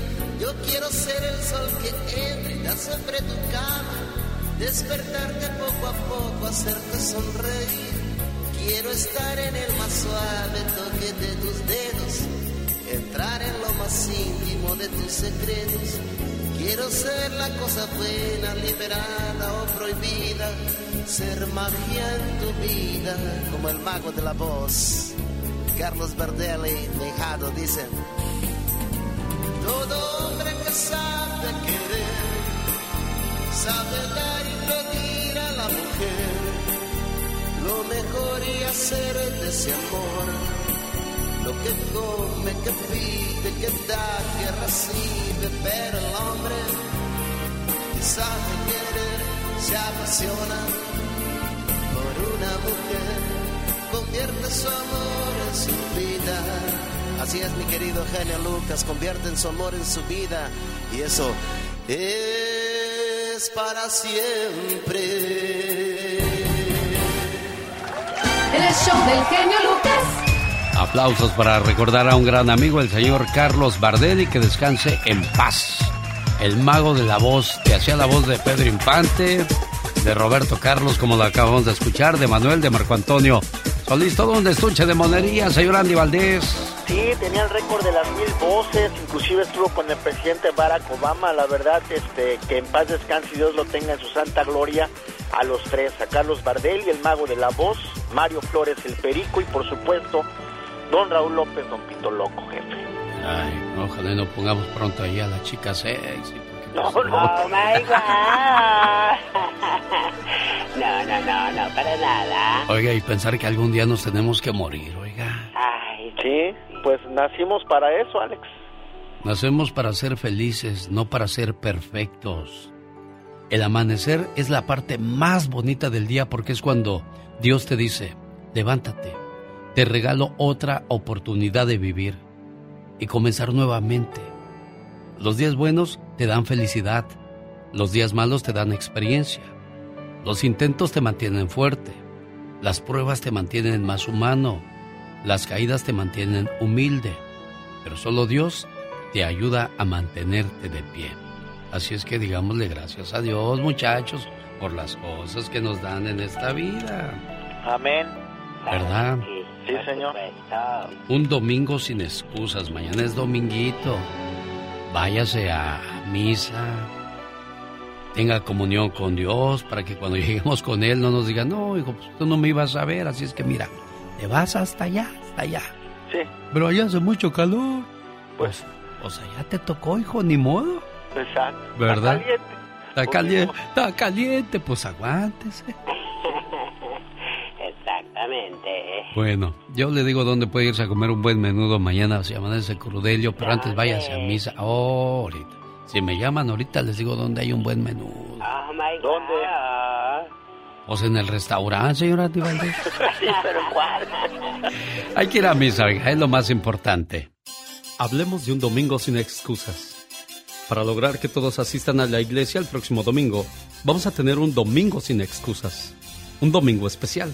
Yo quiero ser el sol que entra sobre tu cama. Despertarte poco a poco, hacerte sonreír. Quiero estar en el más suave toque de tus dedos. Entrar en lo más íntimo de tus secretos. Quiero ser la cosa buena, liberada o prohibida. Ser magia en tu vida, como el mago de la voz. Carlos Bardelli, dejado, dicen. Todo hombre que sabe querer, sabe dar y pedir a la mujer lo mejor y hacer de ese amor. Lo que come, que pide, que da, que recibe, pero el hombre que sabe querer se apasiona por una mujer, convierte su amor en su vida. Así es, mi querido genio Lucas, convierten su amor en su vida y eso es para siempre. El show del genio Lucas. Aplausos para recordar a un gran amigo, el señor Carlos Bardelli, que descanse en paz. El mago de la voz, que hacía la voz de Pedro Infante, de Roberto Carlos, como lo acabamos de escuchar, de Manuel, de Marco Antonio Solís, todo un estuche de monería, señor Andy Valdés. Sí, tenía el récord de las mil voces, inclusive estuvo con el presidente Barack Obama, la verdad, este, que en paz descanse y Dios lo tenga en su santa gloria a los tres, a Carlos Bardelli, el mago de la voz, Mario Flores, el perico y por supuesto, don Raúl López, don Pito Loco, jefe. Ay, ojalá no pongamos pronto ahí a la chica sexy. No, no, Oh my God. No, no, no, no, para nada. Oiga, y pensar que algún día nos tenemos que morir, oiga. Ay, Sí, pues nacimos para eso, Alex. Nacemos para ser felices, no para ser perfectos. El amanecer es la parte más bonita del día porque es cuando Dios te dice, levántate, te regalo otra oportunidad de vivir y comenzar nuevamente. Los días buenos te dan felicidad, los días malos te dan experiencia, los intentos te mantienen fuerte, las pruebas te mantienen más humano, las caídas te mantienen humilde, pero solo Dios te ayuda a mantenerte de pie. Así es que digámosle gracias a Dios, muchachos, por las cosas que nos dan en esta vida. Amén. ¿Verdad? Sí, señor. Un domingo sin excusas. Mañana es dominguito. Váyase a misa. Tenga comunión con Dios para que cuando lleguemos con Él no nos diga, no, hijo, pues tú no me ibas a ver. Así es que mira, te vas hasta allá, hasta allá. Sí. Pero allá hace mucho calor. Pues, o sea, ya te tocó, hijo, ni modo. Exacto. ¿Verdad? Está caliente. Está caliente, está caliente, pues aguántese. Exactamente. Bueno, yo le digo dónde puede irse a comer un buen menudo mañana si amanece crudelio, pero antes váyase a misa. Oh, ahorita. Si me llaman ahorita les digo dónde hay un buen menudo. Oh my ¿Dónde? Pues en el restaurante, señora Tibaldi. Sí, pero ¿cuál? Hay que ir a misa, oiga, es lo más importante. Hablemos de un domingo sin excusas. Para lograr que todos asistan a la iglesia el próximo domingo, vamos a tener un domingo sin excusas. Un domingo especial.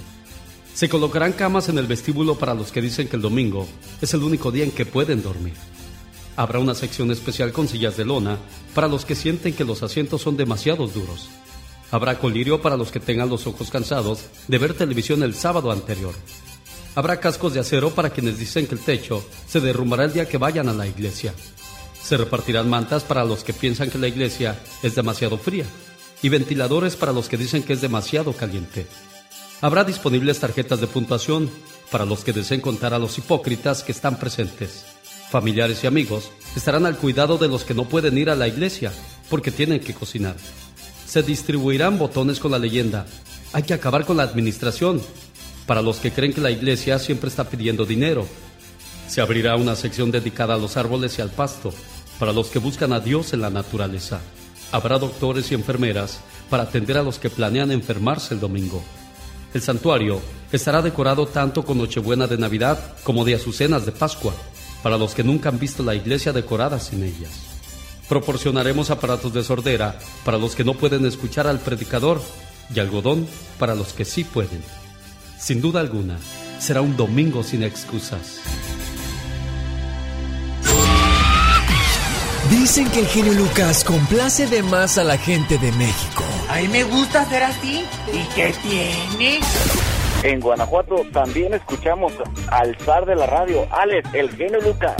Se colocarán camas en el vestíbulo para los que dicen que el domingo es el único día en que pueden dormir. Habrá una sección especial con sillas de lona para los que sienten que los asientos son demasiado duros. Habrá colirio para los que tengan los ojos cansados de ver televisión el sábado anterior. Habrá cascos de acero para quienes dicen que el techo se derrumbará el día que vayan a la iglesia. Se repartirán mantas para los que piensan que la iglesia es demasiado fría y ventiladores para los que dicen que es demasiado caliente. Habrá disponibles tarjetas de puntuación para los que deseen contar a los hipócritas que están presentes. Familiares y amigos estarán al cuidado de los que no pueden ir a la iglesia porque tienen que cocinar. Se distribuirán botones con la leyenda. Hay que acabar con la administración. Para los que creen que la iglesia siempre está pidiendo dinero. Se abrirá una sección dedicada a los árboles y al pasto. Para los que buscan a Dios en la naturaleza. Habrá doctores y enfermeras para atender a los que planean enfermarse el domingo. El santuario estará decorado tanto con Nochebuena de Navidad como de Azucenas de Pascua, para los que nunca han visto la iglesia decorada sin ellas. Proporcionaremos aparatos de sordera para los que no pueden escuchar al predicador y algodón para los que sí pueden. Sin duda alguna, será un domingo sin excusas. Dicen que el genio Lucas complace de más a la gente de México. A mí me gusta ser así. ¿Y qué tiene? En Guanajuato también escuchamos al zar de la radio, Alex, el genio Lucas.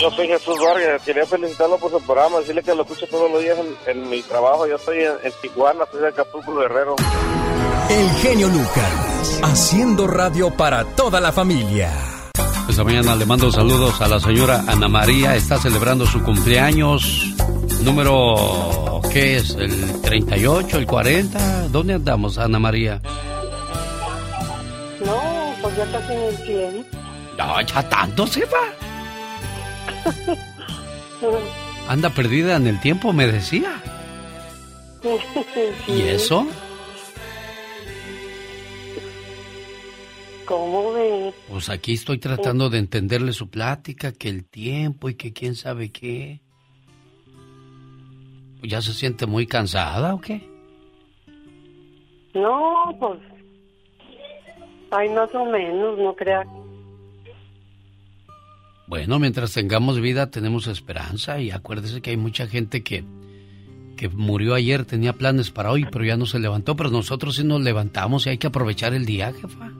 Yo soy Jesús Vargas, quería felicitarlo por su programa, decirle que lo escucho todos los días en, en mi trabajo. Yo estoy en, en Tijuana, soy de Acapulco Guerrero. El genio Lucas, haciendo radio para toda la familia. Esta mañana le mando saludos a la señora Ana María. Está celebrando su cumpleaños número, ¿qué es? ¿El 38, el 40? ¿Dónde andamos, Ana María? No, pues ya casi en el 100. No, ya tanto se va. Anda perdida en el tiempo, me decía. ¿Y eso? ¿Cómo ves? Pues aquí estoy tratando de entenderle su plática, que el tiempo y que quién sabe qué. Pues ¿Ya se siente muy cansada o qué? No, pues. Ay, más o menos, no crea. Bueno, mientras tengamos vida tenemos esperanza y acuérdese que hay mucha gente que, que murió ayer, tenía planes para hoy, pero ya no se levantó, pero nosotros sí nos levantamos y hay que aprovechar el día, jefa.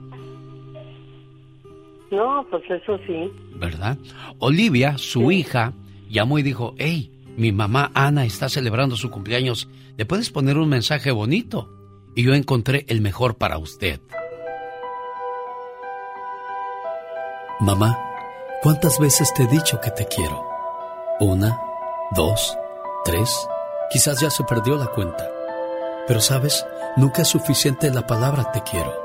No, pues eso sí. ¿Verdad? Olivia, su hija, llamó y dijo, hey, mi mamá Ana está celebrando su cumpleaños, ¿le puedes poner un mensaje bonito? Y yo encontré el mejor para usted. Mamá, ¿cuántas veces te he dicho que te quiero? Una, dos, tres, quizás ya se perdió la cuenta. Pero sabes, nunca es suficiente la palabra te quiero.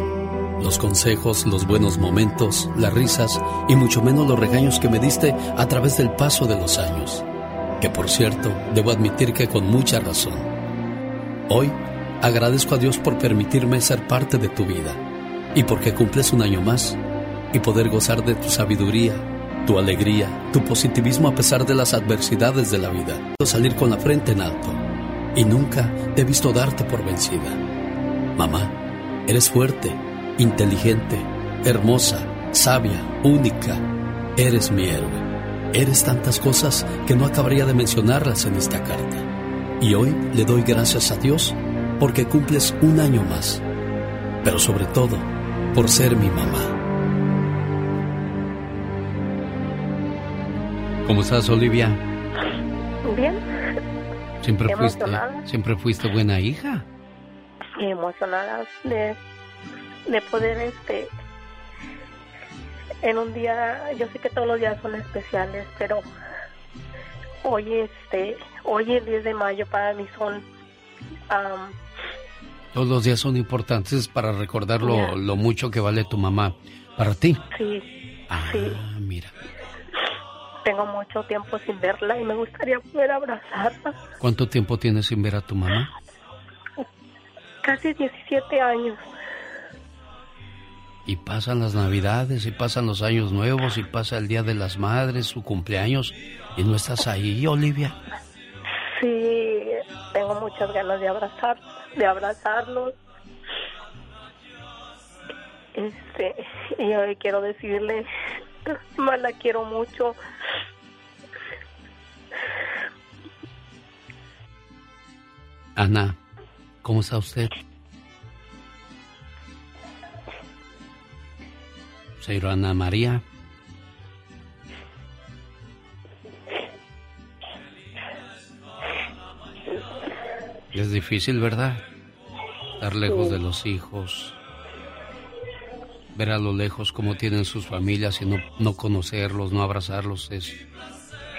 Los consejos, los buenos momentos, las risas y mucho menos los regaños que me diste a través del paso de los años. Que por cierto, debo admitir que con mucha razón. Hoy agradezco a Dios por permitirme ser parte de tu vida y porque cumples un año más y poder gozar de tu sabiduría, tu alegría, tu positivismo a pesar de las adversidades de la vida. Salir con la frente en alto y nunca te he visto darte por vencida. Mamá, eres fuerte, inteligente, hermosa, sabia, única. Eres mi héroe. Eres tantas cosas que no acabaría de mencionarlas en esta carta. Y hoy le doy gracias a Dios porque cumples un año más. Pero sobre todo, por ser mi mamá. ¿Cómo estás, Olivia? Bien. Siempre fuiste, siempre fuiste buena hija. Emocionada de, de poder, este, en un día, yo sé que todos los días son especiales, pero hoy, este, hoy el 10 de mayo para mí son todos los días son importantes para recordar lo, mucho que vale tu mamá para ti. Sí. Ah, sí. mira. Tengo mucho tiempo sin verla y me gustaría poder abrazarla. ¿Cuánto tiempo tienes sin ver a tu mamá? Casi 17 años. Y pasan las navidades, y pasan los años nuevos, y pasa el Día de las Madres, su cumpleaños, y no estás ahí, Olivia. Sí, tengo muchas ganas de abrazar, de abrazarlos. Este, y hoy quiero decirle, más la quiero mucho. Ana, ¿cómo está usted? Señora Ana María. Es difícil, ¿verdad? Estar lejos de los hijos, ver a lo lejos cómo tienen sus familias y no, no conocerlos, no abrazarlos, es,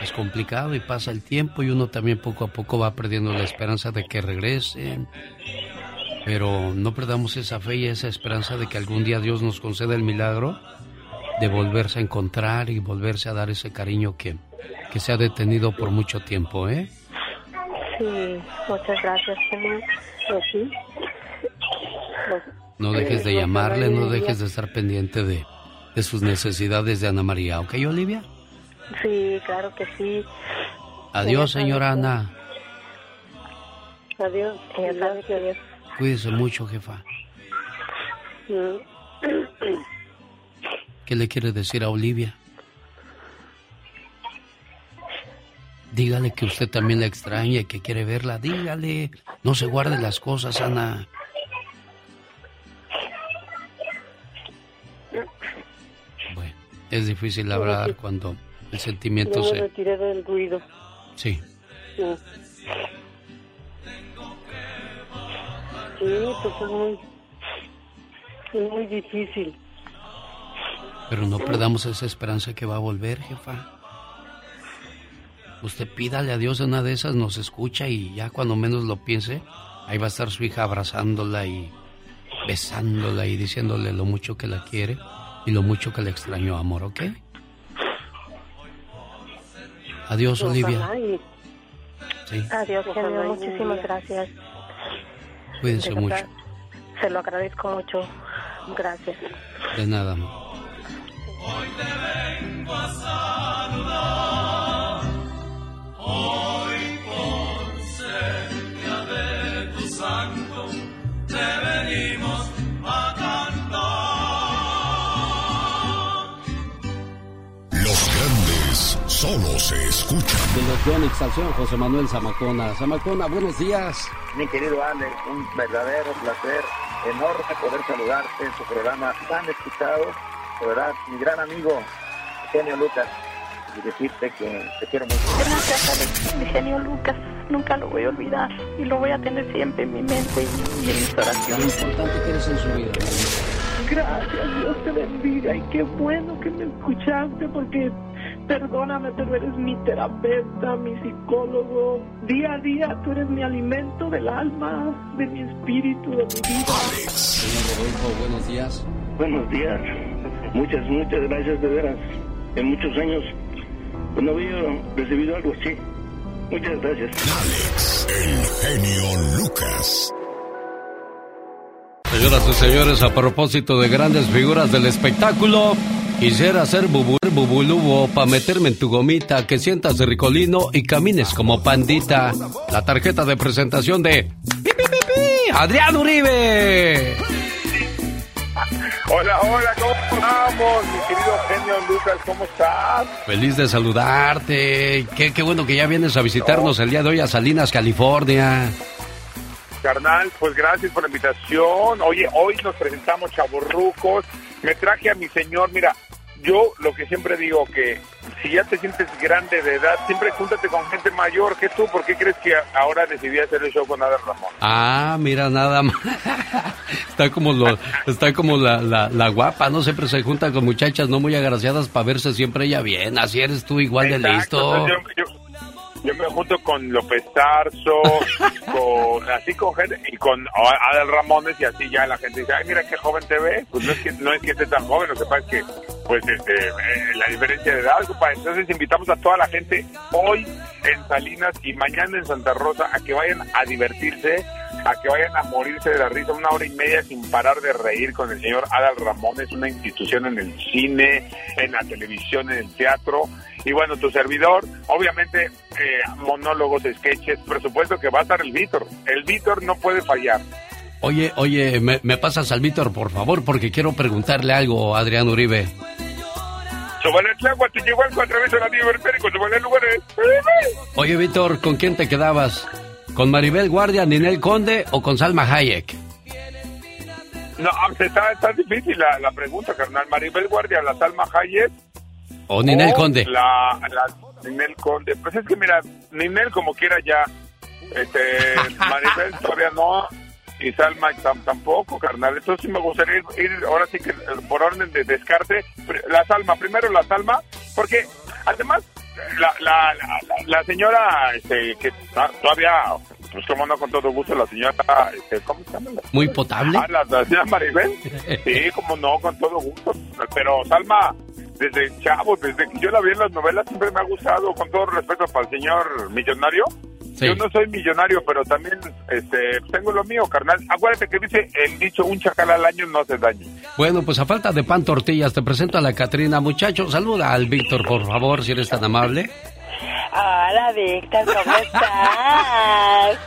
es complicado y pasa el tiempo y uno también poco a poco va perdiendo la esperanza de que regresen. Pero no perdamos esa fe y esa esperanza de que algún día Dios nos conceda el milagro de volverse a encontrar y volverse a dar ese cariño que, que se ha detenido por mucho tiempo, ¿eh? Sí, muchas gracias, pues No dejes de llamarle, no dejes de estar pendiente de, de sus necesidades de Ana María, ¿ok, Olivia? Sí, claro que sí. Adiós, señora Ana. Adiós, adiós. Cuídese mucho, jefa. ¿Qué le quiere decir a Olivia? Dígale que usted también la extraña y que quiere verla. Dígale. No se guarde las cosas, Ana. Bueno, es difícil hablar cuando el sentimiento se... retiré del ruido. Sí. Sí. pues es muy... Es muy difícil. Pero no perdamos esa esperanza que va a volver, jefa. Usted pídale a Dios de una de esas, nos escucha y ya cuando menos lo piense, ahí va a estar su hija abrazándola y besándola y diciéndole lo mucho que la quiere y lo mucho que le extrañó, amor, ¿ok? Adiós, Olivia. Sí. Adiós, genio. Muchísimas gracias. Cuídense mucho. Se lo agradezco mucho. Gracias. De nada. Hoy te vengo a saludar. Solo se escuchan. De los Yonix Salción, José Manuel Zamacona. Zamacona, buenos días. Mi querido Ale, un verdadero placer, enorme poder saludarte en su programa tan escuchado. ¿verdad? Mi gran amigo, Genio Lucas y decirte que te quiero mucho. Gracias, mi genio Lucas. Nunca lo voy a olvidar y lo voy a tener siempre en mi mente y, en mis oraciones. Lo importante que eres en su vida. Gracias, Dios te bendiga y qué bueno que me escuchaste porque Perdóname, pero eres mi terapeuta, mi psicólogo. Día a día tú eres mi alimento del alma, de mi espíritu, de mi vida. Señor Rodolfo, buenos días. Buenos días. Muchas, muchas gracias de veras. En muchos años pues, no había recibido algo así. Muchas gracias. Alex, el genio Lucas. Señoras y señores, a propósito de grandes figuras del espectáculo, quisiera ser bubu, bubulubo para meterme en tu gomita, que sientas ricolino y camines como pandita. La tarjeta de presentación de ¡Pi, pi, pi, pi! Adrián Uribe. Hola, hola, ¿cómo estamos? Mi querido genio Lucas, ¿cómo estás? Feliz de saludarte. Qué, qué bueno que ya vienes a visitarnos el día de hoy a Salinas, California. Carnal, pues gracias por la invitación. Oye, hoy nos presentamos chavorrucos. Me traje a mi señor, mira, yo lo que siempre digo que si ya te sientes grande de edad, siempre júntate con gente mayor que tú. ¿Por qué crees que ahora decidí hacer el show con Adel Ramón? Ah, mira nada más. está como lo, está como la, la, la guapa, no siempre se junta con muchachas no muy agraciadas para verse siempre ella bien. Así eres tú igual de listo. Yo, yo- yo me junto con López Tarso, con, así con gente, y con Adel Ramones, y así ya la gente dice, ay, mira qué joven te ves. Pues no es que, no es que esté tan joven, lo que pasa es que, pues, este, eh, la diferencia de edad, compa. Entonces invitamos a toda la gente hoy en Salinas y mañana en Santa Rosa a que vayan a divertirse, a que vayan a morirse de la risa una hora y media sin parar de reír con el señor Adal Ramones, una institución en el cine, en la televisión, en el teatro. Y bueno, tu servidor, obviamente, eh, monólogos, sketches, por supuesto que va a estar el Víctor. El Víctor no puede fallar. Oye, oye, me, me pasas al Víctor, por favor, porque quiero preguntarle algo Adrián Uribe. Oye, Víctor, ¿con quién te quedabas? ¿Con Maribel Guardia, Ninel Conde o con Salma Hayek? No, pues, está, está difícil la, la pregunta, carnal. Maribel Guardia, la Salma Hayek. ¿O Ninel o Conde? La, la Ninel Conde. Pues es que mira, Ninel como quiera ya. Este, Maribel todavía no. Y Salma tam- tampoco, carnal. Entonces sí me gustaría ir, ir ahora sí que eh, por orden de descarte. La Salma, primero la Salma, porque además la, la, la, señora, este, que todavía, pues como no con todo gusto, la señora, este, ¿cómo se llama? ¿Muy potable? Ah, la, la señora Maribel. Sí, como no, con todo gusto. Pero Salma, desde chavo, desde que yo la vi en las novelas, siempre me ha gustado, con todo respeto para el señor millonario. Sí. Yo no soy millonario, pero también este, tengo lo mío, carnal. Acuérdate que dice el dicho, un chacal al año no hace daño. Bueno, pues a falta de pan tortillas, te presento a la Catrina. Muchacho, saluda al Víctor, por favor, si eres tan amable. Hola, Víctor, ¿cómo estás?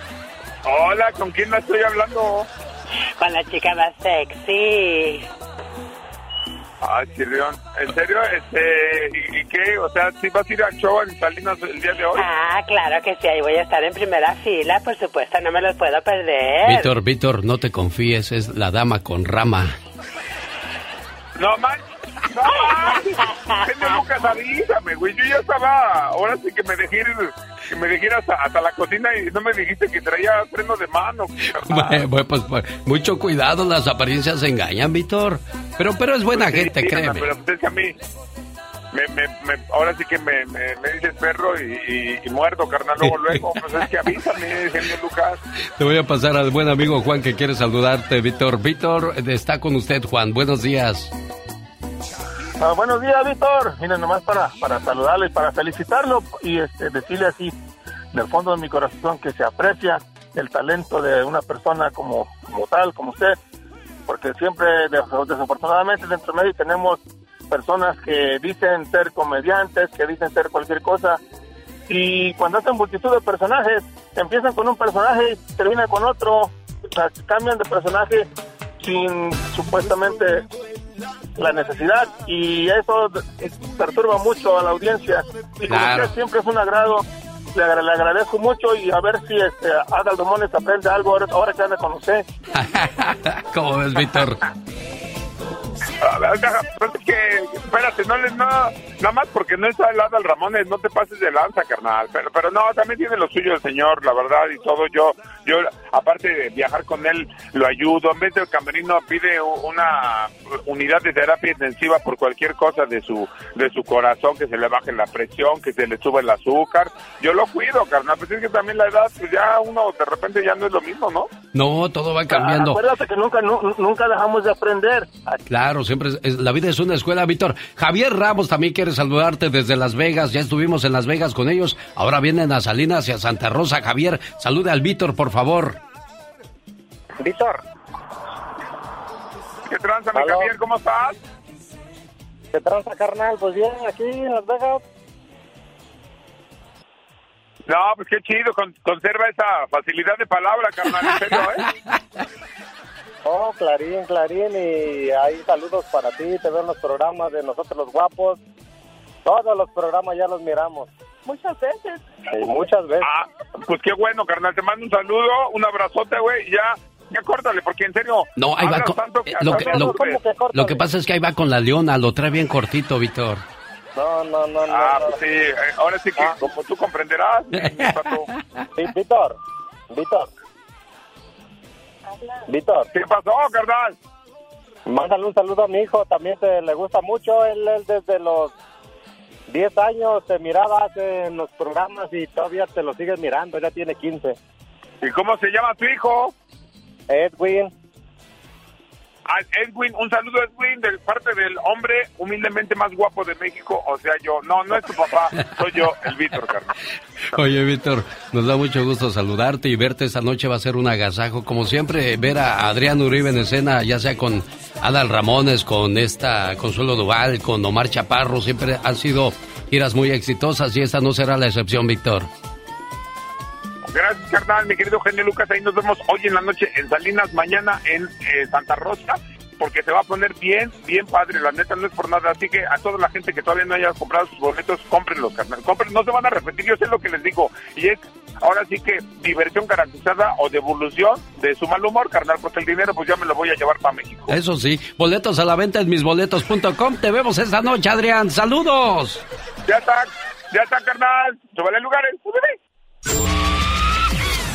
Hola, ¿con quién la estoy hablando? Con la chica más sexy. Ay, Chirrión. ¿En serio? Este, ¿y, y qué? O sea, ¿sí vas a ir al show en Salinas el día de hoy? Ah, claro que sí, ahí voy a estar en primera fila, por supuesto, no me los puedo perder. Víctor, Víctor, no te confíes, es la dama con rama. No manches, no Lucas, avísame, güey. Yo ya estaba, ahora sí que me dejé ir, que me ir hasta, hasta la cocina y no me dijiste que traía freno de mano. Bueno, bueno, pues, pues, mucho cuidado, las apariencias engañan, Víctor. Pero, pero es buena Pues Sí, gente, sí, créeme. Pero pues es que a mí, me, me, me- ahora sí que me, me, me dices perro y, y, y muerto, carnal, luego, luego. Pues es que avísame, Genio Lucas. Te voy a pasar al buen amigo Juan que quiere saludarte, Víctor. Víctor, está con usted, Juan. Buenos días. Ah, buenos días, Víctor. Miren, nomás para, para saludarle y para felicitarlo y este, decirle así, del fondo de mi corazón, que se aprecia el talento de una persona como, como tal, como usted, porque siempre, des- desafortunadamente, dentro de medio tenemos personas que dicen ser comediantes, que dicen ser cualquier cosa, y cuando hacen multitud de personajes, empiezan con un personaje y terminan con otro, o sea, cambian de personaje sin supuestamente la necesidad y eso perturba mucho a la audiencia y como Claro. usted siempre es un agrado le, agra- le agradezco mucho y a ver si este Adal Ramones aprende algo ahora, ahora que anda con usted ¿Cómo ves, Víctor? Es que, espérate, no les, no, nada más porque no está al lado al Ramones, no te pases de lanza, carnal. Pero, pero no, también tiene lo suyo el señor, la verdad, y todo. Yo, yo, aparte de viajar con él, lo ayudo. En vez del camerino, pide una unidad de terapia intensiva por cualquier cosa de su, de su corazón, que se le baje la presión, que se le suba el azúcar. Yo lo cuido, carnal. Pues es que también la edad, pues ya uno de repente ya no es lo mismo, ¿no? No, todo va cambiando. acuérdate que nunca, nunca dejamos de aprender. Claro, siempre es, la vida es una escuela, Víctor. Javier Ramos también quiere saludarte desde Las Vegas. Ya estuvimos en Las Vegas con ellos. Ahora vienen a Salinas hacia Santa Rosa. Javier, salude al Víctor, por favor. Víctor. ¿Qué tranza, mi Javier? ¿Cómo estás? ¿Qué tranza, carnal? Pues bien, aquí en Las Vegas. No, pues qué chido, conserva esa facilidad de palabra, carnal, en serio, ¿eh? Oh, Clarín, Clarín, y hay saludos para ti, te veo en los programas de Nosotros los Guapos. Todos los programas ya los miramos. Muchas veces. Sí, muchas veces. Ah, pues qué bueno, carnal, te mando un saludo, un abrazote, güey, ya ya córtale, porque en serio. No, ahí va con, eh, lo, que, lo, que pasa es que ahí va con la leona, lo trae bien cortito, Víctor. No, no, no, Ah, pues sí, eh, ahora sí que, ah. como tú comprenderás, sí, Víctor, Víctor. Víctor. ¿Qué pasó, carnal? Mándale un saludo a mi hijo, también te le gusta mucho, él, él desde los 10 años te miraba en los programas y todavía te lo sigues mirando, ya tiene 15. ¿Y cómo se llama tu hijo? Edwin. Ah, Edwin, un saludo Edwin de parte del hombre humildemente más guapo de México, o sea yo, no, no es tu papá, soy yo, el Víctor, carnal. Oye, Víctor, nos da mucho gusto saludarte y verte esta noche va a ser un agasajo, como siempre, ver a Adrián Uribe en escena, ya sea con Adal Ramones, con esta Consuelo Duval, con Omar Chaparro, siempre han sido giras muy exitosas y esta no será la excepción, Víctor. Gracias, carnal, mi querido Genio Lucas. Ahí nos vemos hoy en la noche en Salinas, mañana en eh, Santa Rosa, porque se va a poner bien, bien padre. La neta no es por nada. Así que a toda la gente que todavía no haya comprado sus boletos, cómprenlos, carnal. Compren, no se van a repetir. Yo sé lo que les digo. Y es ahora sí que diversión garantizada o devolución de su mal humor, carnal. Pues el dinero, pues ya me lo voy a llevar para México. Eso sí, boletos a la venta en misboletos.com. Te vemos esta noche, Adrián. ¡Saludos! Ya está, ya está, carnal. Súbale lugares.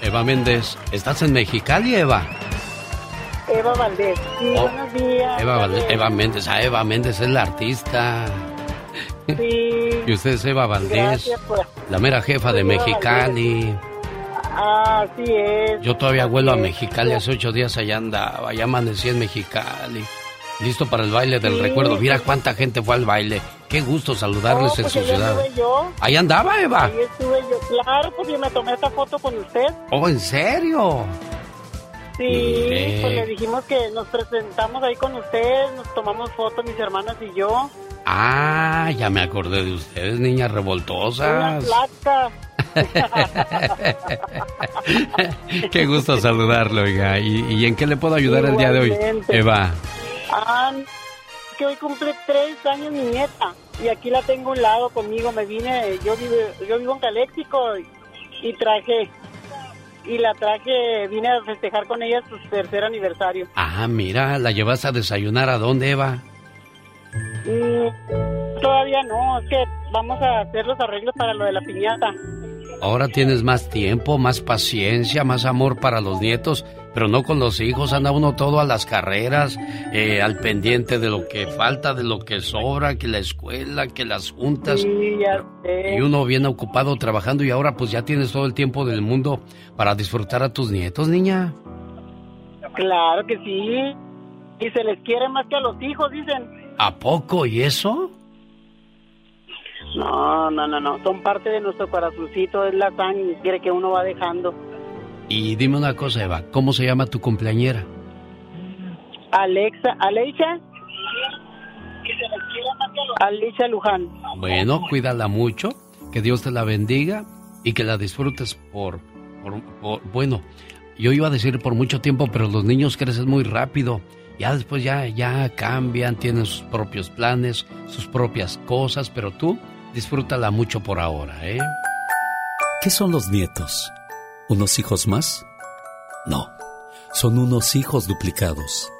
Eva Méndez, ¿estás en Mexicali, Eva? Eva Valdés, sí, oh, buenos días. Eva, Valdés, Eva Méndez, ah, Eva Méndez es la artista. Sí. y usted es Eva Valdés, la mera jefa de Mexicali. Ah, sí es. Yo todavía vuelo a Mexicali, hace ocho días allá andaba, ya amanecí en Mexicali. Listo para el baile del recuerdo. Mira cuánta gente fue al baile. Qué gusto saludarles en pues su ciudad. Yo. Ahí andaba, Eva. Ahí estuve yo. Claro, pues yo me tomé esta foto con usted. Oh, ¿en serio? Sí, pues le dijimos que nos presentamos ahí con usted, nos tomamos fotos mis hermanas y yo. Ah, ya me acordé de ustedes, niñas revoltosas. Una qué gusto saludarlo, oiga. ¿Y, en qué le puedo ayudar el día de hoy, Eva? Ah, que hoy cumple tres años mi nieta y aquí la tengo a un lado conmigo. Me vine, yo vivo, yo vivo en Caléxico y, traje y la traje, vine a festejar con ella su tercer aniversario. Ah, mira, ¿la llevas a desayunar a dónde, Eva? Mm, todavía no, es que vamos a hacer los arreglos para lo de la piñata. Ahora tienes más tiempo, más paciencia, más amor para los nietos, pero no con los hijos. Anda uno todo a las carreras, eh, al pendiente de lo que falta, de lo que sobra, que la escuela, que las juntas. Y uno viene ocupado trabajando y ahora pues ya tienes todo el tiempo del mundo para disfrutar a tus nietos, niña. Claro que sí. Y se les quiere más que a los hijos, dicen. ¿A poco? ¿Y eso? No, no, no, no. Son parte de nuestro corazoncito, es la sangre que uno va dejando. Y dime una cosa, Eva, ¿cómo se llama tu cumpleañera? Alexa, Alexa. Alicia Luján. Bueno, cuídala mucho, que Dios te la bendiga y que la disfrutes por, por, bueno, yo iba a decir por mucho tiempo, pero los niños crecen muy rápido. Ya después ya, ya cambian, tienen sus propios planes, sus propias cosas, pero tú disfrútala mucho por ahora, ¿eh? ¿Qué son los nietos? ¿Unos hijos más? No, son unos hijos duplicados.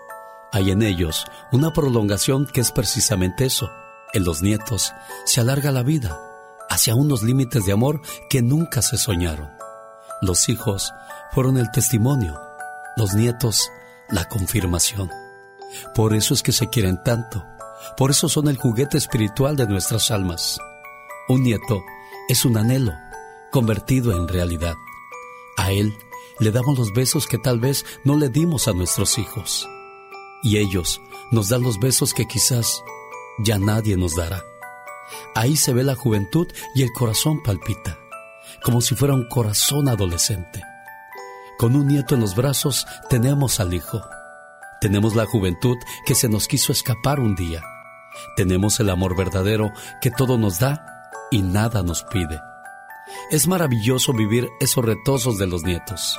Hay en ellos una prolongación que es precisamente eso. En los nietos se alarga la vida hacia unos límites de amor que nunca se soñaron. Los hijos fueron el testimonio, los nietos la confirmación. Por eso es que se quieren tanto, por eso son el juguete espiritual de nuestras almas. Un nieto es un anhelo convertido en realidad. A él le damos los besos que tal vez no le dimos a nuestros hijos y ellos nos dan los besos que quizás ya nadie nos dará. Ahí se ve la juventud y el corazón palpita, como si fuera un corazón adolescente. Con un nieto en los brazos tenemos al hijo. Tenemos la juventud que se nos quiso escapar un día. Tenemos el amor verdadero que todo nos da y nada nos pide. Es maravilloso vivir esos retosos de los nietos,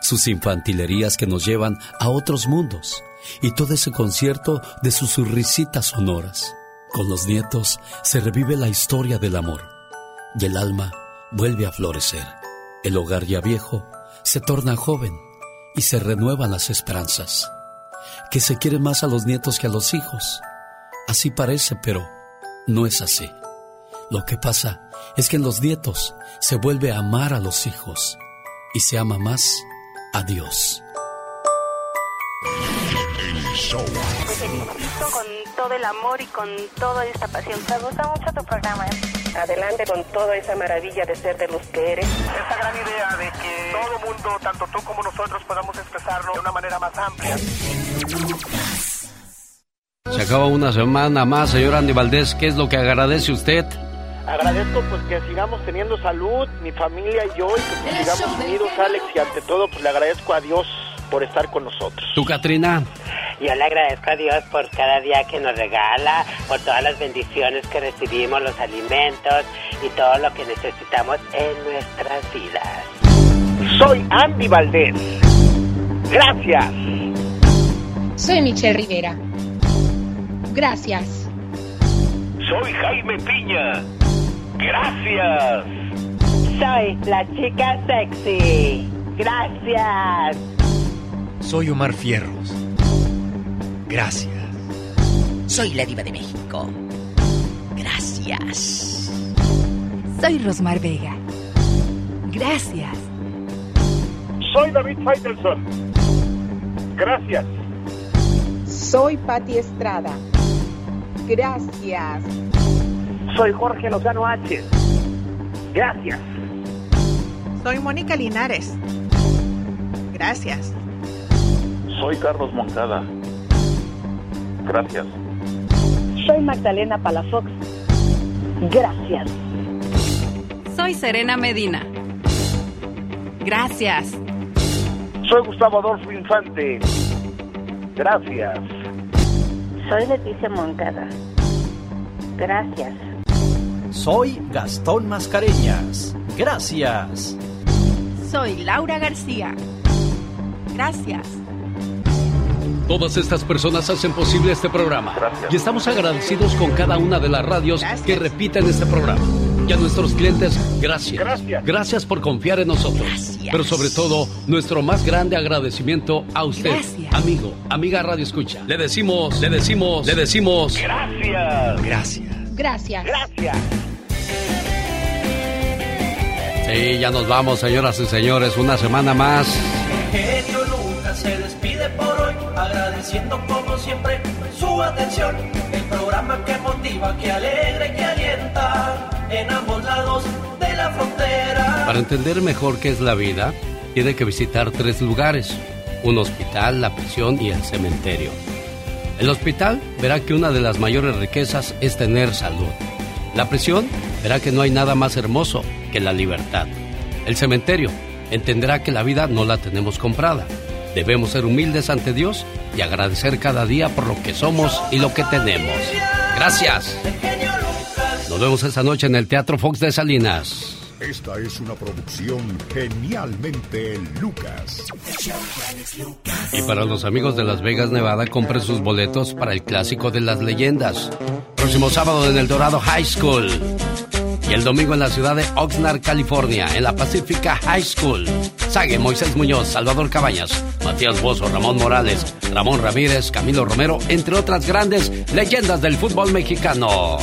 sus infantilerías que nos llevan a otros mundos y todo ese concierto de sus risitas sonoras. Con los nietos se revive la historia del amor y el alma vuelve a florecer. El hogar ya viejo se torna joven y se renuevan las esperanzas. Que se quiere más a los nietos que a los hijos. Así parece, pero no es así. Lo que pasa es que en los nietos se vuelve a amar a los hijos y se ama más a Dios. Te felicito con todo el amor y con toda esta pasión. Me gusta mucho tu programa. ¿eh? Adelante con toda esa maravilla de ser de los que eres. Esta gran idea de que todo mundo, tanto tú como nosotros, podamos expresarlo de una manera más amplia. Se acaba una semana más, señor Andy Valdés. ¿Qué es lo que agradece usted? Agradezco pues que sigamos teniendo salud, mi familia y yo, y que pues, sigamos unidos, Alex, y ante todo pues le agradezco a Dios por estar con nosotros. ¿Tú, Katrina? Yo le agradezco a Dios por cada día que nos regala, por todas las bendiciones que recibimos, los alimentos y todo lo que necesitamos en nuestras vidas. Soy Andy Valdés. Gracias. Soy Michelle Rivera. Gracias. Soy Jaime Piña. Gracias. Soy la chica sexy. Gracias. Soy Omar Fierros. Gracias. Soy la diva de México. Gracias. Soy Rosmar Vega. Gracias. Soy David Faitelson. Gracias. Soy Patti Estrada. Gracias. Soy Jorge Lozano H. Gracias. Soy Mónica Linares. Gracias. Soy Carlos Moncada. Gracias. Soy Magdalena Palafox. Gracias. Soy Serena Medina. Gracias. Soy Gustavo Adolfo Infante. Gracias. Soy Leticia Moncada. Gracias. Soy Gastón Mascareñas. Gracias. Soy Laura García. Gracias. Todas estas personas hacen posible este programa. Y estamos agradecidos con cada una de las radios que repiten este programa. Y a nuestros clientes, gracias. gracias. por confiar en nosotros. Pero sobre todo, nuestro más grande agradecimiento a usted, amigo, amiga Radio Escucha. Le decimos, le decimos, le decimos. Gracias. Gracias. Gracias. Gracias. Sí, ya nos vamos, señoras y señores, una semana más. genio Lucas se despide por hoy, agradeciendo como siempre su atención. El programa que motiva, que alegra y que alienta en ambos lados de la frontera. Para entender mejor qué es la vida, tiene que visitar tres lugares. Un hospital, la prisión y el cementerio. El hospital verá que una de las mayores riquezas es tener salud. La prisión verá que no hay nada más hermoso que la libertad. El cementerio entenderá que la vida no la tenemos comprada. Debemos ser humildes ante Dios y agradecer cada día por lo que somos y lo que tenemos. Gracias. Nos vemos esta noche en el Teatro Fox de Salinas. Esta es una producción genialmente Lucas. Y para los amigos de Las Vegas, Nevada, compren sus boletos para el clásico de las leyendas. Próximo sábado en el Dorado High School. Y el domingo en la ciudad de Oxnard, California, en la Pacifica High School. Sague, Moisés Muñoz, Salvador Cabañas, Matías Bozo, Ramón Morales, Ramón Ramírez, Camilo Romero, entre otras grandes leyendas del fútbol mexicano.